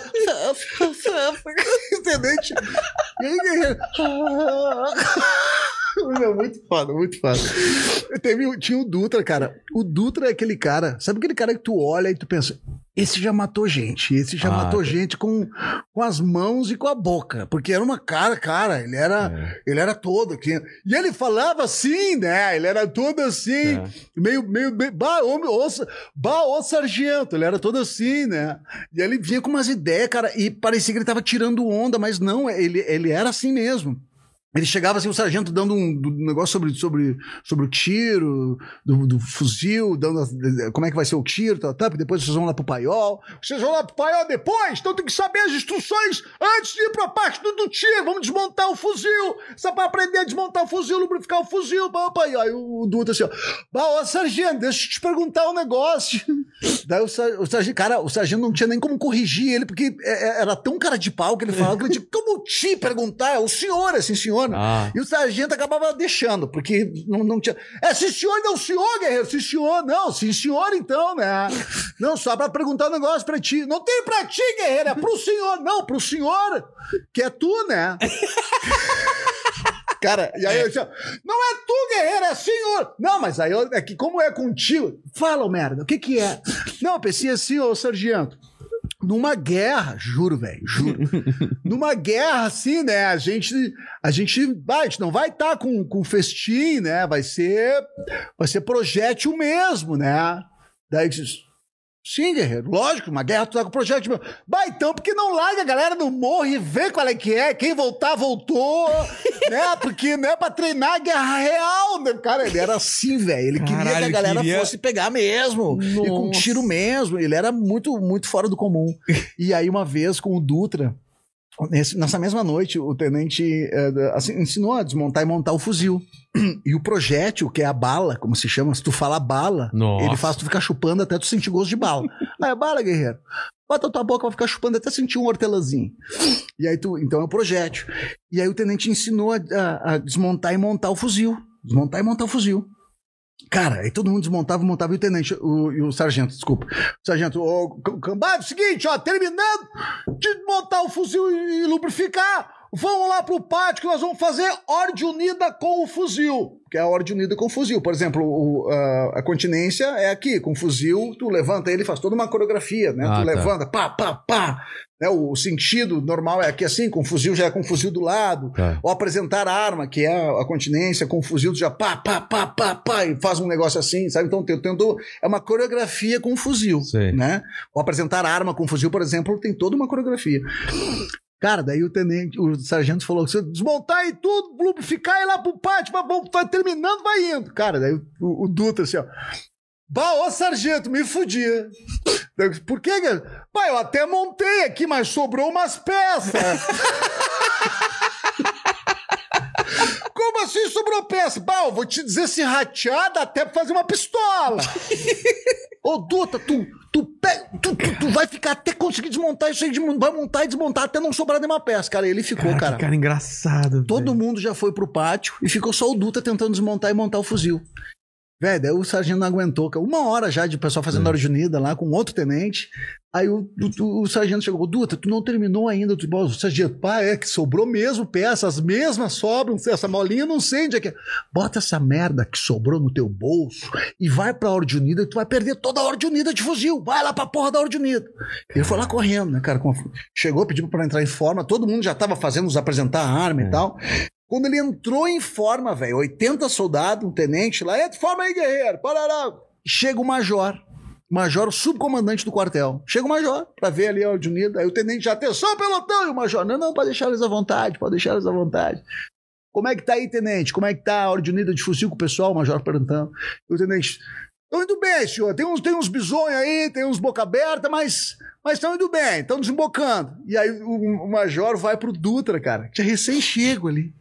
Entendente? E aí, guerreiro? Meu, muito foda, muito foda. Teve, tinha o Dutra, cara. O Dutra é aquele cara. Sabe aquele cara que tu olha e tu pensa. Esse já matou gente. Esse já Ah, matou tá. gente com, com as mãos e com a boca. Porque era uma cara, cara. Ele era, É. ele era todo aqui. E ele falava assim, né? Ele era todo assim. É. Meio, meio, meio. Bah, homem, ô, sa- bah, ô sargento. Ele era todo assim, né? E ele vinha com umas ideias, cara. E parecia que ele tava tirando onda, mas não. Ele, ele era assim mesmo. Ele chegava assim, o sargento dando um, um negócio sobre, sobre, sobre o tiro, do, do fuzil, dando as- como é que vai ser o tiro, tal, porque depois vocês vão lá pro paiol. Vocês vão lá pro paiol depois, então tem que saber as instruções antes de ir pra parte do, do tiro. Vamos desmontar o fuzil. Só pra aprender a desmontar o fuzil, lubrificar o fuzil. Pá. E aí o Dutra assim, ó. Bah, ô, sargento, deixa eu te perguntar um negócio. Daí o sargento, cara, o sargento não tinha nem como corrigir ele, porque é- é- era tão cara de pau que ele falava que ele tinha como te perguntar, é o senhor, assim, senhor. Ah. E o sargento acabava deixando, porque não, não tinha. É, sim, senhor, não, senhor, guerreiro, sim, senhor, não, sim, senhor, então, né? Não, só pra perguntar um negócio pra ti. Não tem pra ti, guerreiro, é pro senhor, não, pro senhor, que é tu, né? Cara, e aí eu disse, não é tu, guerreiro, é senhor. Não, mas aí eu, é que como é contigo, fala, merda, o que que é? Não, eu pensei assim, ô sargento, numa guerra, juro, velho, juro. numa guerra assim, né, a gente, a gente, vai, a gente não vai estar com, com festim, né, vai ser, vai ser projétil mesmo, né. Daí sim, guerreiro, lógico, uma guerra tu tá com projétil mesmo. Vai então, porque não larga a galera no morro e vê qual é que é, quem voltar, voltou, né, porque, né, pra treinar a guerra real, né, cara, ele era assim, velho, ele queria que a Caralho, galera queria- fosse pegar mesmo, e com Nossa. tiro mesmo, ele era muito, muito fora do comum. E aí, uma vez, com o Dutra, nessa mesma noite, o tenente eh, assim, ensinou a desmontar e montar o fuzil. E o projétil, que é a bala, como se chama, se tu fala bala, Nossa. ele faz tu ficar chupando até tu sentir gosto de bala. Aí é bala, guerreiro. Bota a tua boca, vai ficar chupando até sentir um hortelãzinho. E aí tu, então é o projétil. E aí o tenente ensinou a, a- a desmontar e montar o fuzil. Desmontar e montar o fuzil. Cara, aí todo mundo desmontava, montava e o tenente, o, e o sargento, desculpa. O sargento, C- Cambada, é o seguinte, ó, terminando de montar o fuzil e, e lubrificar, vamos lá pro pátio que nós vamos fazer ordem unida com o fuzil. Que é a ordem unida com o fuzil. Por exemplo, o, a, a continência é aqui, com o fuzil, tu levanta ele, faz toda uma coreografia, né? Ah, tu tá. levanta, pá, pá, pá. Né? O sentido normal é aqui assim, com o fuzil já é com o fuzil do lado. Tá. Ou apresentar a arma, que é a continência, com o fuzil tu já pá, pá, pá, pá, pá, e faz um negócio assim, sabe? Então todo- é uma coreografia com o fuzil, Sei. né? Ou apresentar a arma com o fuzil, por exemplo, tem toda uma coreografia. Cara, daí o tenente, o sargento falou: se desmontar aí tudo, lubrificar e lá pro pátio, vai, vai- vai terminando, vai indo. Cara, daí o, o Dutra assim, ó. Bah, ô sargento, me fudi. Daí eu disse, Por cara? Pai, eu até montei aqui, mas sobrou umas peças. Como assim sobrou peça? Eu vou te dizer se ratear dá até pra fazer uma pistola. Ô, Duta, tu, tu, pega, tu, tu, tu vai ficar até conseguir desmontar isso aí, de- vai montar e desmontar até não sobrar nenhuma peça. Cara, ele ficou, cara. Cara engraçado. Todo velho. mundo já foi pro pátio e ficou só o Duta tentando desmontar e montar o fuzil. Velho, daí o sargento não aguentou. Uma hora já de pessoal fazendo hora de unida lá com outro tenente. Aí o, o- o sargento chegou, Duta, tu não terminou ainda. Tu, o sargento, pá, é que sobrou mesmo peça, as mesmas sobram, essa molinha não sei onde é que é. Bota essa merda que sobrou no teu bolso e vai pra hora de unida e tu vai perder toda a hora de unida de fuzil. Vai lá pra porra da hora de unida. Ele foi lá correndo, né, cara? Chegou, pediu pra entrar em forma, todo mundo já tava fazendo os apresentar a arma e tal. Quando ele entrou em forma, velho, 80 soldados, um tenente lá, em forma aí, guerreiro, parará. Chega o major, major, o subcomandante do quartel. Chega o major pra ver ali a ordem unida. Aí o tenente já, atenção, pelotão, e o major, não, não, pode deixar eles à vontade, pode deixar eles à vontade. Como é que tá aí, tenente? Como é que tá a ordem unida de fuzil com o pessoal? O major perguntando. E o tenente, estão indo bem, senhor. Tem uns, tem uns bisonhos aí, tem uns boca aberta, mas mas estão indo bem, estão desembocando. E aí o, o major vai pro Dutra, cara, que é recém-chego ali.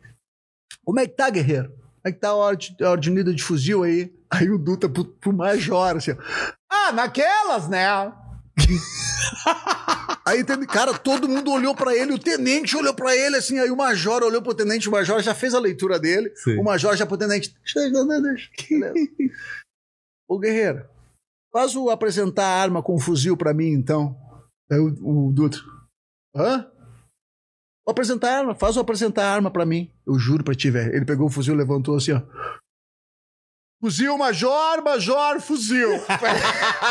Como é que tá, guerreiro? Como é que tá a ordem, de fuzil aí? Aí o Dutra pro, pro major, assim. Ah, naquelas, né? Aí, tem- cara, todo mundo olhou pra ele, o tenente olhou pra ele, assim, aí o major olhou pro tenente, o major já fez a leitura dele, Sim. o major já pro tenente, deixa, deixa. Ô, guerreiro, faz o apresentar a arma com o fuzil pra mim, então. Aí o, o Dutra, hã? Vou apresentar a arma, faz o apresentar a arma pra mim. Eu juro pra ti, velho. Ele pegou o fuzil, levantou assim, ó. Fuzil, major, major, fuzil.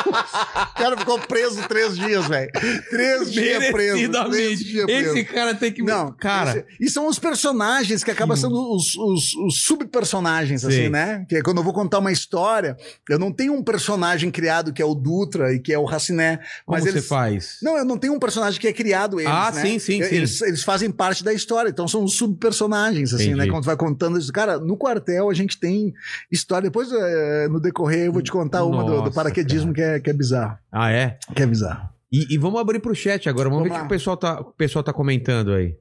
o cara ficou preso três dias, velho. Três dias preso. Três dias preso. Esse cara tem que. Não, cara. esse- e são os personagens que acabam sendo os, os, os subpersonagens, assim, Sim. né? Que é quando eu vou contar uma história, eu não tenho um personagem criado que é o Dutra e que é o Raciné. Como mas você eles. faz? Não, eu não tenho um personagem que é criado eles, Ah, né? sim, sim, sim. Eles, eles fazem parte da história, então são os subpersonagens, assim, Entendi. né? Quando tu vai contando isso. Cara, no quartel a gente tem história. Depois, eh, no decorrer, eu vou te contar uma do, do Nossa, paraquedismo que é, que é bizarro. Ah, é? Que é bizarro. E, e vamos abrir pro chat agora. Vamos, Vamos ver o que o pessoal, tá, o pessoal tá comentando aí.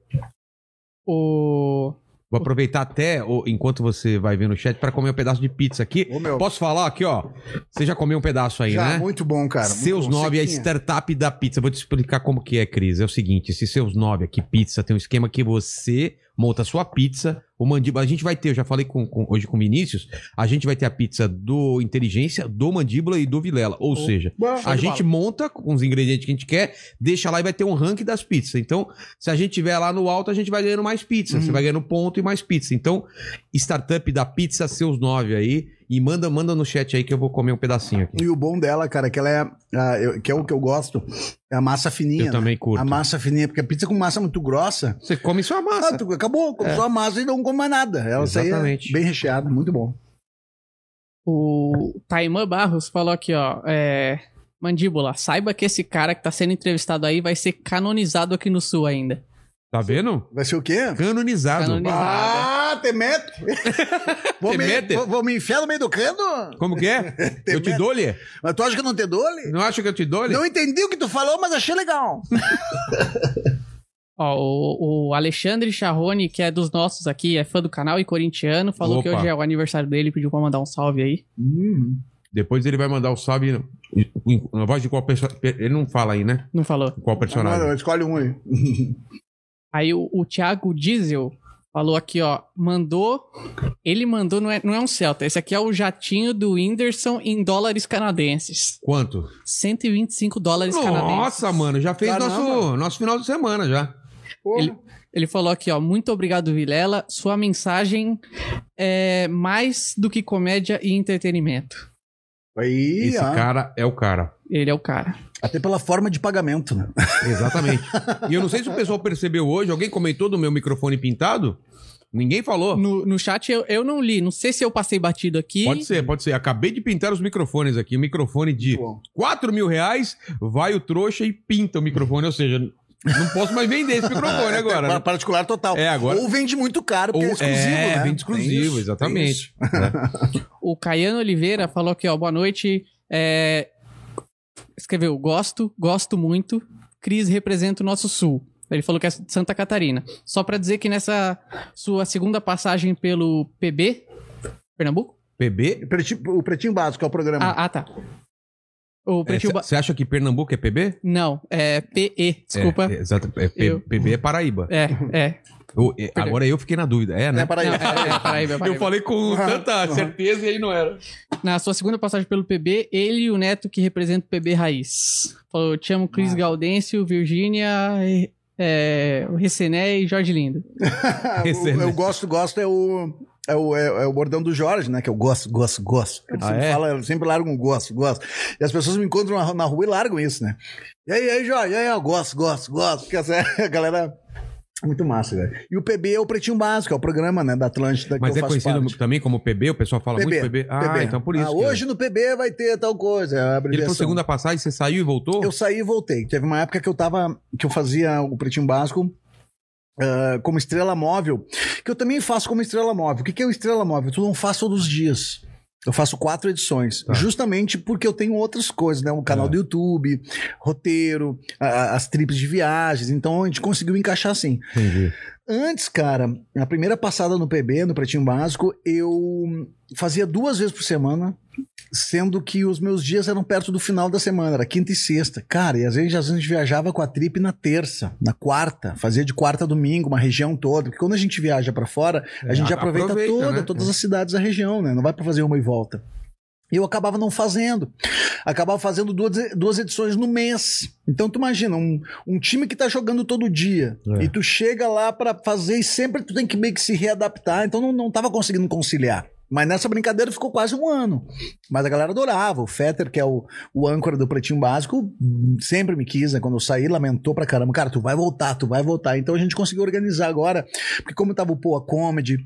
O. Vou aproveitar até o- enquanto você vai ver no chat pra comer um pedaço de pizza aqui. Ô, meu. Posso falar aqui, ó? Você já comeu um pedaço aí, Já, né? muito bom, cara. muito Seus bom. 9 é a startup da pizza. Vou te explicar como que é, Cris. É o seguinte, esse Seus 9 aqui, pizza, tem um esquema que você monta a sua pizza, o mandíbula, a gente vai ter, eu já falei com, com- hoje com o Vinícius, a gente vai ter a pizza do Inteligência, do Mandíbula e do Vilela. Ou seja, Bom, a gente monta com os ingredientes que a gente quer, deixa lá e vai ter um ranking das pizzas. Então, se a gente tiver lá no alto, a gente vai ganhando mais pizza. Você vai ganhando ponto e mais pizza. Então, startup da pizza, seus 9 aí. E manda, manda no chat aí que eu vou comer um pedacinho aqui. E o bom dela, cara, é que ela é. ah, eu- que é o que eu gosto, é a massa fininha. Eu né? também curto. A massa fininha, porque a pizza com massa muito grossa. Você come sua massa. Ah, tu acabou, come só a massa e não come mais nada. Ela sai Exatamente. bem recheada, muito bom. O Taimã Barros falou aqui, ó. É, Mandíbula, saiba que esse cara que tá sendo entrevistado aí vai ser canonizado aqui no sul ainda. Tá vendo? Vai ser o quê? Canonizado. Canonizado. Ah, te meto! vou, me? Vou, vou me enfiar no meio do cano? Como que é? eu te dou-lhe? Mas tu acha que eu não te dou-lhe? Não acha que eu te dou-lhe? Não entendi o que tu falou, mas achei legal. Ó, o, o Alexandre Charrone, que é dos nossos aqui, é fã do canal e corintiano, falou Opa. que hoje é o aniversário dele, pediu pra mandar um salve aí. Hum. Depois ele vai mandar o salve na voz de qual pessoa. Ele não fala aí, né? Não falou. Qual personagem? Agora, escolhe um aí. Aí o, o Thiago Diesel falou aqui, ó, mandou. Ele mandou, não é, não é um Celta, esse aqui é o jatinho do Whindersson em dólares canadenses. Quanto? 125 dólares canadenses. Nossa, mano, já fez Caramba. nosso, nosso final de semana já. Porra. Ele- Ele falou aqui, ó, muito obrigado, Vilela. Sua mensagem é mais do que comédia e entretenimento. Aí, Esse ó, cara é o cara. Ele é o cara. Até pela forma de pagamento, né? Exatamente. e eu não sei se o pessoal percebeu hoje, alguém comentou do meu microfone pintado? Ninguém falou. No, no chat eu, eu não li, não sei se eu passei batido aqui. Pode ser, pode ser. Acabei de pintar os microfones aqui. O microfone de Muito bom. 4 mil reais, vai o trouxa e pinta o microfone. Ou seja, não posso mais vender esse microfone agora. Pa- né? Particular total. É, agora- Ou vende muito caro, porque Ou- é exclusivo, é, né? vende exclusivo, isso, exatamente. isso. O Caiano Oliveira falou aqui, ó, boa noite. É, Escreveu, gosto, gosto muito. Cris representa o nosso sul. Ele falou que é de Santa Catarina. Só pra dizer que nessa sua segunda passagem pelo PB, Pernambuco? PB? O pretinho, o Pretinho Básico é o programa. Ah, ah, tá. Você acha que Pernambuco é PB? Não, é PE, desculpa. É, é, exato. É, P- Eu- PB é Paraíba. É, é. O- é, agora eu fiquei na dúvida. É, né? É, para aí. Não, é, é, Paraíba, é Eu Paraíba. falei com tanta certeza e aí não era. Na sua segunda passagem pelo PB, ele e o Neto que representa o PB Raiz. Falou, te amo Cris Gaudêncio, Virgínia, é, o Recené e Jorge Lindo. É- o, eu gosto, gosto é o. É o, é, é o bordão do Jorge, né? Que eu gosto, gosto, gosto. Ele Ah, sempre é? fala, eu sempre largo um gosto, gosto. E as pessoas me encontram na, na rua e largam isso, né? E aí, e aí, Jorge, e aí, eu gosto, gosto, gosto. Porque essa, a galera. é Muito massa, velho. E o PB é o Pretinho Básico, é o programa, né, da Atlântida Mas que é eu faço conhecido parte. também como PB? O pessoal fala muito PB. Ah, PB. então por isso. Ah, hoje no PB vai ter tal coisa, Ele foi segunda passagem, você saiu e voltou? Eu saí e voltei. Teve uma época que eu tava. que eu fazia o Pretinho Básico. Ah, como estrela móvel, que eu também faço como estrela móvel. O que, que é o estrela móvel? Tu não faz todos os dias. Eu faço quatro edições, Tá. justamente porque eu tenho outras coisas, né? Um canal É. do YouTube, roteiro, a- a- as trips de viagens. Então a gente conseguiu encaixar assim. Entendi. Antes, cara, na primeira passada no PB, no Pretinho Básico, eu fazia duas vezes por semana, sendo que os meus dias eram perto do final da semana, era quinta e sexta. Cara, e às vezes, às vezes a gente viajava com a trip na terça, na quarta, fazia de quarta a domingo, uma região toda, porque quando a gente viaja pra fora, a É, gente aproveita, aproveita, toda, né? todas as cidades da região, né? Não vai pra fazer uma e volta. E eu acabava não fazendo. Acabava fazendo duas, duas edições no mês. Então tu imagina, um, um time que tá jogando todo dia. É. E tu chega lá pra fazer e sempre tu tem que meio que se readaptar. Então não, não tava conseguindo conciliar. Mas nessa brincadeira ficou quase um ano. Mas a galera adorava. O Fetter, que é o, o âncora do Pretinho Básico, sempre me quis, né? Quando eu saí, lamentou pra caramba. Cara, tu vai voltar, tu vai voltar. Então a gente conseguiu organizar agora. Porque como tava o Poa Comedy,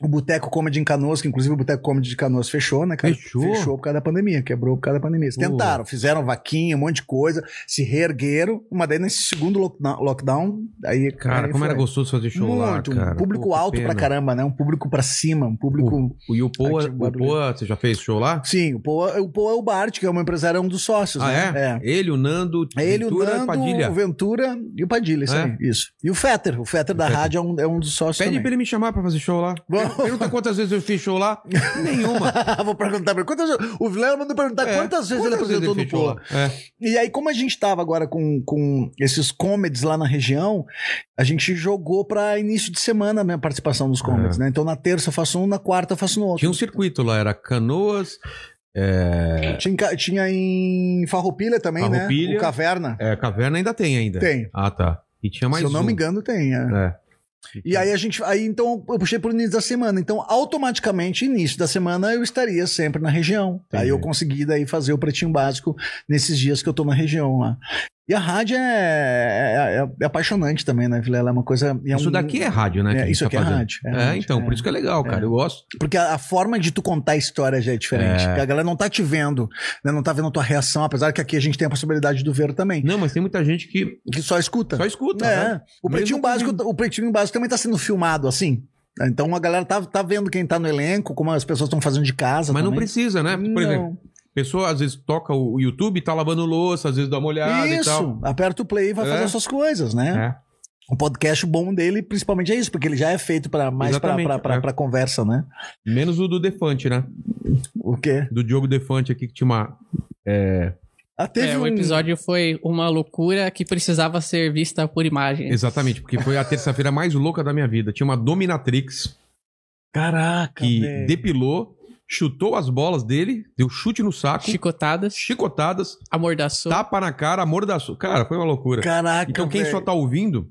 o Boteco Comedy em Canoas, que inclusive o Boteco Comedy de Canoas fechou, né, cara? Fechou? Fechou por causa da pandemia, quebrou por causa da pandemia. Eles Pô. tentaram, fizeram vaquinha, um monte de coisa, se reergueram, mas daí nesse segundo lockdown, aí. Cara, aí como era foi. gostoso fazer show lá, Muito, cara. um público Pô, alto pra caramba, né? Um público pra cima, um público. O, e o Poa, o. Poa, você já fez show lá? Sim, o Poa, o Poa é o Bart, que é um empresário, é um dos sócios, Ah, né? é? Ele, o Nando, É ele, o Ventura, Nando, Padilha. o Ventura e o Padilha, isso É? aí, isso. E o Fetter, o Fetter da Fetter. rádio é um, é um dos sócios Pede também. pra ele me chamar pra fazer show lá. Vamos. Pergunta quantas vezes eu fiz show lá. Nenhuma. Vou perguntar pra. Quantas, o Vilela mandou perguntar É, quantas vezes ele apresentou fez no lá? É. E aí, como a gente tava agora com, com esses comedies lá na região, a gente jogou pra início de semana a minha participação nos comedies, né? Então na terça eu faço um, na quarta eu faço no outro. Tinha um circuito lá, era Canoas, é, Tinha, tinha em Farroupilha também, Farroupilha. né? O Caverna. é, Caverna ainda tem ainda. Tem. Ah, tá. E tinha mais Se eu não um. me engano, tem. é. É. E aí a gente. Aí então eu puxei pro início da semana. Então, automaticamente, início da semana, eu estaria sempre na região. Entendi. Aí eu consegui daí fazer o pretinho básico nesses dias que eu tô na região lá. E a rádio é, é, é- é apaixonante também, né, Vilela? É uma coisa. é Isso um- daqui é rádio, né? É, isso tá aqui é fazendo. rádio, é É, rádio, então, é. por isso que é legal, cara. É. Eu gosto. Porque a, a forma de tu contar a história já é diferente. É. A galera não tá te vendo, né? Não tá vendo a tua reação, apesar que aqui a gente tem a possibilidade do ver também. Não, mas tem muita gente que Que só escuta. só escuta. É. né? O pretinho, básico, o pretinho básico também tá sendo filmado assim. Então a galera tá, tá vendo quem tá no elenco, como as pessoas estão fazendo de casa. Mas não também. precisa, né? Por exemplo, Não. a pessoa às vezes toca o YouTube, tá lavando louça, às vezes dá uma olhada e tal. Isso, aperta o play e vai É. fazer as suas coisas, né? É. O podcast bom dele, principalmente, é isso, porque ele já é feito para mais pra, é. pra conversa, né? Menos o do Defante, né? O quê? Do Diogo Defante aqui que tinha uma. É, Ah, teve É, o um- episódio foi uma loucura que precisava ser vista por imagem. exatamente, porque foi a terça-feira mais louca da minha vida. Tinha uma Dominatrix Caraca, que velho. depilou, chutou as bolas dele, deu chute no saco, Chicotadas, chicotadas, amordaçou. tapa na cara, amordaçou. Cara, foi uma loucura. Caraca, Então quem velho. só tá ouvindo,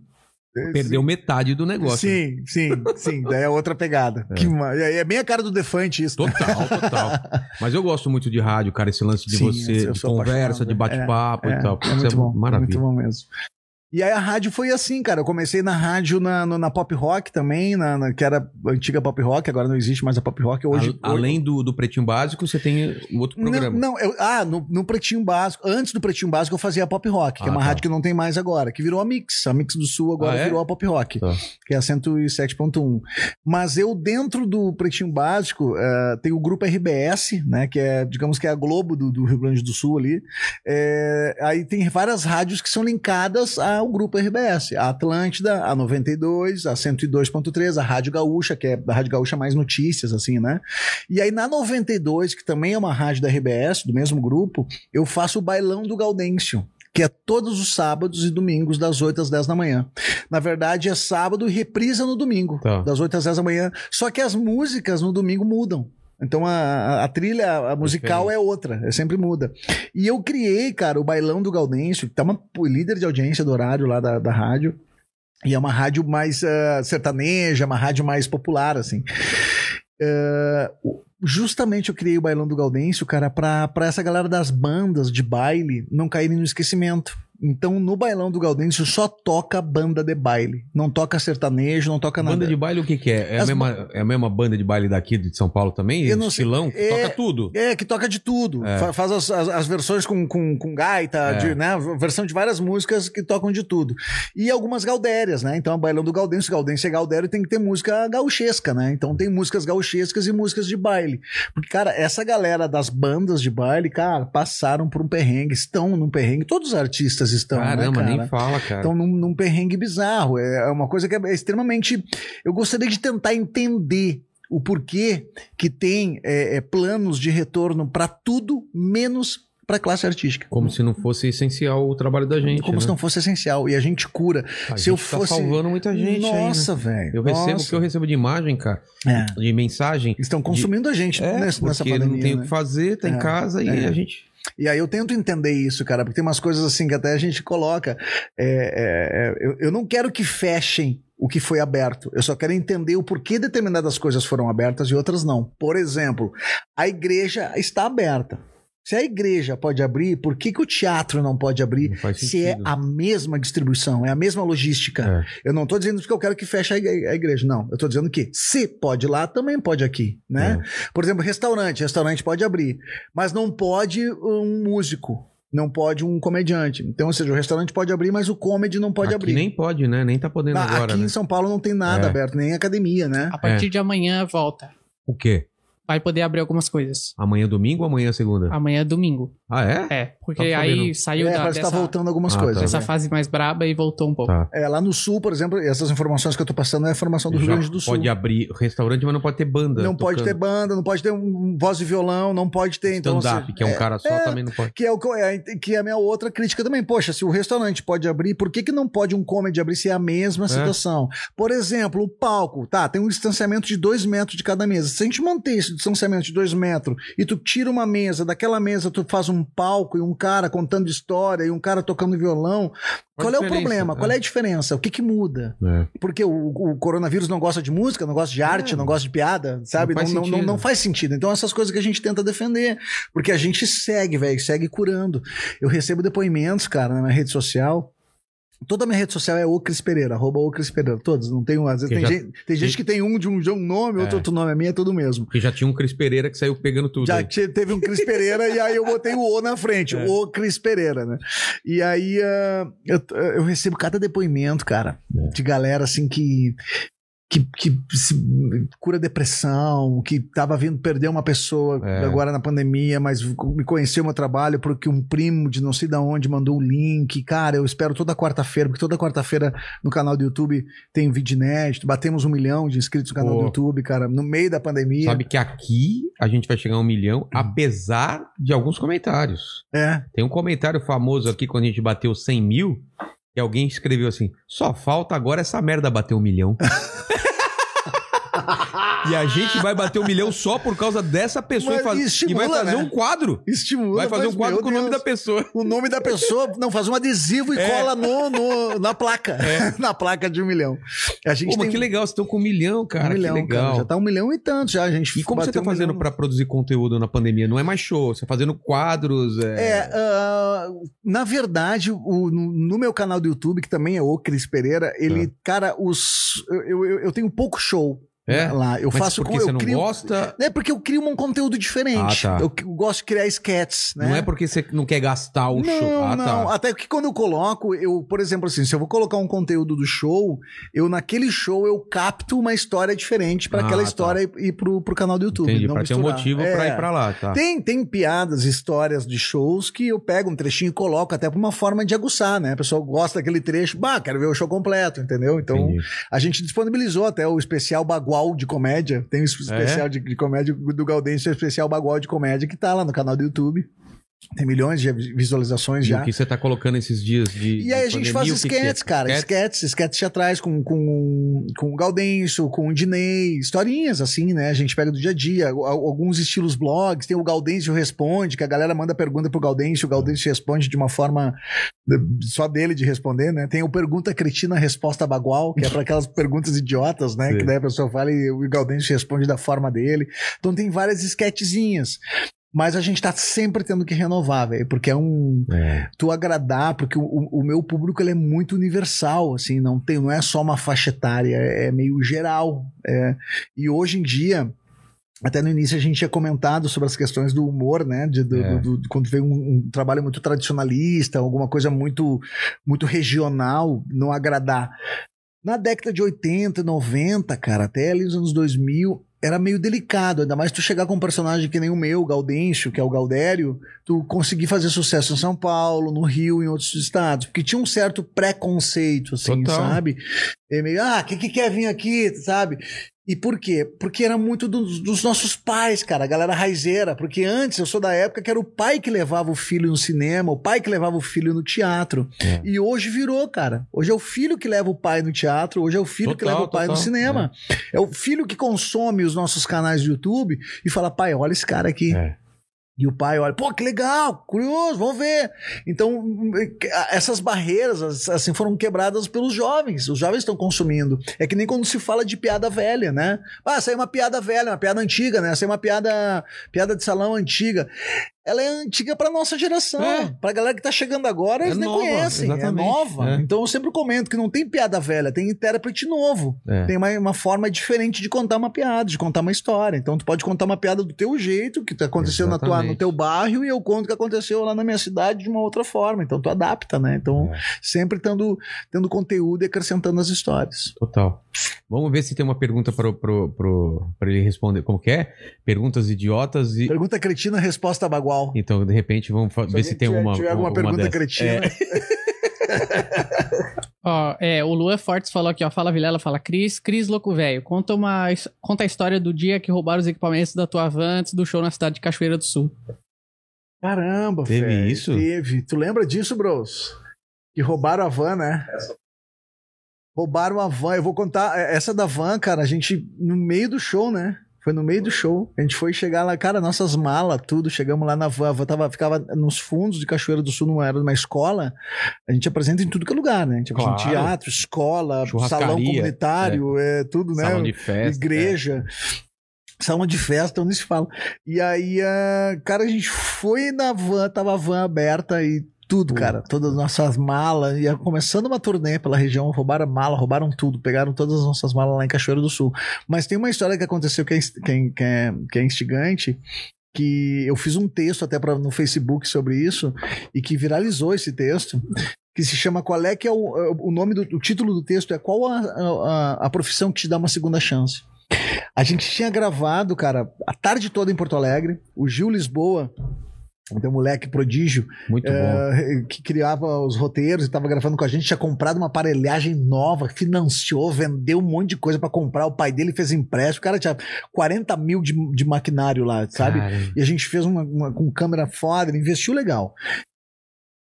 Perdeu metade do negócio. Sim, sim, sim. Daí é outra pegada. É. Que é, é bem a cara do Defante isso. né? Total, total. Mas eu gosto muito de rádio, cara, esse lance de Sim, você, de conversa, de bate-papo É, e tal. É Isso muito bom. Maravilha. Muito bom mesmo. E aí a rádio foi assim, cara. Eu comecei na rádio na, no- na Pop Rock também, na, na- que era a antiga Pop Rock, agora não existe mais a Pop Rock. Hoje, A- além do, do Pretinho Básico, você tem um outro programa. Não, não eu- ah, no, no Pretinho Básico, antes do Pretinho Básico eu fazia a Pop Rock, que Ah, é uma tá. rádio que não tem mais agora, que virou a Mix. A Mix do Sul agora Ah, é? virou a Pop Rock, Tá. que é a 107.1. Mas eu, dentro do Pretinho Básico, eh, tem o grupo RBS, né, que é, digamos que é a Globo do, do Rio Grande do Sul ali. Eh, aí tem várias rádios que são linkadas ao grupo RBS. A Atlântida, a 92, a 102.3, a Rádio Gaúcha, que é a Rádio Gaúcha mais notícias, assim, né? E aí na 92, que também é uma rádio da RBS, do mesmo grupo, eu faço o Bailão do Gaudêncio. Que é todos os sábados e domingos, das 8 às 10 da manhã. Na verdade, é sábado e reprisa no domingo, Tá. das 8 às 10 da manhã. Só que as músicas no domingo mudam. Então a, a- trilha a musical é outra, é sempre muda. E eu criei, cara, o Bailão do Gaudêncio, que tá uma líder de audiência do horário lá da, da rádio. E é uma rádio mais ah, sertaneja, uma rádio mais popular, assim. O- justamente eu criei o Bailão do Gaudêncio, cara, pra, pra essa galera das bandas de baile não caírem no esquecimento. Então, no Bailão do Gaudêncio só toca banda de baile. Não toca sertanejo, não toca nada. Banda de baile, o que, que é? É a, As mesma, é a mesma banda de baile daqui de São Paulo também? Eu não sei. Estilão? É- Toca tudo. É, que toca de tudo. É. Fa- Faz as, as- as versões com, com, com gaita, É. de, né? Versão de várias músicas que tocam de tudo. E algumas gaudérias, né? Então, a Bailão do Gaudêncio, Gaudêncio é gaudério, tem que ter música gauchesca, né? Então, tem músicas gauchescas e músicas de baile. Porque, cara, essa galera das bandas de baile, cara, passaram por um perrengue, estão num perrengue. Todos os artistas estão, né, Caramba, cara? nem fala, cara. Estão num, num perrengue bizarro. É uma coisa que é extremamente. Eu gostaria de tentar entender o porquê que tem é, é, planos de retorno para tudo menos para a classe artística. Como se não fosse essencial o trabalho da gente. Como né? se não fosse essencial. E a gente cura. A se gente eu tá fosse- salvando muita gente né? Nossa, velho. Eu recebo o nossa. que eu recebo de imagem, cara, É. de mensagem. Estão consumindo a gente É, nessa, nessa porque pandemia. não tem o né? que fazer, tá É, em casa e é. a gente... E aí eu tento entender isso, cara, porque tem umas coisas assim que até a gente coloca. é, é, é, eu, eu não quero que fechem o que foi aberto. Eu só quero entender o porquê determinadas coisas foram abertas e outras não. Por exemplo, a igreja está aberta. Se a igreja pode abrir, por que, que o teatro não pode abrir? Não Se é a mesma distribuição, é a mesma logística. É. Eu não estou dizendo que eu quero que feche a igre- a igreja, não. Eu estou dizendo que se pode lá, também pode aqui, né? Por exemplo, restaurante. Restaurante pode abrir, mas não pode um músico, não pode um comediante. Então, ou seja, o restaurante pode abrir, mas o comedy não pode Aqui abrir. nem pode, né? Nem tá podendo Ah, agora, aqui né? em São Paulo não tem nada É. aberto, nem academia, né? A partir de amanhã volta. O quê? Vai poder abrir algumas coisas. Amanhã é domingo ou amanhã é segunda? Amanhã é domingo. Ah, é? É, porque Tá aí saiu é, da, parece que dessa, tá voltando algumas Ah, coisas. tá. dessa né? fase mais braba e voltou um pouco. Tá. É, lá no sul, por exemplo, essas informações que eu tô passando é a informação do Rio Já Grande do Sul. Pode abrir restaurante, mas não pode ter banda. Não pode ter tocando. banda, não pode ter um voz de violão, não pode ter. Então, Stand-up, assim, que é um cara só, é, também não pode. Que é, o, que é, que é a minha outra crítica também. Poxa, se o restaurante pode abrir, por que, que não pode um comedy abrir se é a mesma situação? Por exemplo, o palco, tá, tem um distanciamento de dois metros de cada mesa. Se a gente manter esse distanciamento de dois metros e tu tira uma mesa, daquela mesa tu faz um palco e um cara contando história e um cara tocando violão, Qual qual, é o problema? É. Qual é a diferença? O que que muda? É. Porque o, o coronavírus não gosta de música, não gosta de arte, não gosta de piada, sabe? Não Não, faz não, não, sentido. não faz sentido. Então, essas coisas que a gente tenta defender. Porque a gente segue, velho, segue curando. Eu recebo depoimentos, cara, na minha rede social. Toda a minha rede social é o Cris Pereira, arroba o Cris Pereira. Todos, não tem um. Às vezes Que tem, já- gente, tem gente que tem um de um, de um nome, outro, É. outro nome. A minha é tudo mesmo. Porque já tinha um Cris Pereira que saiu pegando tudo. Já aí. te- teve um Cris Pereira e aí eu botei o O na frente, É. o Cris Pereira, né? E aí ah, eu, eu recebo cada depoimento, cara, É. de galera assim que. Que, que cura depressão, que tava vindo perder uma pessoa É. agora na pandemia, mas me conheceu meu trabalho porque um primo de não sei da onde mandou o link. Cara, eu espero toda quarta-feira, porque toda quarta-feira no canal do YouTube tem vídeo inédito. Batemos um milhão de inscritos no canal Pô. do YouTube, cara, no meio da pandemia. Sabe que aqui a gente vai chegar a um milhão, Hum. apesar de alguns comentários. É. Tem um comentário famoso aqui quando a gente bateu 100 mil, que alguém escreveu assim: só falta agora essa merda bater um milhão. E a gente vai bater um milhão só por causa dessa pessoa Mas e, faz- estimula, e vai fazer né? um quadro. Estimula. Vai fazer um quadro com o nome da pessoa. O nome da pessoa, não, faz um adesivo e É. cola no, no- na placa. na placa de um milhão. A gente Pô, mas tem que legal, vocês estão com um milhão, cara. um milhão, que legal. cara. Já tá um milhão e tanto já. A gente E como você tá um fazendo pra produzir conteúdo na pandemia? Não é mais show, você tá fazendo quadros. É... É, ah, na verdade, o- no, meu canal do YouTube, que também é o Cris Pereira, ele, cara, os. Eu, eu, eu tenho pouco show É? lá. Eu Mas faço porque eu você não crio, gosta. É porque eu crio um conteúdo diferente. Ah, tá. Eu eu gosto de criar sketches, né? Não é porque você não quer gastar o não, show. Ah, não. tá. Até que quando eu coloco, eu, por exemplo, assim, se eu vou colocar um conteúdo do show, eu naquele show eu capto uma história diferente para Ah, aquela tá. história ir, ir pro, pro canal do YouTube. Entendi, não pra ter um motivo É. pra ir pra lá, tá. Tem, tem piadas, histórias de shows que eu pego um trechinho e coloco até pra uma forma de aguçar, né? A pessoa gosta daquele trecho, bah, quero ver o show completo, entendeu? Então, Entendi. a gente disponibilizou até o especial Bagual de comédia. Tem o especial É? de, de comédia do Gaudêncio, especial Bagual de comédia, que tá lá no canal do YouTube. Tem milhões de visualizações E já. o que você tá colocando esses dias de. E aí a gente faz que é? cara. Sketches, sketches teatrais com, com, com o Gaudêncio, com o Dinei, historinhas assim, né? A gente pega do dia a dia, al- alguns estilos blogs, tem o Gaudêncio Responde, que a galera manda pergunta pro Gaudêncio, o Gaudêncio responde de uma forma só dele de responder, né? Tem o Pergunta Cretina, Resposta Bagual, que é para aquelas perguntas idiotas, né? Sim. Que daí a pessoa fala e o Gaudêncio responde da forma dele. Então tem várias sketchzinhas. Mas a gente tá sempre tendo que renovar, velho, porque é um É. tu agradar, porque o, o meu público ele é muito universal, assim, não tem, não é só uma faixa etária, é, é meio geral. é. E hoje em dia, até no início a gente tinha comentado sobre as questões do humor, né? De, do, É. do- do- quando vem um, um trabalho muito tradicionalista, alguma coisa muito, muito regional, não agradar. Na década de 80, 90, cara, até ali nos anos 2000, era meio delicado, ainda mais tu chegar com um personagem que nem o meu, o Gaudêncio, que é o Gaudério, tu conseguir fazer sucesso em São Paulo, no Rio, em outros estados, porque tinha um certo preconceito, assim, Total. sabe? É meio, ah, quem que quer vir aqui, sabe? E por quê? Porque era muito dos, dos nossos pais, cara, a galera raizeira. Porque antes, eu sou da época que era o pai que levava o filho no cinema, o pai que levava o filho no teatro. É. E hoje virou, cara. Hoje é o filho que leva o pai no teatro, hoje é o filho que Total, leva o pai no total. cinema. É. o filho que consome os nossos canais do YouTube e fala, pai, olha esse cara aqui. É. E o pai olha, pô, que legal, curioso, vamos ver. Então, essas barreiras, as- assim, foram quebradas pelos jovens. Os jovens estão consumindo. É que nem quando se fala de piada velha, né? Ah, saiu uma piada velha, uma piada antiga, né? Saiu uma piada, piada de salão antiga. Ela é antiga pra nossa geração. É. Pra galera que tá chegando agora, É eles nem nova, conhecem. É exatamente. nova. É. Então eu sempre comento que não tem piada velha, tem intérprete novo. É. Tem uma, uma forma diferente de contar uma piada, de contar uma história. Então tu pode contar uma piada do teu jeito, que aconteceu na tua, no teu bairro, e eu conto o que aconteceu lá na minha cidade de uma outra forma. Então tu adapta, né? Então É. sempre tendo, tendo conteúdo e acrescentando as histórias. Total. Vamos ver se tem uma pergunta pro, pro, pro, pra ele responder. Como que é? Perguntas idiotas e. Pergunta cretina, resposta bagual. Então, de repente, vamos fa- ver se tem tiver, uma. tiver alguma uma pergunta dessas. cretina. É. Ó, é, o Luan Fortes falou aqui, ó. Fala Vilela, fala Cris. Cris Louco Velho, conta, uma, conta a história do dia que roubaram os equipamentos da tua van antes do show na cidade de Cachoeira do Sul. Caramba, Teve velho, isso? Teve. Tu lembra disso, bros? Que roubaram a van, né? Roubaram a van. Eu vou contar. é, Essa da van, cara, a gente, no meio do show, né? Foi no meio do show. A gente foi chegar lá, cara, nossas malas, tudo. Chegamos lá na van. Tava, ficava nos fundos de Cachoeira do Sul, não era uma escola. A gente apresenta em tudo que é lugar, né? A gente apresenta em Claro. teatro, escola, salão comunitário, é, tudo, né? Salão de festa. igreja. Salão de festa, onde se fala. E aí, ah, cara, a gente foi na van, tava a van aberta e tudo, cara. Todas as nossas malas. Ia começando uma turnê pela região, roubaram mala, roubaram tudo, pegaram todas as nossas malas lá em Cachoeiro do Sul. Mas tem uma história que aconteceu que é, que é- que é- que é instigante. Que eu fiz um texto até pra, no Facebook sobre isso e que viralizou esse texto que se chama Qual é que é o, o nome do o título do texto é Qual a, a, a profissão que te dá uma segunda chance? A gente tinha gravado, cara, a tarde toda em Porto Alegre. O Gil Lisboa, um moleque prodígio, Muito bom. eh, que criava os roteiros e tava gravando com a gente, tinha comprado uma aparelhagem nova, financiou, vendeu um monte de coisa pra comprar. O pai dele fez empréstimo. O cara tinha 40 mil de, de maquinário lá, sabe? Cara, E a gente fez uma, uma- com câmera foda, ele investiu legal.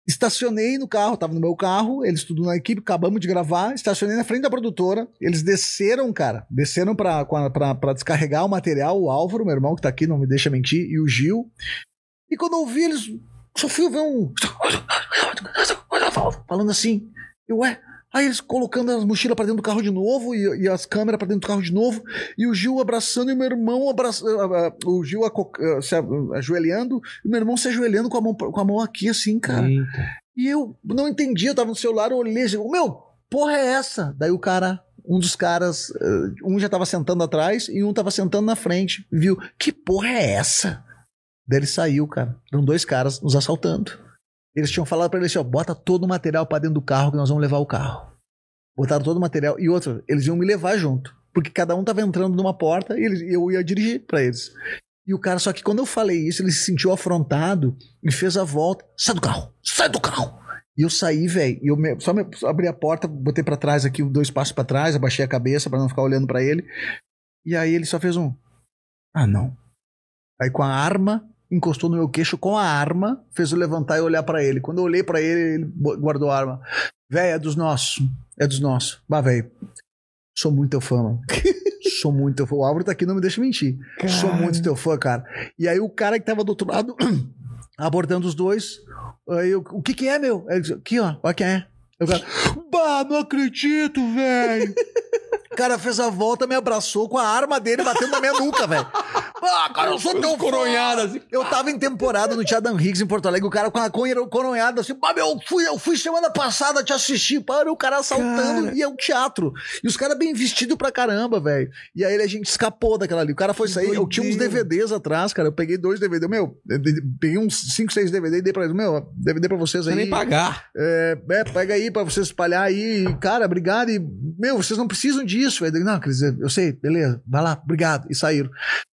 Estacionei no carro, tava no meu carro, eles tudo na equipe, acabamos de gravar, estacionei na frente da produtora, eles desceram, cara, desceram pra, pra, pra descarregar o material, o Álvaro, meu irmão que tá aqui, não me deixa mentir, e o Gil. E quando eu vi eles, só fui ver um. Falando assim, eu, ué. Aí eles colocando as mochilas pra dentro do carro de novo e, e as câmeras pra dentro do carro de novo, e o Gil abraçando e o meu irmão abraçando, o Gil se ajoelhando, e o meu irmão se ajoelhando com a mão, com a mão aqui assim, cara. Eita. E eu não entendi, eu tava no celular, eu olhei assim, meu, porra é essa? Daí o cara, um dos caras, eh, um já tava sentando atrás e um tava sentando na frente, viu, que porra é essa? Daí ele saiu, cara. Eram dois caras nos assaltando. Eles tinham falado pra ele assim, ó, bota todo o material pra dentro do carro que nós vamos levar o carro. Botaram todo o material. E outro, eles iam me levar junto. Porque cada um tava entrando numa porta e eles- eu ia dirigir pra eles. E o cara, só que quando eu falei isso, ele se sentiu afrontado e fez a volta. Sai do carro! Sai do carro! E eu saí, velho. E eu me- só, me- só abri a porta, botei pra trás aqui, dois passos pra trás, abaixei a cabeça pra não ficar olhando pra ele. E aí ele só fez um. Ah, não. Aí com a arma, encostou no meu queixo com a arma, fez eu levantar e olhar pra ele. Quando eu olhei pra ele, ele guardou a arma. Véi, é dos nossos. É dos nossos. Bah, velho. Sou muito teu fã, mano. Sou muito teu fã. O Álvaro tá aqui, não me deixa mentir. Sou muito teu fã, cara. E aí o cara que tava do outro lado, abordando os dois, aí eu, o que que é, meu? Ele disse, aqui, ó, olha quem é. Eu, cara, bah, não acredito, velho. O cara fez a volta, me abraçou com a arma dele batendo na minha nuca, velho. Ah, cara, eu sou fã. Coronhada, assim. Eu tava em temporada no Tia Dan Higgs em Porto Alegre, o cara com a coronhada assim, "Bah, meu, eu fui, eu fui semana passada te assistir, para o cara assaltando Cara. e é um teatro. E os caras bem vestidos pra caramba, velho. E aí a gente escapou daquela ali. O cara foi sair, eu tinha uns. DVDs atrás, cara, eu peguei dois DVDs, meu, peguei uns 5, 6 DVDs e dei pra eles, meu, DVD pra vocês Você aí. nem pagar. É, é, pega aí pra vocês espalhar aí. E, Cara, obrigado. E, meu, vocês não precisam disso. velho. Não, quer dizer, eu sei, beleza, vai lá, obrigado. E saíram.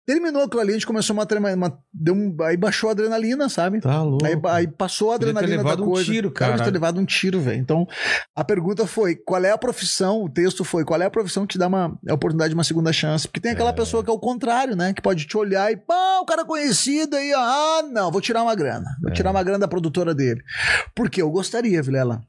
Terminou aquilo ali, a gente começou uma, uma deu um, aí baixou a adrenalina, sabe? Tá louco. Aí, aí passou a adrenalina da levado um coisa. tiro, Cara, ter levado um tiro, velho. Então, a pergunta foi: qual é a profissão? O texto foi: qual é a profissão que te dá uma a oportunidade de uma segunda chance? Porque tem aquela pessoa que é o contrário, né? Que pode te olhar e, pá, o cara conhecido aí, ah, não, vou tirar uma grana. Vou É. tirar uma grana da produtora dele. Porque eu gostaria, Vilela,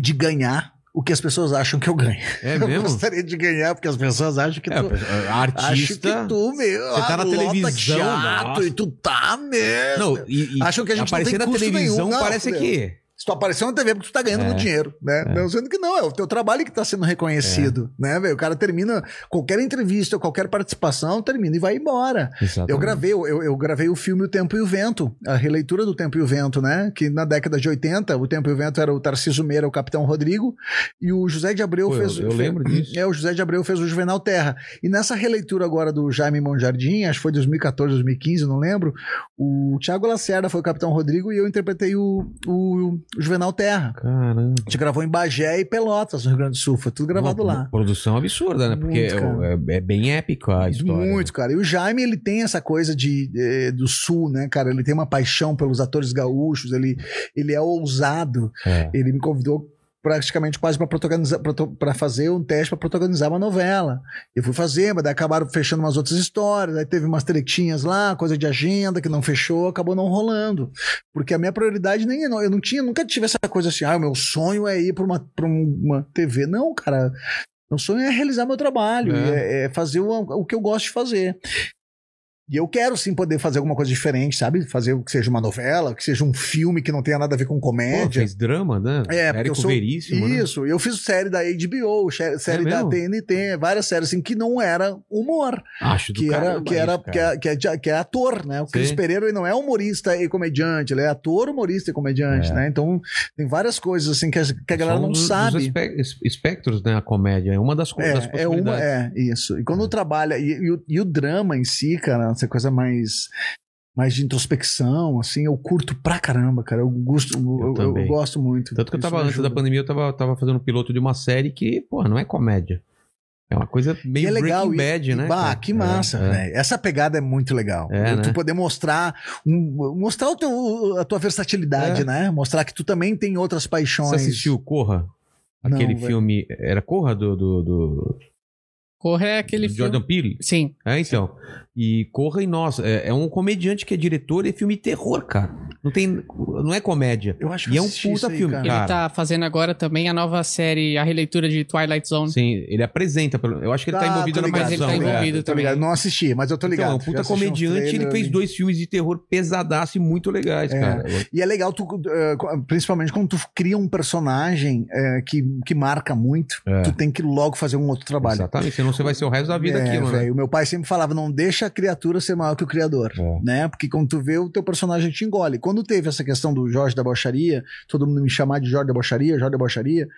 de ganhar o que as pessoas acham que eu ganho. É Eu mesmo? gostaria de ganhar porque as pessoas acham que É, tu. artista. Acho que tu, meu, Você tá na televisão, nossa. e tu tá mesmo. Não, e, e Acham que a gente não tem na televisão nenhum. Não, parece que. Se tu apareceu na TV é porque tu tá ganhando É. muito dinheiro, né? Não sendo que não, é o teu trabalho que tá sendo reconhecido, É. né, velho? O cara termina qualquer entrevista, qualquer participação, termina e vai embora. Eu gravei, eu, eu gravei o filme O Tempo e o Vento, a releitura do Tempo e o Vento, né? Que na década de 80, o Tempo e o Vento era o Tarcísio Meira, o Capitão Rodrigo, e o José de Abreu Pô, eu- fez. eu fez- lembro disso. É, o José de Abreu fez o Juvenal Terra. E nessa releitura agora do Jaime Monjardim, acho que foi 2014, 2015, não lembro, o Thiago Lacerda foi o Capitão Rodrigo e eu interpretei o, o Juvenal Terra. Caramba. A gente gravou em Bagé e Pelotas, no Rio Grande do Sul. Foi tudo gravado Uma lá. Produção absurda, né? Porque Muito, é, é bem épico a história. né? Muito, cara. E o Jaime, ele tem essa coisa de, eh, do sul, né, cara? Ele tem uma paixão pelos atores gaúchos, ele, ele é ousado. É. Ele me convidou praticamente quase para protagonizar para fazer um teste para protagonizar uma novela. Eu fui fazer, mas daí acabaram fechando umas outras histórias, aí teve umas tretinhas lá, coisa de agenda que não fechou, acabou não rolando. Porque a minha prioridade nem eu não tinha, nunca tive essa coisa assim, ah, o meu sonho é ir para uma pra uma TV. Não, cara. Meu sonho é realizar meu trabalho, É. é, é fazer o, o que eu gosto de fazer. E eu quero sim poder fazer alguma coisa diferente, sabe? Fazer o que seja uma novela, que seja um filme que não tenha nada a ver com Pô, comédia. fez drama, né? É, porque Érico eu sou- Veríssimo, né? Isso, eu fiz série da HBO, sé- série É da? TNT, várias séries assim que não era humor, Acho do que era caramba que era isso, que é, que, é, que é ator, né? O Cris. Pereira ele não é humorista e comediante, ele é ator, humorista e comediante, É. né? Então tem várias coisas assim que a, que a galera São não sabe. espe- es- espectros, né? A comédia. É uma das, co- das É, é uma, é, isso. E quando trabalha, e, e o, e o drama em si, cara, essa coisa mais, mais de introspecção, assim, eu curto pra caramba, cara. Eu gosto, eu, eu- eu gosto muito. Tanto que eu tava, antes da pandemia, eu tava, tava fazendo um piloto de uma série que, pô, não é comédia. É uma coisa meio E é legal. Breaking Bad, e, né? Bah, cara? que massa, É, é. Essa pegada é muito legal. É, tu né? poder mostrar um- mostrar o teu, a tua versatilidade, É. né? Mostrar que tu também tem outras paixões. Você assistiu Corra? Não, Aquele velho. filme. Era Corra do, do, do, Corra é aquele do filme. Jordan Peele? Sim. É, então. E Corra e Nós. É, é um comediante que é diretor e é filme terror, cara. Não tem. Não é comédia. Eu acho E é um puta isso aí, filme, cara. Ele tá fazendo agora também a nova série, a releitura de Twilight Zone. Sim, ele apresenta. Eu acho que ele tá, Tá, envolvido na ligado, Mas ele tá é. envolvido Tô também. ligado. Não assisti, mas eu tô ligado. Então, é um Já puta assisti uns comediante, ele trailers fez dois filmes de terror pesadaço e muito legais, É. cara. E é legal, tu, eh, principalmente quando tu cria um personagem eh, que, que marca muito, É. tu tem que logo fazer um outro trabalho. Exatamente, senão você vai ser o resto da vida É, aquilo, né? O meu pai sempre falava, não deixa a criatura ser maior que o criador, É. né? Porque quando tu vê, o teu personagem te engole. Quando teve essa questão do Jorge da Bocharia, todo mundo me chamar de Jorge da Bocharia, Jorge da Bocharia,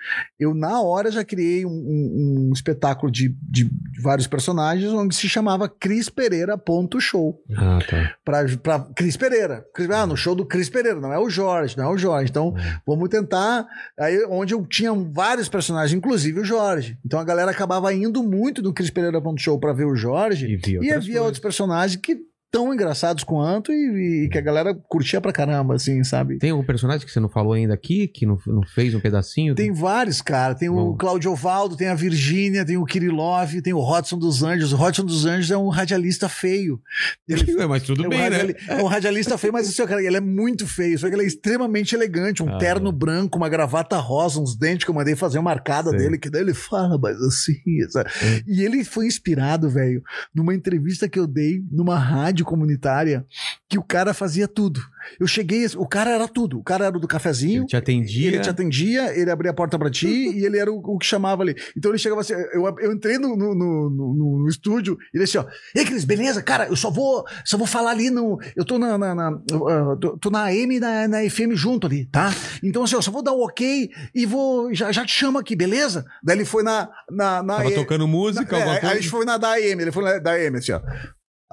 eu na hora já criei um, um- um espetáculo de, de vários personagens onde se chamava Cris Pereira ponto show Ah, tá. pra, pra Cris Pereira. Ah, no show do Cris Pereira, não é o Jorge, não é o Jorge. Então, vamos tentar. Aí, onde eu tinha vários personagens, inclusive o Jorge. Então a galera acabava indo muito no Cris Pereira Show pra ver o Jorge. E, E, havia coisas. outros personagens que tão engraçados quanto e, e que a galera curtia pra caramba, assim, sabe? Tem algum personagem que você não falou ainda aqui, que não, não fez um pedacinho? Tem vários, cara. Tem o Bom. Claudio Ovaldo, tem a Virgínia, tem o Kirilov, tem o Rodson dos Anjos. O Rodson dos Anjos é um radialista feio. Ele Ué, Mas tudo é um, bem, né? radiali- é um radialista feio, mas assim, cara, ele é muito feio. Só que ele é extremamente elegante. Um Ah, terno é. branco, uma gravata rosa, uns dentes que eu mandei fazer uma marcada Sei. dele, que daí ele fala, mas assim. sabe? É. E ele foi inspirado, velho, numa entrevista que eu dei numa rádio comunitária, que o cara fazia tudo. Eu cheguei, o cara era tudo. O cara era do cafezinho. Ele te atendia. Ele te atendia, ele abria a porta pra ti e ele era o, o que chamava ali. Então ele chegava assim, eu, eu entrei no, no, no, no- no estúdio e ele assim, ó, ei Cris, beleza, cara, eu só vou, só vou falar ali no, eu tô na, na, na- uh, tô, tô na AM e na, na FM junto ali, tá? Então assim, ó, só vou dar um ok e vou, já, já te chamo aqui, beleza? Daí ele foi na, na, na Tava AM, tocando música, é, alguma aí a coisa. gente foi na da AM, ele foi na da AM, assim, ó.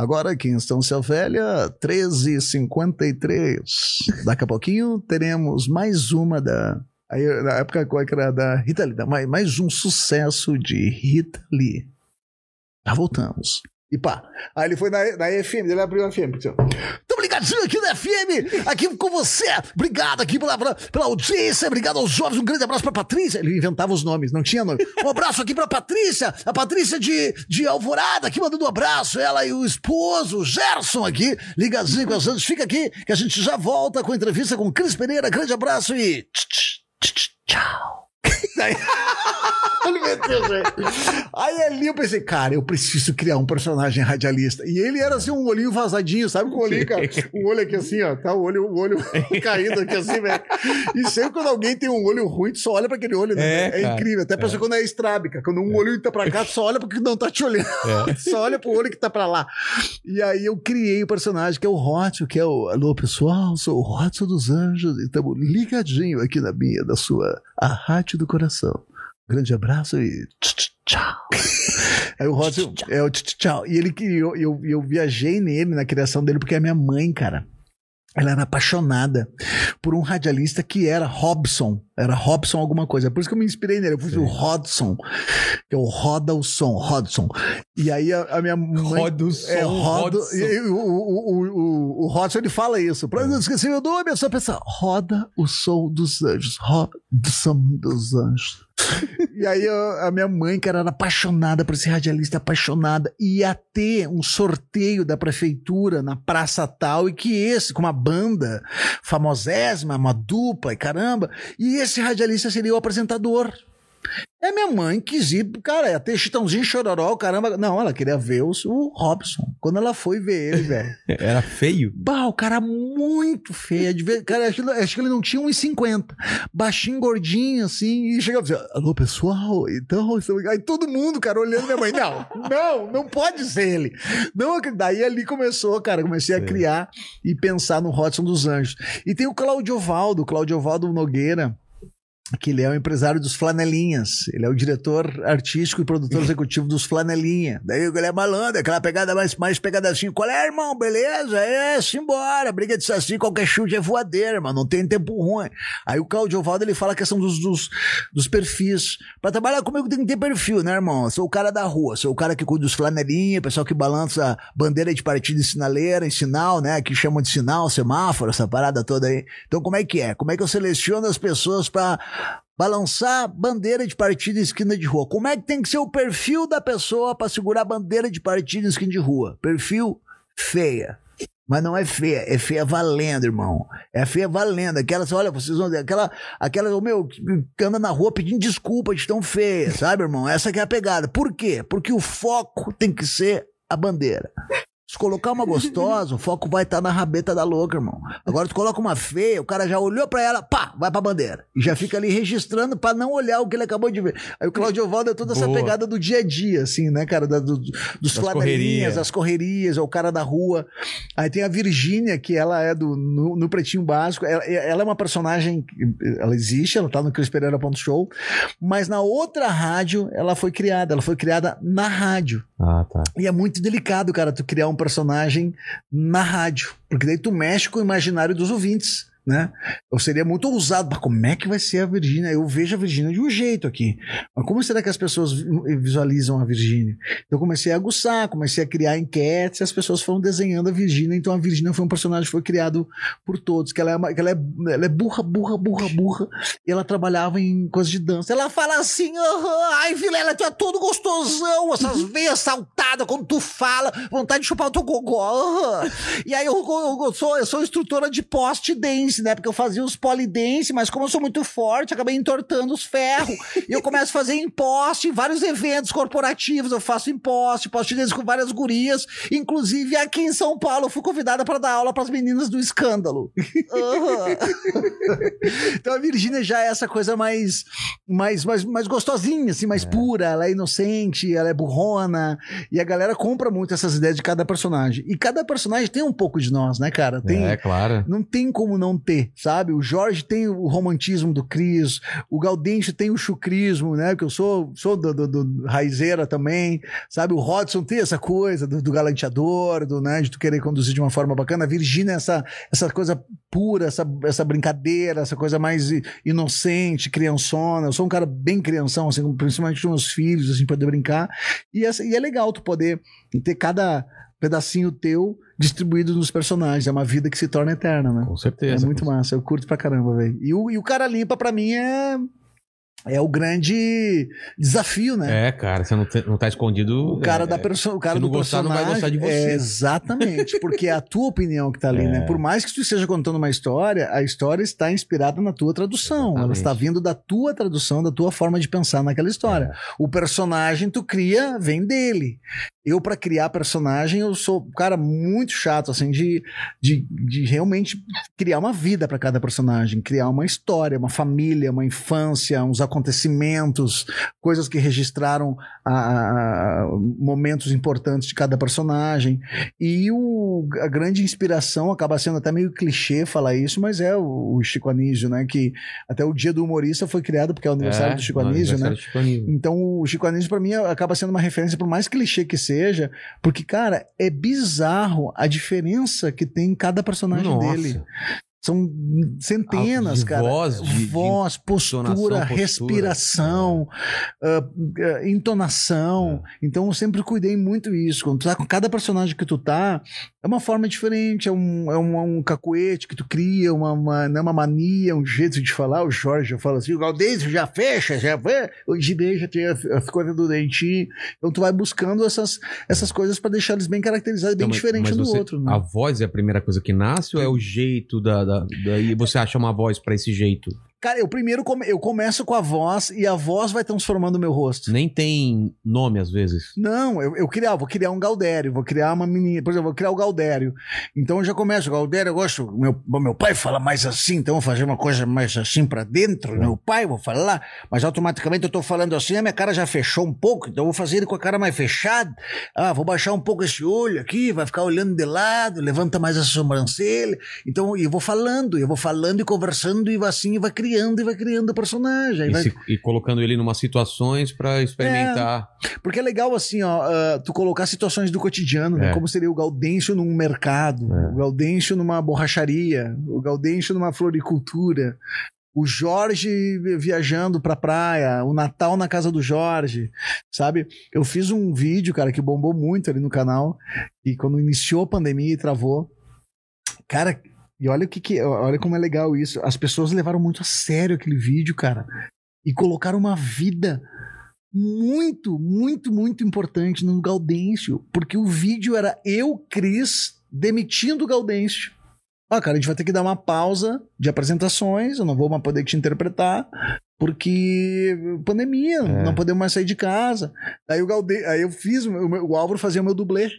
Agora aqui em Estância Velha, 13h53. Daqui a pouquinho teremos mais uma da. Aí, na época, qual que era da Rita Lee? Mais, mais um sucesso de Rita Lee. Já voltamos. E pá. Aí ele foi na, na FM, ele abriu a FM. Ó. Tamo ligadinho aqui na FM, aqui com você. Obrigado aqui pela, pela, pela audiência, obrigado aos jovens. Um grande abraço pra Patrícia. Ele inventava os nomes, não tinha nome. Um abraço aqui pra Patrícia, a Patrícia de, de Alvorada, aqui mandando um abraço. Ela e o esposo, o Gerson, aqui, ligadinho com a gente. Fica aqui, que a gente já volta com a entrevista com Cris Pereira. Grande abraço e tch, tch, tch, tchau. Aí ali eu pensei, cara, eu preciso criar um personagem radialista. E ele era assim, um olhinho vazadinho, sabe? Com o olhinho, cara, o olho aqui assim, ó. Tá o olho, o olho caído aqui assim, velho. E sempre quando alguém tem um olho ruim, tu só olha pra aquele olho, né? É, É, incrível. Até pessoa quando é estrábica. Quando um olho tá pra cá, tu só olha porque não tá te olhando. só olha pro olho que tá pra lá. E aí eu criei o personagem que é o Rótio, que é o. Alô, pessoal, sou o Rótio dos Anjos e estamos ligadinho aqui na minha, da sua, a rádio do coração. Grande abraço e tch, tch, tchau. Aí o Rótio é o tch, tch, tchau. E ele criou, eu, eu viajei nele na criação dele porque é minha mãe, cara. Ela era apaixonada por um radialista que era Robson. Era Robson alguma coisa. É por isso que eu me inspirei nele. Eu fui o Rodson, que é o Roda o Som, Rodson. E aí a, a minha mãe... Roda o som, É, roda, Rodson. e- o, o, o, o, Rodson, ele fala isso. Pra não esquecer meu nome, é só pensar, roda o som dos anjos. Roda o som dos anjos. E aí a, a minha mãe, cara, era apaixonada por esse radialista, apaixonada. Ia ter um sorteio da prefeitura na praça tal, e que esse, com uma banda famosésima, uma dupla, e caramba, e esse radialista seria o apresentador. É minha mãe quis ir, cara, ia ter Chitãozinho Chororó, caramba. Não, ela queria ver o, o Robson. Quando ela foi ver ele, velho. Era feio? Bah, o cara muito feio. De ver, cara, acho, que- acho que ele não tinha 1,50. Baixinho, gordinho, assim. E chegava assim: Alô, pessoal, então. estamos-" Aí todo mundo, cara, olhando minha mãe. Não, não, não pode ser ele. Não, daí ali começou, cara. Comecei a criar e pensar no Rodson dos Anjos. E tem o Claudio Valdo, Claudio Valdo Nogueira que ele é o empresário dos Flanelinhas. Ele é o diretor artístico e produtor executivo dos Flanelinha. Daí ele é malandro, aquela pegada mais, mais pegada assim. Qual é, irmão? Beleza? É, simbora. Briga de saci, qualquer chute é voadeira, irmão. Não tem tempo ruim. Aí o Claudio Ovaldo, ele fala a questão dos, dos, dos perfis. Pra trabalhar comigo tem que ter perfil, né, irmão? Eu sou o cara da rua, sou o cara que cuida dos flanelinha, pessoal que balança bandeira de partido em sinaleira, sinal, né? Que chamam de sinal, semáforo, essa parada toda aí. Então como é que é? Como é que eu seleciono as pessoas pra balançar bandeira de partido em esquina de rua? Como é que tem que ser o perfil da pessoa pra segurar bandeira de partido em esquina de rua? Perfil feia. Mas não é feia, é feia valendo, irmão. É feia valendo. Aquelas, olha, vocês vão ver, aquela, aquela, meu, que anda na rua pedindo desculpa de tão feia, sabe, irmão? Essa que é a pegada. Por quê? Porque o foco tem que ser a bandeira. Se colocar uma gostosa, o foco vai estar na rabeta da louca, irmão. Agora tu coloca uma feia, o cara já olhou pra ela, pá, vai pra bandeira. E já fica ali registrando pra não olhar o que ele acabou de ver. Aí o Claudio Valdo é toda essa Boa. pegada do dia a dia, assim, né, cara? Da- do- dos Das flanelinhas, correrias. das correrias, é o cara da rua. Aí tem a Virgínia, que ela é do no, no Pretinho Básico. Ela, ela é uma personagem, ela existe, ela tá no Show, mas na outra rádio ela foi criada, ela foi criada na rádio. Ah, tá. E é muito delicado, cara, tu criar um personagem na rádio. Porque daí tu mexe com o imaginário dos ouvintes, né? Eu seria muito ousado. Mas como é que vai ser a Virgínia? Eu vejo a Virgínia de um jeito aqui. Mas como será que as pessoas vi- visualizam a Virgínia? Então eu comecei a aguçar, comecei a criar enquetes e as pessoas foram desenhando a Virgínia. Então a Virgínia foi um personagem que foi criado por todos. Que ela é, uma- que ela é, ela é burra, burra, burra, burra. E ela trabalhava em coisas de dança. Ela fala assim: "Aham, ai, Vilela, tu é todo gostosão, essas veias saltadas quando tu fala, vontade de chupar o teu gogó. aham." E aí eu, eu- eu sou, eu sou instrutora de post dance, né? Porque eu fazia os polidense, mas como eu sou muito forte, acabei entortando os ferros. E eu começo a fazer em post em vários eventos corporativos. Eu faço em post, post dance com várias gurias. Inclusive aqui em São Paulo, eu fui convidada para dar aula para as meninas do escândalo. Aham. Então a Virgínia já é essa coisa mais, mais, mais, mais gostosinha, assim, mais pura. Ela é inocente, ela é burrona. E a galera compra muito essas ideias de cada personagem. E cada personagem tem um pouco de nós, né, cara? Tem, É, claro. não tem como não ter, sabe? O Jorge tem o romantismo do Cris, o Gaudêncio tem o chucrismo, né? Que eu sou, sou do, do, do raizeira também, sabe? O Rodson tem essa coisa do, do galanteador, do, né? De tu querer conduzir de uma forma bacana. A Virgínia, essa, essa coisa pura, essa, essa brincadeira, essa coisa mais inocente, criançona. Eu sou um cara bem crianção, assim, principalmente com meus filhos, assim, poder brincar. E, essa, e é legal tu poder ter cada pedacinho teu distribuído nos personagens. É uma vida que se torna eterna, né? Com certeza. É muito massa, eu curto pra caramba, velho. E o, e o cara limpa pra mim é é o grande desafio, né? É, cara, você não, te- não tá escondido. O cara é, da perso o cara do gostar, não vai personagem. gostar de você. É, exatamente, porque é a tua opinião que tá ali, É. né? Por mais que tu esteja contando uma história, a história está inspirada na tua tradução. Ela Exatamente. está vindo da tua tradução, da tua forma de pensar naquela história. É. O personagem tu cria, vem dele. Eu, pra criar personagem, eu sou um cara muito chato, assim, de, de, de realmente criar uma vida pra cada personagem, criar uma história, uma família, uma infância, uns acontecimentos, coisas que registraram a- a- momentos importantes de cada personagem. E o, a grande inspiração acaba sendo até meio clichê falar isso, mas é o, o Chico Anísio, né? Que até o Dia do Humorista foi criado porque é o aniversário É, do Chico Anísio, né? Chico Anísio. Então o Chico Anísio pra mim acaba sendo uma referência por mais clichê que seja, porque cara, é bizarro a diferença que tem em cada personagem Nossa. dele. São centenas, De cara. voz, de- de voz, postura, entonação, postura. respiração, ah, ah, entonação. É. Então eu sempre cuidei muito isso. Quando tu tá com cada personagem que tu tá, é uma forma diferente, é um, é um, um cacuete que tu cria, uma, uma, não é uma mania, um jeito de falar. O Jorge fala assim: o Galdêncio já fecha, já vê, o Gidei já tem a, a coisa do dentinho. Então tu vai buscando essas, essas coisas pra deixar eles bem caracterizados, bem Então, mas- diferente mas um do você- outro. Né? A voz é a primeira coisa que nasce ou é o jeito da. da, daí você acha uma voz pra esse jeito? Cara, eu primeiro come- eu começo com a voz e a voz vai transformando o meu rosto. Nem tem nome às vezes. Não, eu, eu criar, vou criar um Galdério, vou criar uma menina, por exemplo, vou criar o Galdério. Então eu já começo, o Galdério eu gosto, meu, meu pai fala mais assim, então eu vou fazer uma coisa mais assim pra dentro, meu pai, vou falar, mas automaticamente eu tô falando assim, a minha cara já fechou um pouco, então eu vou fazer ele com a cara mais fechada. Ah, vou baixar um pouco esse olho aqui, vai ficar olhando de lado, levanta mais a sobrancelha. Então eu vou falando, eu vou falando e conversando e assim, vai criando e vai criando o personagem. E, vai- se- e colocando ele em umas situações pra experimentar. Porque é legal, assim, ó, ah, tu colocar situações do cotidiano, né? É. Como seria o Gaudêncio num mercado, É. o Gaudêncio numa borracharia, o Gaudêncio numa floricultura, o Jorge viajando pra praia, o Natal na casa do Jorge, sabe? Eu fiz um vídeo, cara, que bombou muito ali no canal, e quando iniciou a pandemia e travou, cara, e olha o que, que olha como é legal isso. As pessoas levaram muito a sério aquele vídeo, cara, e colocaram uma vida muito, muito, muito importante no Gaudêncio, porque o vídeo era eu, Cris, demitindo o Gaudêncio. Ah, cara, a gente vai ter que dar uma pausa de apresentações, eu não vou mais poder te interpretar, porque pandemia, É. não podemos mais sair de casa. Aí o Gaude... aí eu fiz, o, meu- o Álvaro fazia o meu dublê.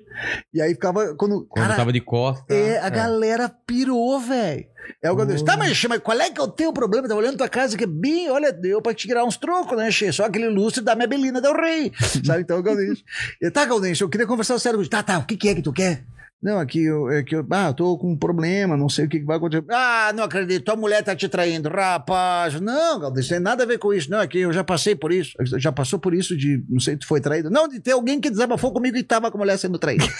E aí ficava. Quando, Quando cara, tava de costa. é, a galera pirou, velho. É o Gaudencio. Tá, mas, mas qual é que é o teu problema? Tá olhando tua casa que é bem, olha, deu pra te tirar uns trocos, né, Xê? Só aquele lustre da minha Belina del Rei. Sabe? Então, o Tá, Gaudencio, eu queria conversar sério. Tá, tá, o que, que é que tu quer? Não, aqui eu, é que eu, ah, eu tô com um problema, não sei o que, vai acontecer. Ah, não acredito, tua mulher tá te traindo, rapaz. Não, Gaudencio, tem nada a ver com isso. Não, aqui eu já passei por isso. Já passou por isso de, não sei, tu foi traído. Não, de ter alguém que desabafou comigo e tava com a mulher sendo traída.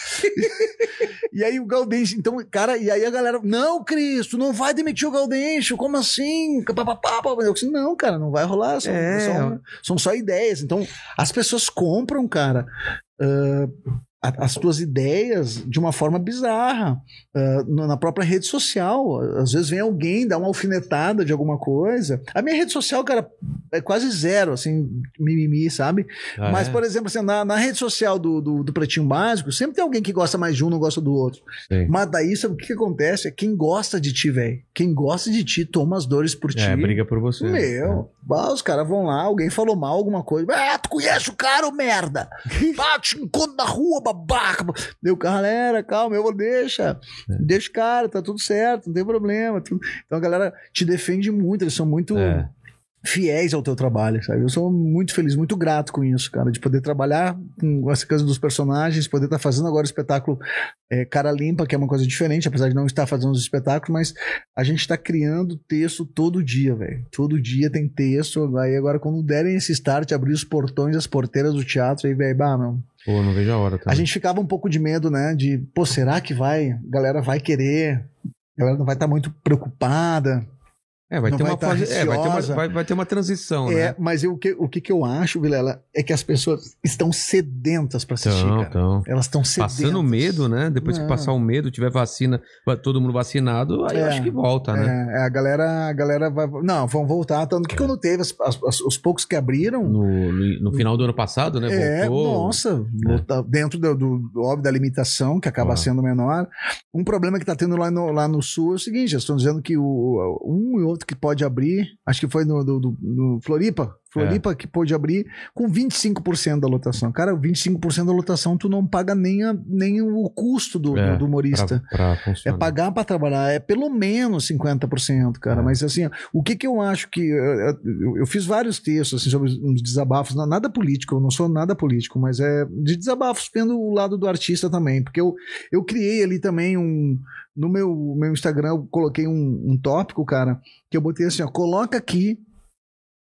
E aí o Gaudêncio, então, cara, e aí a galera, não, Cris, tu não vai demitir o Gaudêncio, como assim? Eu disse, não, cara, não vai rolar, são, É. são, são só ideias. Então, as pessoas compram, cara, ah, a- as tuas ideias de uma forma bizarra, no- na própria rede social. Às vezes vem alguém, dá uma alfinetada de alguma coisa. A minha rede social, cara, é quase zero, assim, mimimi, sabe? Ah, Mas, é? por exemplo, assim, na, na rede social do, do, do Pretinho Básico, sempre tem alguém que gosta mais de um, não gosta do outro. Sim. Mas daí, sabe o que, que acontece? É quem gosta de ti, velho. Quem gosta de ti, toma as dores por ti. É, briga por você. Meu, bah, os caras vão lá, alguém falou mal alguma coisa. Ah, tu conhece o cara, merda? Ah, te encontro na rua, babaca. Deu, galera, calma, eu vou, deixa. Deixa o cara, tá tudo certo, não tem problema. tu- Então a galera te defende muito, eles são muito É. fiéis ao teu trabalho, sabe? Eu sou muito feliz, muito grato com isso, cara, de poder trabalhar com essa coisa dos personagens, poder estar fazendo agora o espetáculo é, cara limpa, que é uma coisa diferente, apesar de não estar fazendo os espetáculos, mas a gente está criando texto todo dia, velho. Todo dia tem texto. Aí agora, quando derem esse start, abrir os portões, as porteiras do teatro, aí, velho, bah, meu. Pô, não vejo a hora. A também. gente ficava um pouco de medo, né? De, pô, será que vai? A galera vai querer? A galera não vai estar muito preocupada. É, vai ter vai uma tá fase. É, vai ter uma, vai, vai ter uma transição, É, né? mas eu, o, que, o que que eu acho, Vilela, é que as pessoas estão sedentas para assistir. Elas estão sedentas. Passando medo, né? Depois que Não. passar o medo, tiver vacina, todo mundo vacinado, aí eu É. acho que volta, né? É, a galera, a galera vai. Não, vão voltar. Tanto que quando teve as- as- as- os poucos que abriram. No, no, no final do ano passado, né? É, Voltou. nossa, volta- dentro do, do, óbvio da limitação, que acaba Ah. sendo menor. Um problema que tá tendo lá no, lá no sul é o seguinte: eles estão dizendo que o, um e outro que pode abrir, acho que foi no, do, do- no Floripa. Floripa que pôde abrir com 25% da lotação. Cara, 25% da lotação tu não paga nem, a- nem o custo do, É, do- humorista. Pra, pra É pagar pra trabalhar, é pelo menos 50%, cara. É. Mas assim, o que que eu acho que. Eu, eu- fiz vários textos assim, sobre uns desabafos, nada político, eu não sou nada político, mas é de desabafos vendo o lado do artista também. Porque eu, eu criei ali também um. No meu, meu Instagram, eu coloquei um, um tópico, cara, que eu botei assim: ó, coloca aqui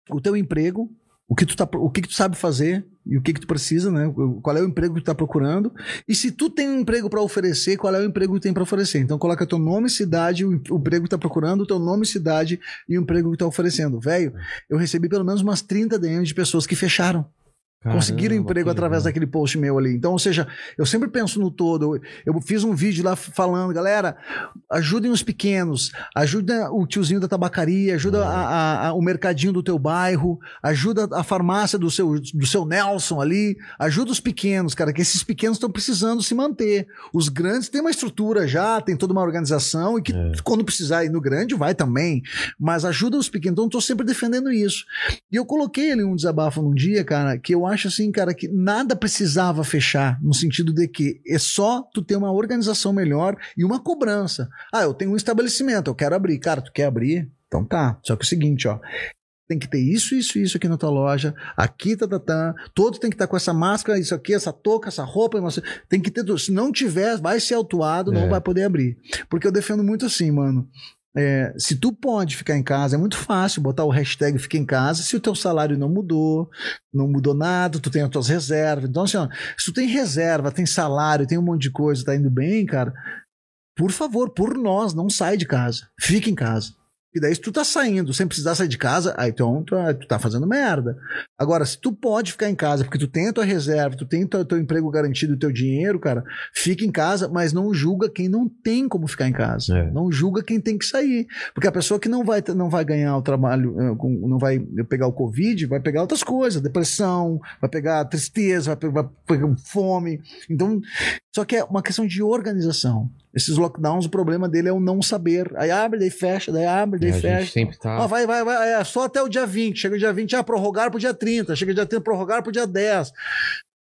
o teu emprego. O que, tu tá, o que, que tu sabe fazer e o que, que tu precisa, né? Qual é o emprego que tu tá procurando. E se tu tem um emprego para oferecer, qual é o emprego que tem para oferecer? Então coloca teu nome, cidade, o emprego que tá procurando, teu nome, cidade e o emprego que tá oferecendo. Velho, eu recebi pelo menos umas 30 DMs de pessoas que fecharam. Conseguiram Caramba, emprego que através daquele post meu ali. Então, ou seja, eu sempre penso no todo. Eu, fiz um vídeo lá falando, galera, ajudem os pequenos, ajuda o tiozinho da tabacaria, ajuda a- a- a- o mercadinho do teu bairro, ajuda a farmácia do seu, do seu Nelson ali, ajuda os pequenos, cara, que esses pequenos estão precisando se manter. Os grandes têm uma estrutura já, tem toda uma organização e que quando precisar ir no grande vai também, mas ajuda os pequenos. Então, eu tô sempre defendendo isso. E eu coloquei ali um desabafo num dia, cara, que eu acho assim, cara, que nada precisava fechar, no sentido de que é só tu ter uma organização melhor e uma cobrança. Ah, eu tenho um estabelecimento, eu quero abrir. Cara, tu quer abrir? Então tá. Só que é o seguinte, ó. Tem que ter isso, isso, isso aqui na tua loja. Aqui, tá, tá, tá. Todo tem que estar com essa máscara, isso aqui, essa touca, essa roupa. Tem que ter tudo. Se não tiver, vai ser autuado, não É. vai poder abrir. Porque eu defendo muito assim, mano. É, se tu pode ficar em casa, é muito fácil botar o hashtag fica em casa se o teu salário não mudou, não mudou nada, tu tem as tuas reservas. Então, assim, ó, se tu tem reserva, tem salário, tem um monte de coisa, tá indo bem, cara, por favor, por nós, não sai de casa. Fica em casa. E daí, se tu tá saindo sem precisar sair de casa, aí então tu, tu tá fazendo merda. Agora, se tu pode ficar em casa porque tu tem a tua reserva, tu tem o teu, teu emprego garantido, o teu dinheiro, cara, fica em casa, mas não julga quem não tem como ficar em casa. É. Não julga quem tem que sair. Porque a pessoa que não vai, não vai ganhar o trabalho, eh, não vai pegar o Covid, vai pegar outras coisas, depressão, vai pegar tristeza, vai pegar, vai pegar fome. Então, só que é uma questão de organização. Esses lockdowns, o problema dele é o não saber. Aí abre, daí fecha, daí abre, daí É, a fecha. gente sempre tá. Ah, vai, vai, vai. É só até o dia 20. Chega o dia 20, ah, prorrogar pro dia 30. Chega o dia 30, prorrogar pro dia 10.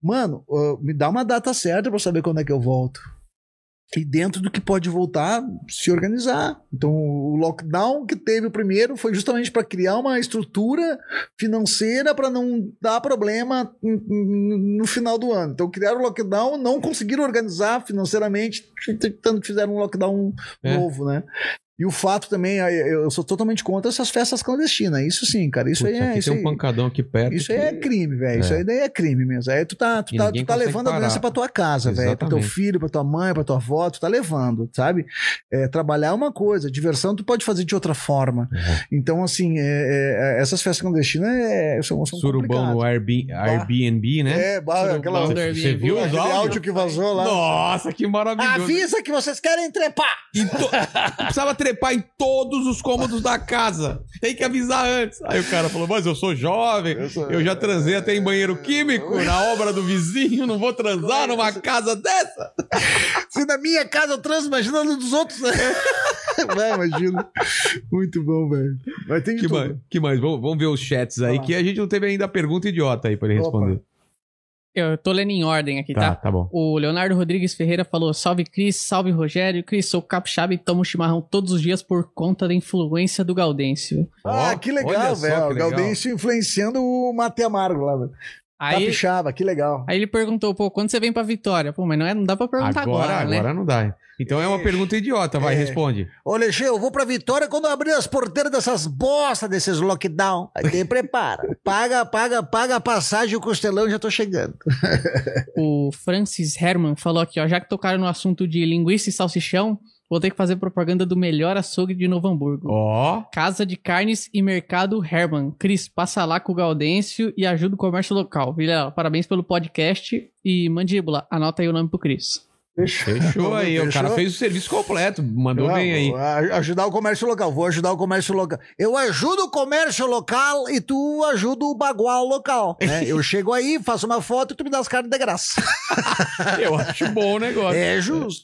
Mano, ah, me dá uma data certa pra eu saber quando é que eu volto. E dentro do que pode voltar, se organizar. Então, o lockdown que teve o primeiro foi justamente para criar uma estrutura financeira para não dar problema no final do ano. Então, criaram o lockdown, não conseguiram organizar financeiramente, fizeram um lockdown É. novo, né? E o fato também, eu sou totalmente contra essas festas clandestinas. Isso sim, cara. Isso Putz, aí é. Isso tem um aí, pancadão aqui perto. isso aí que- é crime, velho. Isso É. aí daí é crime mesmo. Aí tu tá, tu E tá, tu tá levando a parar. doença pra tua casa, velho. Pro teu filho, pra tua mãe, pra tua avó, tu tá levando, sabe? É, trabalhar é uma coisa, diversão tu pode fazer de outra forma. Uhum. Então, assim, é- é- essas festas clandestinas é, são, são Surubão no. Airbnb, Airbnb, né? É, Surubão aquela, Você Airbnb. viu os áudios? áudio que vazou lá. Nossa, que maravilhoso. Avisa que vocês querem trepar! Em to- Precisava trepar em todos os cômodos da casa. Tem que avisar antes. Aí o cara falou: Mas eu sou jovem, Eu sou- eu já transei até em banheiro químico, na obra do vizinho, não vou transar numa casa dessa. Se na minha casa eu transo, imagina no dos outros. né? Vai, imagina. Muito bom, velho. Mas tem Que tudo. mais? Que mais? Vamos, vamos ver os chats aí, lá. que a gente não teve ainda a pergunta idiota aí pra ele Opa. responder. Eu tô lendo em ordem aqui, Tá, tá? tá bom. O Leonardo Rodrigues Ferreira falou: Salve Cris, salve Rogério. Cris, sou capixaba e tomo chimarrão todos os dias por conta da influência do Gaudêncio. Ah, que legal, velho. O. Gaudêncio influenciando o Mate Amargo lá, velho. Aí, Capixaba, que legal. aí ele perguntou: pô, quando você vem pra Vitória? Pô, mas não, é, não dá pra perguntar agora, Agora, né? agora não dá. Então é uma pergunta idiota, vai, É. responde. Ô, Lexê, eu vou pra Vitória quando abrir as porteiras dessas bosta desses lockdown. Aí te prepara. Paga, paga, paga a passagem e o costelão já tô chegando. O Francis Herman falou aqui, ó, já que tocaram no assunto de linguiça e salsichão, vou ter que fazer propaganda do melhor açougue de Novo Hamburgo. Ó, Casa de Carnes e Mercado Herman. Cris, passa lá com o Gaudêncio e ajuda o comércio local. Vilela, parabéns pelo podcast. E Mandíbula, anota aí o nome pro Cris. Fechou aí. O cara Fechou? fez o serviço completo, mandou Eu bem aí. Ajudar o comércio local, vou ajudar o comércio local. Eu ajudo o comércio local e tu ajuda o bagual local. né? Eu chego aí, faço uma foto e tu me dá as carnes de graça. Eu acho bom o negócio. É justo.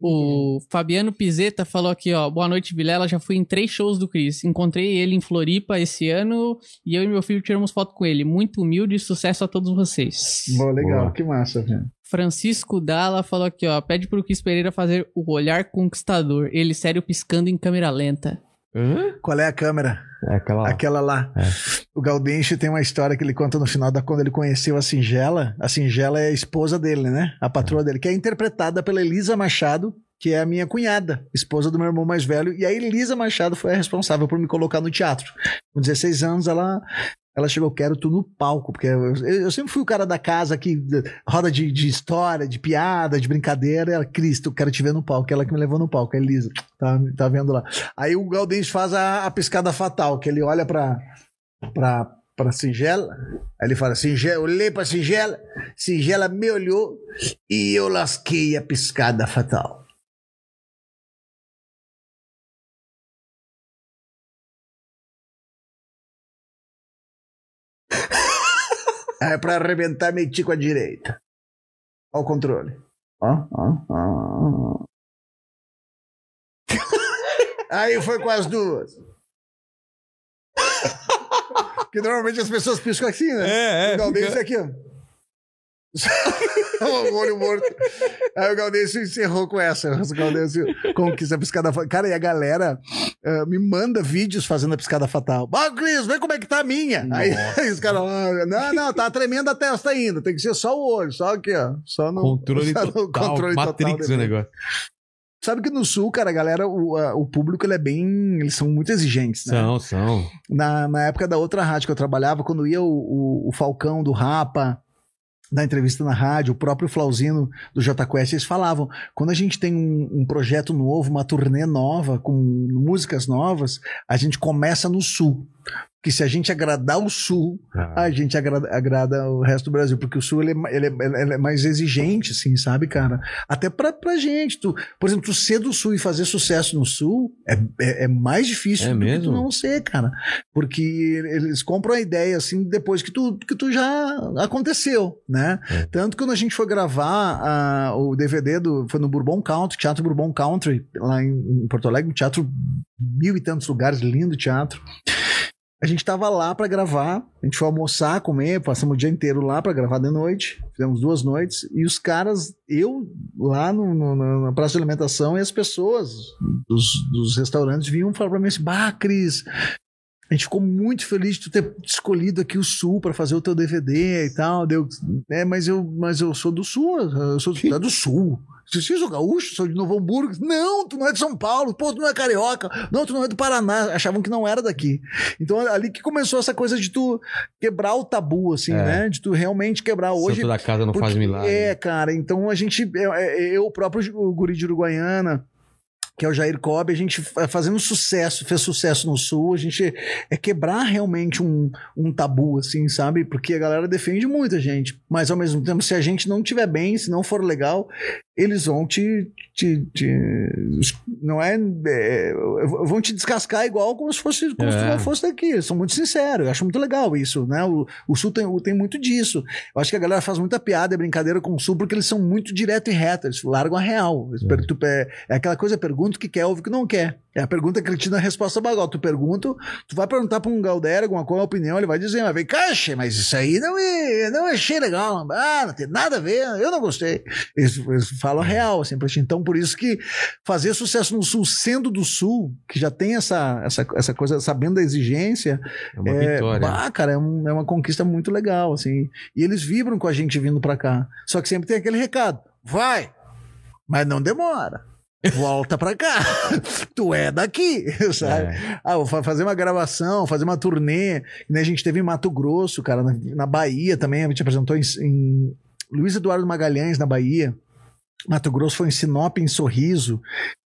O Fabiano Pizeta falou aqui, ó. Boa noite, Vilela. Já fui em três shows do Cris. Encontrei ele em Floripa esse ano e eu e meu filho tiramos foto com ele. Muito humilde e sucesso a todos vocês. Bom, legal, Boa. que massa, velho. Francisco Dalla falou aqui, ó. Pede pro Cris Pereira fazer o olhar conquistador. Ele sério piscando em câmera lenta. Hã? Qual é a câmera? É aquela lá. Aquela lá. É. O Gaudêncio tem uma história que ele conta no final da quando ele conheceu a Singela. A Singela é a esposa dele, né? A patroa dele, que é interpretada pela Elisa Machado, que é a minha cunhada, esposa do meu irmão mais velho. E a Elisa Machado foi a responsável por me colocar no teatro. Com 16 anos, ela. Ela chegou, quero tu no palco, porque eu, eu sempre fui o cara da casa que roda de, de história, de piada, de brincadeira. Ela, Cristo, quero te ver no palco. Ela que me levou no palco, a Elisa. Tá, tá vendo lá. Aí o Gaudêncio faz a, a piscada fatal, que ele olha pra, pra, pra Singela, aí ele fala, Singela, olhei pra Singela, Singela me olhou e eu lasquei a piscada fatal. É pra arrebentar, meti com a direita. Ó o controle. Ó, ó, ó. Aí foi com as duas. Porque normalmente as pessoas piscam assim, né? É, é. o Galdêncio fica- aqui, ó. o olho morto. Aí o Galdêncio encerrou com essa. O Galdêncio conquista a piscada fatal. Cara, e a galera eh, me manda vídeos fazendo a piscada fatal. Bah, Cris, vê como é que tá a minha. Aí, aí os caras, ah, não, não, tá tremenda a testa ainda. Tem que ser só o olho, só aqui, ó. Só no Controle só no total. controle total Matrix o depois. negócio. Sabe que no sul, cara, a galera, o, a- o público, ele é bem. Eles são muito exigentes, né? São, são. Na, na época da outra rádio que eu trabalhava, quando ia o, o, o Falcão do Rapa, da entrevista na rádio, o próprio Flauzino do J Quest, eles falavam: quando a gente tem um, um projeto novo, uma turnê nova, com músicas novas, a gente começa no sul. Que se a gente agradar o Sul, Ah. a gente agrada, agrada o resto do Brasil, porque o Sul ele é, ele é- ele é mais exigente, assim, sabe, cara? Até pra, pra gente. Tu, por exemplo, tu ser do Sul e fazer sucesso no Sul é, é, é mais difícil É do que mesmo? tu não ser, cara. Porque eles compram a ideia, assim, depois que tu, que tu já aconteceu, né? É. Tanto que quando a gente foi gravar ah, o DVD do. Foi no Bourbon Country, Teatro Bourbon Country, lá em, em Porto Alegre, um teatro, mil e tantos lugares, lindo teatro. A gente tava lá pra gravar, a gente foi almoçar, comer, passamos o dia inteiro lá pra gravar de noite, fizemos duas noites, e os caras, eu lá no, no- na- praça de alimentação, e as pessoas dos, dos restaurantes vinham falar pra mim assim: Bah, Cris, a gente ficou muito feliz de tu ter escolhido aqui o Sul pra fazer o teu DVD e tal. Deu, é, mas eu, mas eu sou do Sul, eu sou tu é do Sul. Se eu sou gaúcho, sou de Novo Hamburgo. Não, tu não é de São Paulo, pô, tu não é carioca. Não, tu não é do Paraná. Achavam que não era daqui. Então ali que começou essa coisa de tu quebrar o tabu, assim, É. né? De tu realmente quebrar. Hoje Santo da casa não faz porque- milagre. É, cara, então a gente, eu, eu o próprio o guri de Uruguaiana, que é o Jair Cobb, a gente fa- fazendo sucesso, fez sucesso no Sul, a gente é quebrar realmente um, um tabu, assim, sabe? Porque a galera defende muito a gente, mas ao mesmo tempo, se a gente não tiver bem, se não for legal, eles vão te, te, te- não é, é, vão te descascar igual como se fosse como se É. não fosse daqui. Eles são muito sinceros. Eu acho muito legal isso, né? O, o Sul tem, tem muito disso. Eu acho que a galera faz muita piada e brincadeira com o Sul porque eles são muito direto e reto. Eles largam a real. Eles per- tu pe- é aquela coisa, pergunta o que quer, ouve o que não quer. É a pergunta cretina, a resposta bagal. Tu pergunta, tu vai perguntar pra um Galdério alguma coisa, opinião, ele vai dizer, mas vem che, mas isso aí não é, não achei legal. Ah, não tem nada a ver, eu não gostei. Eles, eles falam a real, assim, pra ti. Então, por isso que fazer sucesso no Sul, sendo do Sul, que já tem essa, essa, essa coisa, sabendo da exigência, É uma é, vitória. bah, cara, é, um- é uma conquista muito legal, assim. E eles vibram com a gente vindo pra cá. Só que sempre tem aquele recado: vai, mas não demora. Volta pra cá. tu é daqui, sabe? É. Ah, vou fa- fazer uma gravação, fazer uma turnê. Né, a gente teve em Mato Grosso, cara, na, na Bahia também. A gente apresentou em, em Luiz Eduardo Magalhães, na Bahia. Mato Grosso foi em Sinop, em Sorriso.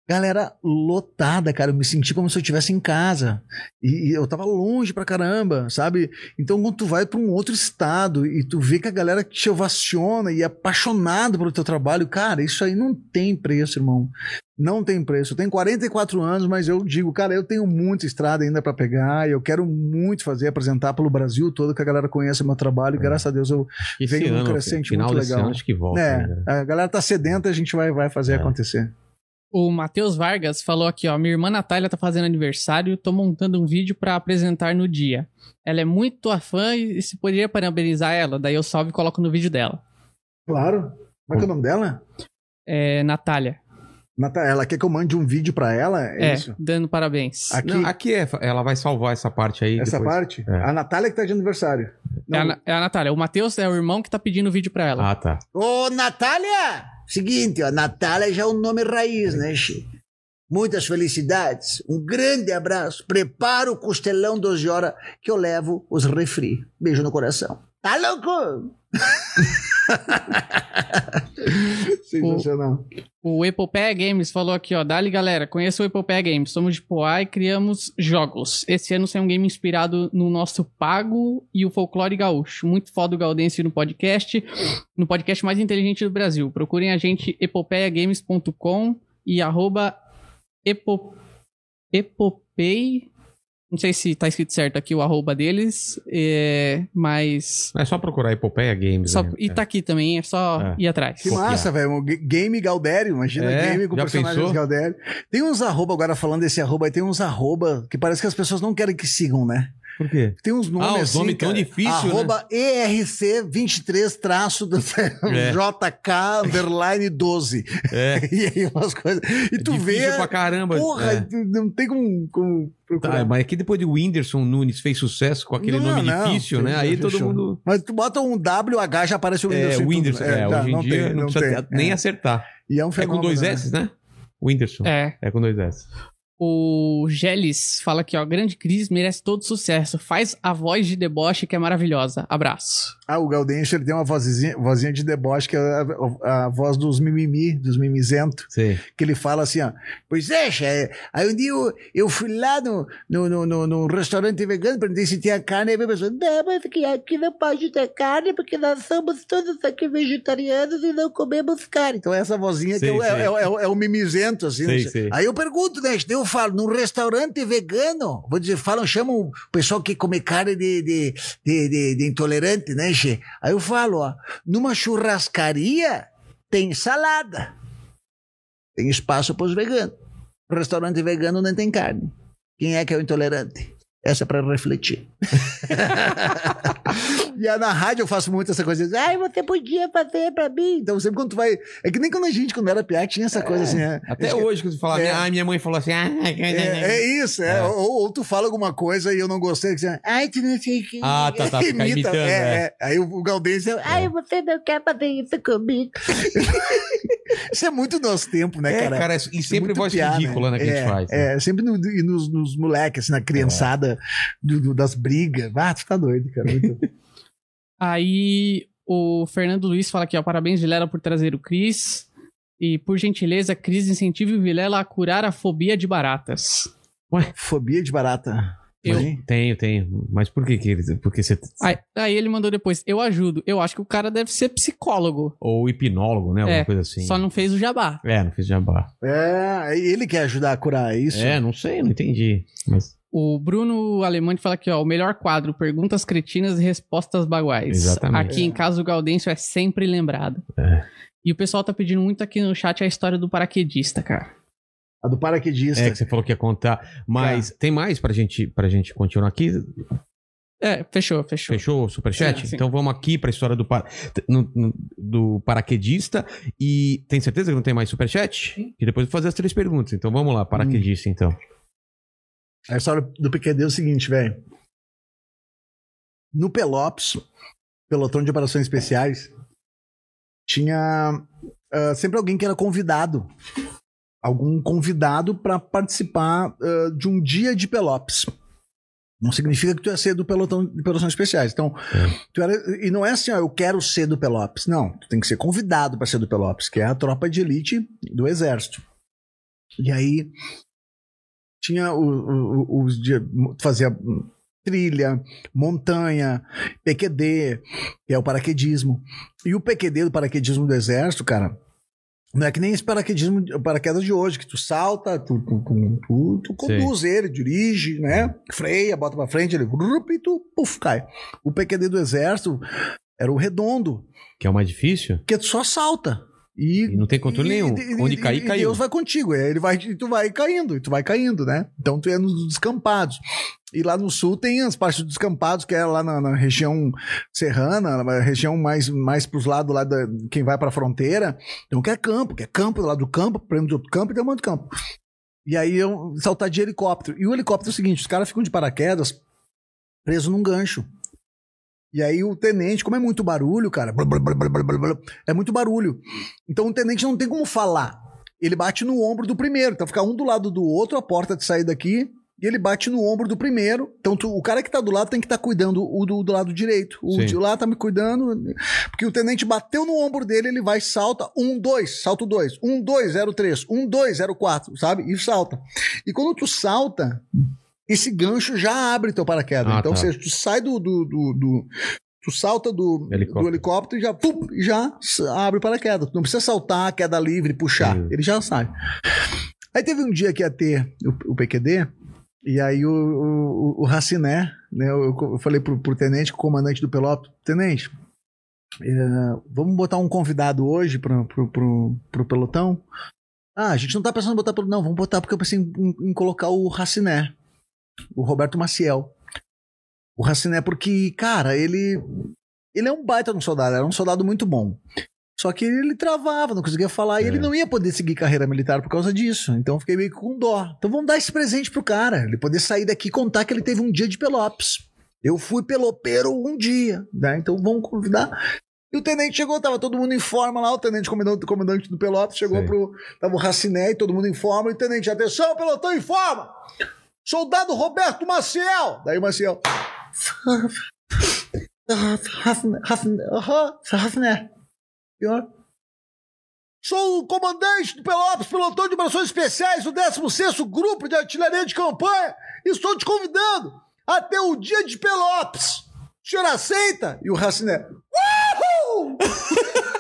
Galera lotada, cara. Eu me senti como se eu estivesse em casa. E, e eu tava longe pra caramba, sabe? Então, quando tu vai pra um outro estado e tu vê que a galera te ovaciona e é apaixonado pelo teu trabalho, cara, isso aí não tem preço, irmão. Não tem preço. Eu tenho 44 anos, mas eu digo, cara, eu tenho muita estrada ainda pra pegar. e Eu quero muito fazer, apresentar pelo Brasil todo, que a galera conheça meu trabalho. E graças a Deus eu. Esse num ano, crescente final muito legal. ano, acho que volta. É, né? a galera tá sedenta, a gente vai, vai fazer É. acontecer. O Matheus Vargas falou aqui, ó. Minha irmã Natália tá fazendo aniversário, tô montando um vídeo pra apresentar no dia. Ela é muito tua fã e se poderia parabenizar ela, daí eu salve e coloco no vídeo dela. Claro. Como é que é o nome dela? É, Natália. Ela quer que eu mande um vídeo pra ela? É, É, isso? dando parabéns. Aqui, Não, aqui é, ela vai salvar essa parte aí. essa depois. parte? É. A Natália que tá de aniversário. É a, é a Natália. O Matheus é o irmão que tá pedindo o vídeo pra ela. Ah, tá. Ô, Natália! Seguinte, ó, Natália já é um nome raiz, né, Chi? Muitas felicidades, um grande abraço. Prepara o costelão 12 horas que eu levo os refri. Beijo no coração. Tá louco? Sensacional. O Epopeia Games falou aqui, ó. Dali, galera, conheço o Epopeia Games. Somos de Poá e criamos jogos. Esse ano sai um game inspirado no nosso Pago e o folclore gaúcho. Muito foda o Gaudense no podcast. No podcast mais inteligente do Brasil. Procurem a gente epopeiagames.com e arroba epo, epopei... Não sei se tá escrito certo aqui o arroba deles, é, mas... É só procurar Epopeia Games. Só, né? e tá aqui também, é só É. ir atrás. Que massa, velho. Ga- Game Galdério. Imagina É, game com personagens pensou? Galdério. Tem uns arroba, agora falando desse arroba, aí tem uns arroba que parece que as pessoas não querem que sigam, né? Por quê? Tem uns nomes Ah, os assim, nomes tão difícil, né? Arroba ERC23 traço do É. JK underline 12. É. E aí umas coisas. E tu vê. Difícil pra caramba. Porra, É. não tem como, como procurar. Tá, mas aqui depois de Whindersson Nunes fez sucesso com aquele Não, nome não, difícil, né? fechou, Aí todo fechou. mundo. Mas tu bota um WH, já aparece o É, Whindersson. tudo. Whindersson. É, tá, hoje em dia tem, não precisa tem. nem é. acertar. E é um É com fenômeno. dois né? S, né? Whindersson. É. É com dois S. O Geles fala aqui, ó. Grande Cris merece todo sucesso. Faz a voz de deboche que é maravilhosa. Abraço. Ah, o Gaudêncio, ele tem uma vozinha, vozinha de deboche, que é a, a- a voz dos mimimi, dos mimizento, Sei. que ele fala assim, ó. Pois é, aí um dia eu, eu fui lá no, no, no, no, no restaurante vegano, perguntei se tinha carne, aí a pessoa, não, mas aqui, aqui não pode ter carne, porque nós somos todos aqui vegetarianos e não comemos carne. Então essa vozinha que é, o- é, é, o- é o mimizento, assim. Sei. Aí eu pergunto, né, eu falo, num restaurante vegano, vou dizer, falam, chamam o pessoal que come carne de, de, de, de- de intolerante, né, Aí eu falo, ó, numa churrascaria tem salada. Tem espaço para os veganos. Restaurante vegano não tem carne. Quem é que é o intolerante? Essa é para refletir. e aí na rádio eu faço muito essa coisa. Ai, você podia fazer para mim. Então sempre quando tu vai. É que nem quando a gente, quando era piá, tinha essa coisa assim. né? Até que- hoje, que você fala, É. ah, minha mãe falou assim, ah, É, é isso, é. Ou, ou tu fala alguma coisa e eu não gostei, que você, ai, tu não sei o que. Ah, tá, tá, fica imitando, é, é. é. Aí o, Galdêncio, ai, você não quer fazer isso comigo. isso é muito nosso tempo, né, É, cara? cara, e sempre voz piá, ridícula, né, que a gente é, faz. né? É, sempre no- nos, nos moleques, assim, na criançada do- do- das brigas. Ah, tu tá doido, cara. Muito- Aí o Fernando Luiz fala aqui, ó, parabéns, Vilela, por trazer o Cris. E, por gentileza, Cris incentive o Vilela a curar a fobia de baratas. Fobia de barata. Eu- Hein? Tenho, tenho. Mas por que que ele... Porque você... Aí, aí ele mandou depois, eu ajudo. Eu acho que o cara deve ser psicólogo. Ou hipnólogo, né? Alguma É, coisa assim. Só não fez o jabá. É, não fiz jabá. É, ele quer ajudar a curar é isso. É, não sei, não entendi. Mas, O Bruno Alemante fala aqui, ó, o melhor quadro, perguntas cretinas e respostas baguais. Exatamente. Aqui em casa o Gaudêncio é sempre lembrado. É. E o pessoal tá pedindo muito aqui no chat a história do paraquedista, cara. A do paraquedista. é que você falou que ia contar. Mas tem mais pra gente, pra gente continuar aqui? É, fechou, fechou. Fechou o superchat? Sim, sim. Então vamos aqui pra história do, par- no- no- do paraquedista. E tem certeza que não tem mais superchat? E depois eu vou fazer as três perguntas. Então vamos lá, paraquedista, então. A história do PQD é o seguinte, velho. No Pelops, pelotão de operações especiais, tinha ah, sempre alguém que era convidado. Algum convidado para participar ah, de um dia de Pelops. Não significa que tu ia ser do pelotão de operações especiais. Então, tu era, e não é assim, ó, eu quero ser do Pelops. Não, tu tem que ser convidado para ser do Pelops, que é a tropa de elite do exército. E aí tinha os dias, fazia trilha, montanha, PQD, que é o paraquedismo. E o PQD do paraquedismo do exército, cara, não é que nem esse paraquedismo, paraquedas de hoje, que tu salta, tu, tu, tu, tu- conduz ele, dirige, né? Freia, bota pra frente, ele grup, e tu, puf, cai. O PQD do exército era o redondo, Que é o mais difícil. que tu só salta. E, E não tem controle nenhum. Onde cair, e caiu. Deus vai contigo. aí Ele vai, e tu vai caindo, e tu vai caindo, né? Então tu é nos descampados. E lá no sul tem as partes dos descampados, que é lá na, na região serrana, na região mais, mais pros lados lá da. Quem vai pra fronteira. Então que é campo, que é campo do lado do campo, prêmio de outro campo e tem um monte de campo. E aí eu saltar de helicóptero. E o helicóptero é o seguinte: os caras ficam de paraquedas preso num gancho. E aí o tenente, como é muito barulho, cara, blá, blá, blá, é muito barulho. Então o tenente não tem como falar. Ele bate no ombro do primeiro. Então fica um do lado do outro, a porta de sair daqui, e ele bate no ombro do primeiro. Então tu- o cara que tá do lado tem que estar cuidando o do, do lado direito. O Sim. de lá tá me cuidando. Porque o tenente bateu no ombro dele, ele vai, salta, um, dois, salto dois, um, dois, zero, três, um, dois, zero, quatro, sabe? E salta. E quando tu salta, esse gancho já abre teu paraquedas. Ah, então, tá. ou seja, tu sai do. do, do- do- tu salta do Helicóptero. do helicóptero e já, pum, já abre o paraquedas. Tu não precisa saltar, queda livre, puxar. Ele já sai. Aí teve um dia que ia ter o, o PQD, e aí o, o, o Raciné, né? Eu, eu falei pro, pro tenente, comandante do Pelotas, tenente, é, vamos botar um convidado hoje pro, pro, pro, pro pelotão? Ah, a gente não tá pensando em botar pelo. Não, vamos botar porque eu pensei em, em- em colocar o Raciné, o Roberto Maciel. O Raciné, porque, cara, ele. Ele é um baita de um soldado, era um soldado muito bom. Só que ele travava, não conseguia falar, e É. ele não ia poder seguir carreira militar por causa disso. Então eu fiquei meio com dó. Então vamos dar esse presente pro cara. Ele poder sair daqui e contar que ele teve um dia de Pelopes. Eu fui pelopeiro um dia, né? Então vamos convidar. E o tenente chegou, tava todo mundo em forma lá, o tenente comandante, comandante do Pelotas chegou Sei. pro. Tava o Raciné, todo mundo em forma, e o tenente, atenção, pelotão em forma! Soldado Roberto Maciel! Daí o Maciel. Pior. Sou o comandante do Pelotas, pelotão de operações especiais do 16º Grupo de Artilharia de Campanha. e Estou te convidando até o dia de Pelotas. O senhor aceita? E o Raciné. Uhul!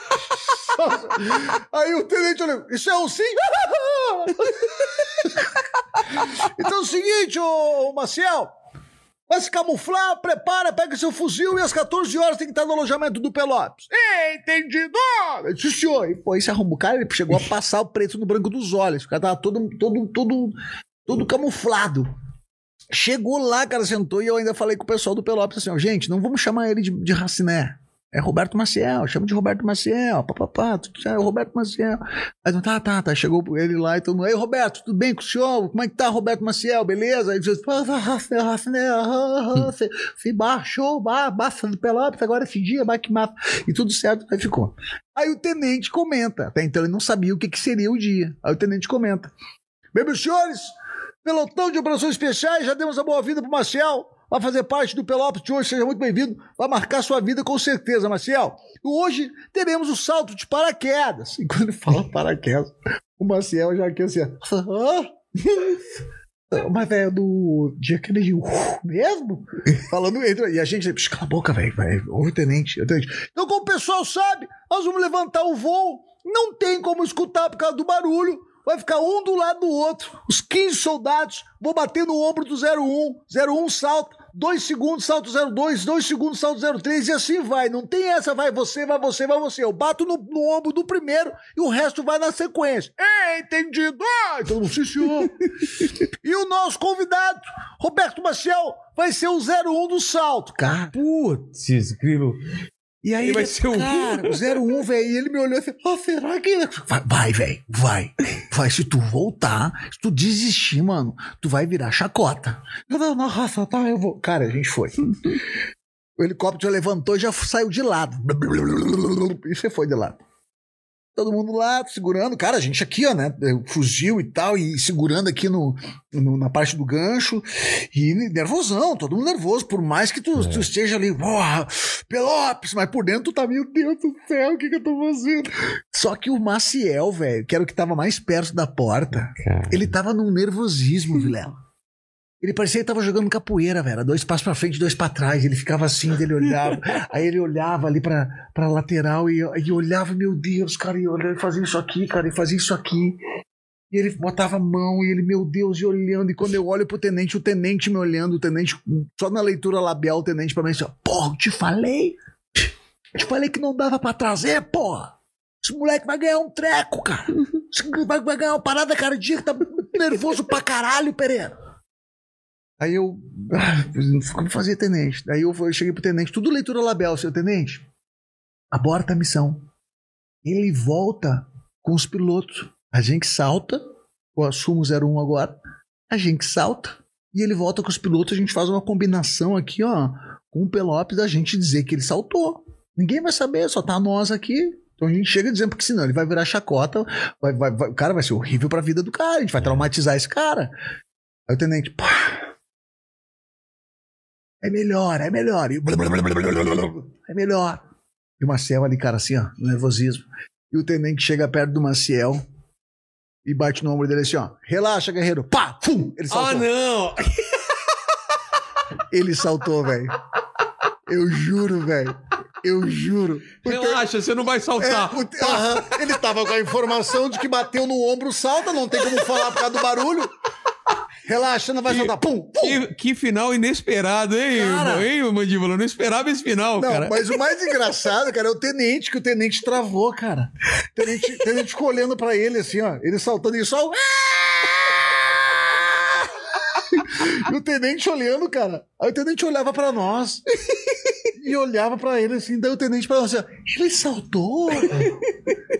Aí o tenente olhou, isso é um sim? então é o seguinte, ô Maciel, vai se camuflar, prepara, pega seu fuzil e às 14 horas tem que estar no alojamento do Pelotas. Entendido! Sim, senhor. E pô, esse arrumou o cara, ele chegou a passar o preto no branco dos olhos, o cara tava todo, todo, todo, todo camuflado. Chegou lá, cara, sentou e eu ainda falei com o pessoal do Pelotas assim, ó, gente, não vamos chamar ele de, de Raciné. É Roberto Maciel, chama de Roberto Maciel, papapá, certo, Roberto Maciel. Aí então, tá, tá, tá, chegou ele lá e todo mundo, ei, Roberto, tudo bem com o senhor? Como é que tá, Roberto Maciel, beleza? Aí disse, fui baixou, basta do Pelotas, agora esse dia, vai que mata. E tudo certo, aí ficou. Aí o tenente comenta, até então ele não sabia o que, que seria o dia. Aí o tenente comenta, bem, meus senhores, pelotão de operações especiais, já demos a boa vida pro Maciel vai fazer parte do Pelotas de hoje, seja muito bem-vindo, vai marcar sua vida com certeza, Maciel. Hoje teremos o salto de paraquedas. E quando fala paraquedas, o Maciel já quer assim, mas, velho, do dia que ele mesmo? Falando entre. E a gente, cala a boca, velho. Ouve tenente, tenente. Então, como o pessoal sabe, nós vamos levantar o voo. Não tem como escutar por causa do barulho vai ficar um do lado do outro. Os 15 soldados vão bater no ombro do 01, 01 salta, 2 segundos, salto 02, 2 segundos, salto 03 e assim vai. Não tem essa, vai você, vai você, vai você. Eu bato no, no ombro do primeiro e o resto vai na sequência. É, entendido? Ah, então não se senhor. e o nosso convidado, Roberto Maciel, vai ser o 01 do salto. Cara, putz, incrível. E aí, ele vai ser o cara, o 01, velho. E ele me olhou e falou: oh, será que. Vai, vai velho, vai. Vai, se tu voltar, se tu desistir, mano, tu vai virar chacota. Não, não, nossa, tá, eu vou. Cara, a gente foi. o helicóptero já levantou e já saiu de lado. E você foi de lado todo mundo lá segurando, cara, a gente aqui, ó, né, fuzil e tal, e segurando aqui no, no na parte do gancho, e nervosão, todo mundo nervoso, por mais que tu, é. tu esteja ali, porra, Pelopes, mas por dentro tu tá, meu Deus do céu, o que que eu tô fazendo? Só que o Maciel, velho, que era o que tava mais perto da porta, cara. ele tava num nervosismo, Vilela. Ele parecia que tava jogando capoeira, velho. Dois passos pra frente, dois para trás. Ele ficava assim, ele olhava. aí ele olhava ali pra, pra lateral e, e olhava, meu Deus, cara, e olhava, fazia isso aqui, cara, e fazia isso aqui. E ele botava a mão e ele, meu Deus, e olhando. E quando eu olho pro tenente, o tenente me olhando, o tenente, só na leitura labial, o tenente pra mim assim, porra, eu te falei. Te falei que não dava pra trazer, porra. Esse moleque vai ganhar um treco, cara. Vai, vai ganhar uma parada cardíaca, tá nervoso pra caralho, Pereira. Aí eu. Como fazer tenente? Aí eu, cheguei pro tenente, tudo leitura labial, seu tenente. Aborta a missão. Ele volta com os pilotos. A gente salta, eu assumo 01 agora. A gente salta e ele volta com os pilotos. A gente faz uma combinação aqui, ó, com o Pelopes da gente dizer que ele saltou. Ninguém vai saber, só tá nós aqui. Então a gente chega dizendo, porque senão ele vai virar chacota, vai, vai, vai, o cara vai ser horrível pra vida do cara, a gente vai traumatizar esse cara. Aí o tenente, pá, é melhor, é melhor. E é melhor. E o Maciel ali, cara, assim, ó, nervosismo. E o tenente chega perto do Maciel e bate no ombro dele assim, ó. Relaxa, guerreiro. Pá! Fum! Ele saltou. Ah, não! Ele saltou, velho. Eu juro, velho. Eu juro. Relaxa, você não vai saltar. É, o... Ele tava com a informação de que bateu no ombro, salta, não tem como falar por causa do barulho. Relaxa, não vai que, soltar. Pum, pum. Que, que, final inesperado, hein, cara, hein, Mandíbula? Eu não esperava esse final, não, cara. Mas o mais engraçado, cara, é o tenente, que o tenente travou, cara. O tenente, tenente ficou olhando pra ele assim, ó. Ele saltando e só. E o tenente olhando, cara. Aí o tenente olhava pra nós e olhava para ele assim, daí o tenente falou assim: ele saltou?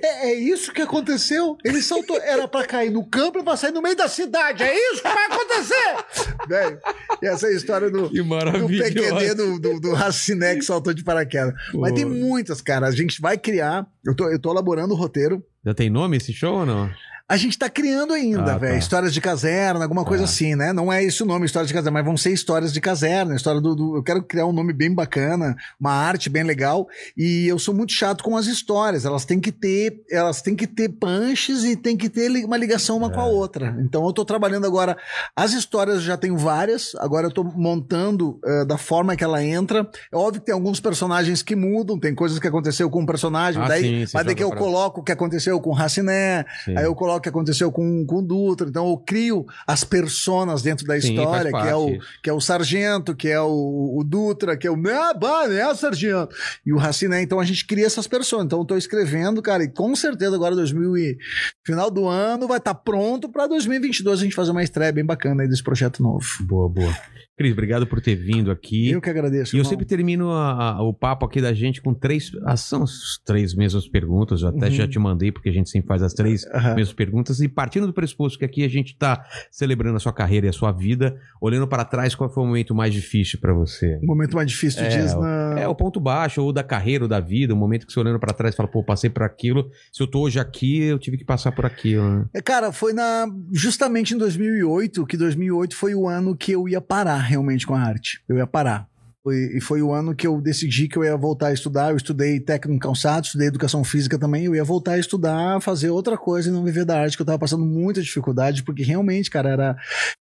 é, é, isso que aconteceu? Ele saltou, era para cair no campo e pra sair no meio da cidade, é isso que vai acontecer? Velho, e essa é a história do, que do PQD do, do, do Raciné que saltou de paraquedas. Pô. Mas tem muitas, cara. A gente vai criar, eu tô, eu tô elaborando o roteiro. Já tem nome esse show ou não? A gente tá criando ainda, Ah, velho. tá. Histórias de caserna, alguma coisa Ah. assim, né? Não é esse o nome, histórias de caserna, mas vão ser histórias de caserna, história do, do- Eu quero criar um nome bem bacana, uma arte bem legal. E eu sou muito chato com as histórias. Elas têm que ter, elas têm que ter punches e tem que ter uma ligação uma com É. a outra. Então eu tô trabalhando agora. As histórias eu já tenho várias, agora eu tô montando eh, da forma que ela entra. É óbvio que tem alguns personagens que mudam, tem coisas que aconteceu com um personagem, Ah, daí, sim, mas daqui eu pra- coloco o que aconteceu com o Raciné. Aí eu coloco o que aconteceu com, com o Dutra. Então eu crio as personas dentro da Sim, história, que é, o, que é o Sargento, que é o, o Dutra, que é o. Ah, bah, né, Sargento? E o Raciné. Então a gente cria essas pessoas. Então eu tô escrevendo, cara, e com certeza agora 2000 e final do ano vai estar pronto para 2022 a gente fazer uma estreia bem bacana aí desse projeto novo. Boa, boa. Cris, obrigado por ter vindo aqui. Eu que agradeço. E eu irmão. sempre termino a- a- o papo aqui da gente com três. ah, são as três mesmas perguntas. Eu até Uhum. já te mandei, porque a gente sempre faz as três Aham. mesmas perguntas. E partindo do pressuposto que aqui a gente está celebrando a sua carreira e a sua vida, olhando para trás, qual foi o momento mais difícil para você? O momento mais difícil É, diz na. É o ponto baixo, ou da carreira, ou da vida, o momento que você olhando para trás fala, pô, passei por aquilo. Se eu tô hoje aqui, eu tive que passar por aquilo. Né? É, Cara, foi na justamente em 2008, que 2008 foi o ano que eu ia parar realmente com a arte. Eu ia parar. Foi- e foi o ano que eu decidi que eu ia voltar a estudar. Eu estudei técnico calçado, estudei educação física também. Eu ia voltar a estudar, fazer outra coisa e não viver da arte, que eu tava passando muita dificuldade, porque realmente, cara, era,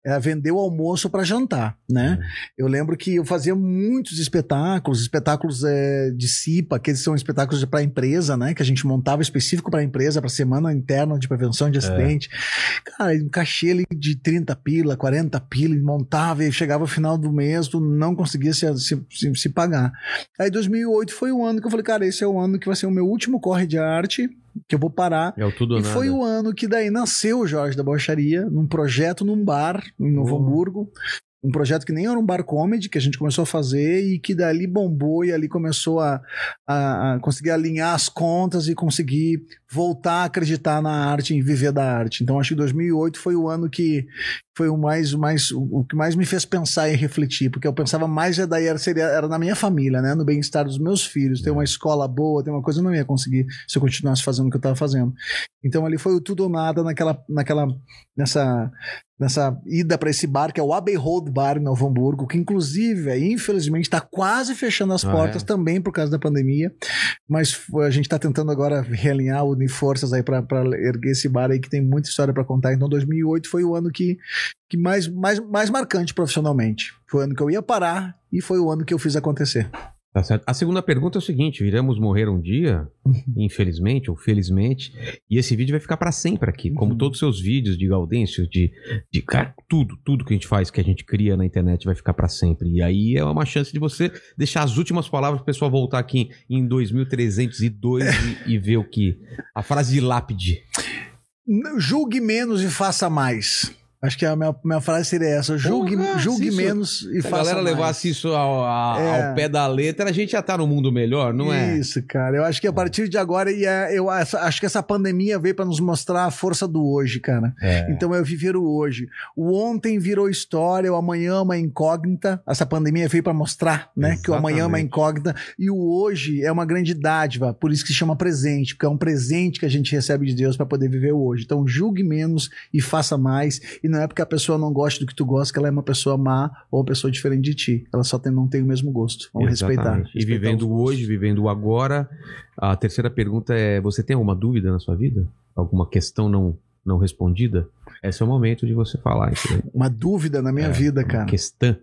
era vender o almoço para jantar, né? Eu lembro que eu fazia muitos espetáculos, espetáculos é, de CIPA, que eles são espetáculos para empresa, né? Que a gente montava específico para empresa, para semana interna de prevenção de acidente. Cara, um cachê ali de 30 pila, 40 pila, e montava e chegava no final do mês, tu não conseguia se, se, se, se pagar. Aí 2008 foi o ano que eu falei, cara, esse é o ano que vai ser o meu último corre de arte, que eu vou parar. É o tudo ou E nada. foi o ano que daí nasceu o Jorge da Baixaria, num projeto num bar em Novo Oh. Hamburgo. Um projeto que nem era um bar comedy, que a gente começou a fazer e que dali bombou e ali começou a, a, a conseguir alinhar as contas e conseguir voltar a acreditar na arte e viver da arte. Então acho que 2008 foi o ano que foi o mais, mais o, que mais me fez pensar e refletir, porque eu pensava mais já daí era, seria, era na minha família, né, no bem-estar dos meus filhos, ter uma escola boa, ter uma coisa eu não ia conseguir se eu continuasse fazendo o que eu estava fazendo. Então ali foi o tudo ou nada naquela naquela nessa nessa ida para esse bar que é o Abbey Road Bar em Novo Hamburgo, que inclusive, aí, infelizmente, está quase fechando as Ah, portas é? também por causa da pandemia, mas a gente está tentando agora realinhar, unir forças aí para erguer esse bar aí que tem muita história para contar. Então 2008 foi o ano que, que mais, mais, mais marcante profissionalmente. Foi o ano que eu ia parar e foi o ano que eu fiz acontecer. Tá certo. A segunda pergunta é o seguinte: iremos morrer um dia, infelizmente ou felizmente, e esse vídeo vai ficar para sempre aqui, como Uhum. todos os seus vídeos de Gaudêncio, de, de cara, tudo, tudo que a gente faz, que a gente cria na internet vai ficar para sempre. E aí é uma chance de você deixar as últimas palavras pro pessoal voltar aqui em 2302 e, e ver o que a frase de lápide. Julgue menos e faça mais. Acho que a minha, minha frase seria essa: julgue, Porra, julgue se isso- menos e Se a faça galera mais. levasse isso ao, a- É. ao pé da letra, a gente já tá no mundo melhor, não é? Isso, cara. Eu acho que a partir de agora, ia- eu essa- acho que essa pandemia veio para nos mostrar a força do hoje, cara. É. Então é viver o hoje. O ontem virou história, o amanhã é uma incógnita. Essa pandemia veio para mostrar, né, que o amanhã é uma Exatamente. incógnita e o hoje é uma grande dádiva, por isso que se chama presente, porque é um presente que a gente recebe de Deus para poder viver o hoje. Então julgue menos e faça mais, e não é porque a pessoa não gosta do que tu gosta que ela é uma pessoa má ou uma pessoa diferente de ti. Ela só tem- não tem o mesmo gosto. Vamos respeitar. Exatamente. E respeitar vivendo hoje, vivendo agora. A terceira pergunta é: você tem alguma dúvida na sua vida? Alguma questão não, não respondida? Esse é o momento de você falar. Aí. Uma dúvida na minha É, vida, uma cara. Questão.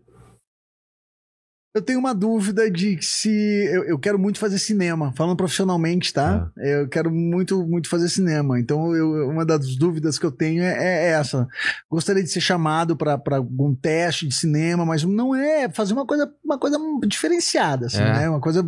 Eu tenho uma dúvida de se eu, eu quero muito fazer cinema, falando profissionalmente, tá? Eu quero muito, muito fazer cinema. Então, eu- uma das dúvidas que eu tenho é, é essa. Gostaria de ser chamado para algum teste de cinema, mas não é fazer uma coisa, uma coisa diferenciada, assim, É. né? Uma coisa,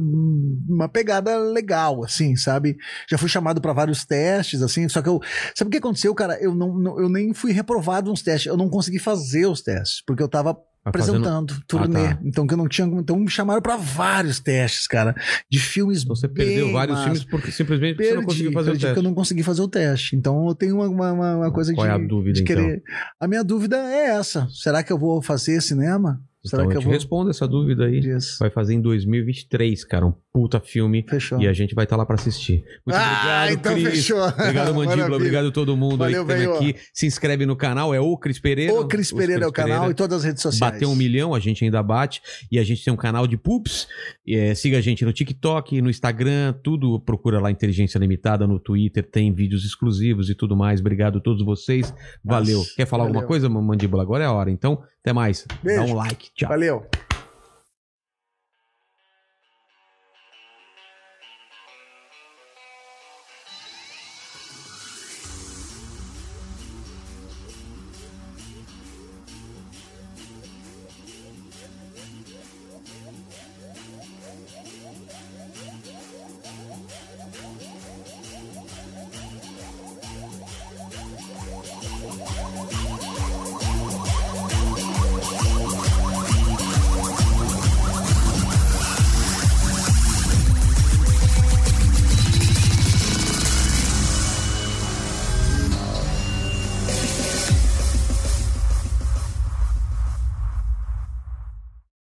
uma pegada legal, assim, sabe? Já fui chamado para vários testes, assim. Só que eu, sabe o que aconteceu, cara? Eu não, não- eu nem fui reprovado nos testes. Eu não consegui fazer os testes porque eu tava Tá fazendo- apresentando turnê. Ah, tá. Então que eu não tinha, então me chamaram pra vários testes, cara, de filmes Então você perdeu vários filmes porque simplesmente você não conseguiu fazer perdi o porque eu teste. não consegui fazer o teste. Então eu tenho uma, uma, uma- coisa Qual de, é a dúvida, de então? querer. A minha dúvida é essa: será que eu vou fazer cinema? Será então que eu eu te vou- respondo essa dúvida aí. Isso. Vai fazer em 2023, cara. Um puta filme. Fechou. E a gente vai estar lá pra assistir. Muito Ah, obrigado, então Cris. fechou. Obrigado, Mandíbula. Maravilha. Obrigado a todo mundo Valeu, aí que velho. aqui. Se inscreve no canal, é o Cris Pereira. O Cris Pereira é o canal e todas as redes sociais. Bateu um milhão, a gente ainda bate. E a gente tem um canal de poops. É, siga a gente no TikTok, no Instagram, tudo. Procura lá Inteligência Limitada no Twitter. Tem vídeos exclusivos e tudo mais. Obrigado a todos vocês. Valeu. Nossa, Quer falar alguma valeu. coisa, Mandíbula? Agora é a hora. Então, até mais. Beijo. Dá um like. Tchau. Valeu.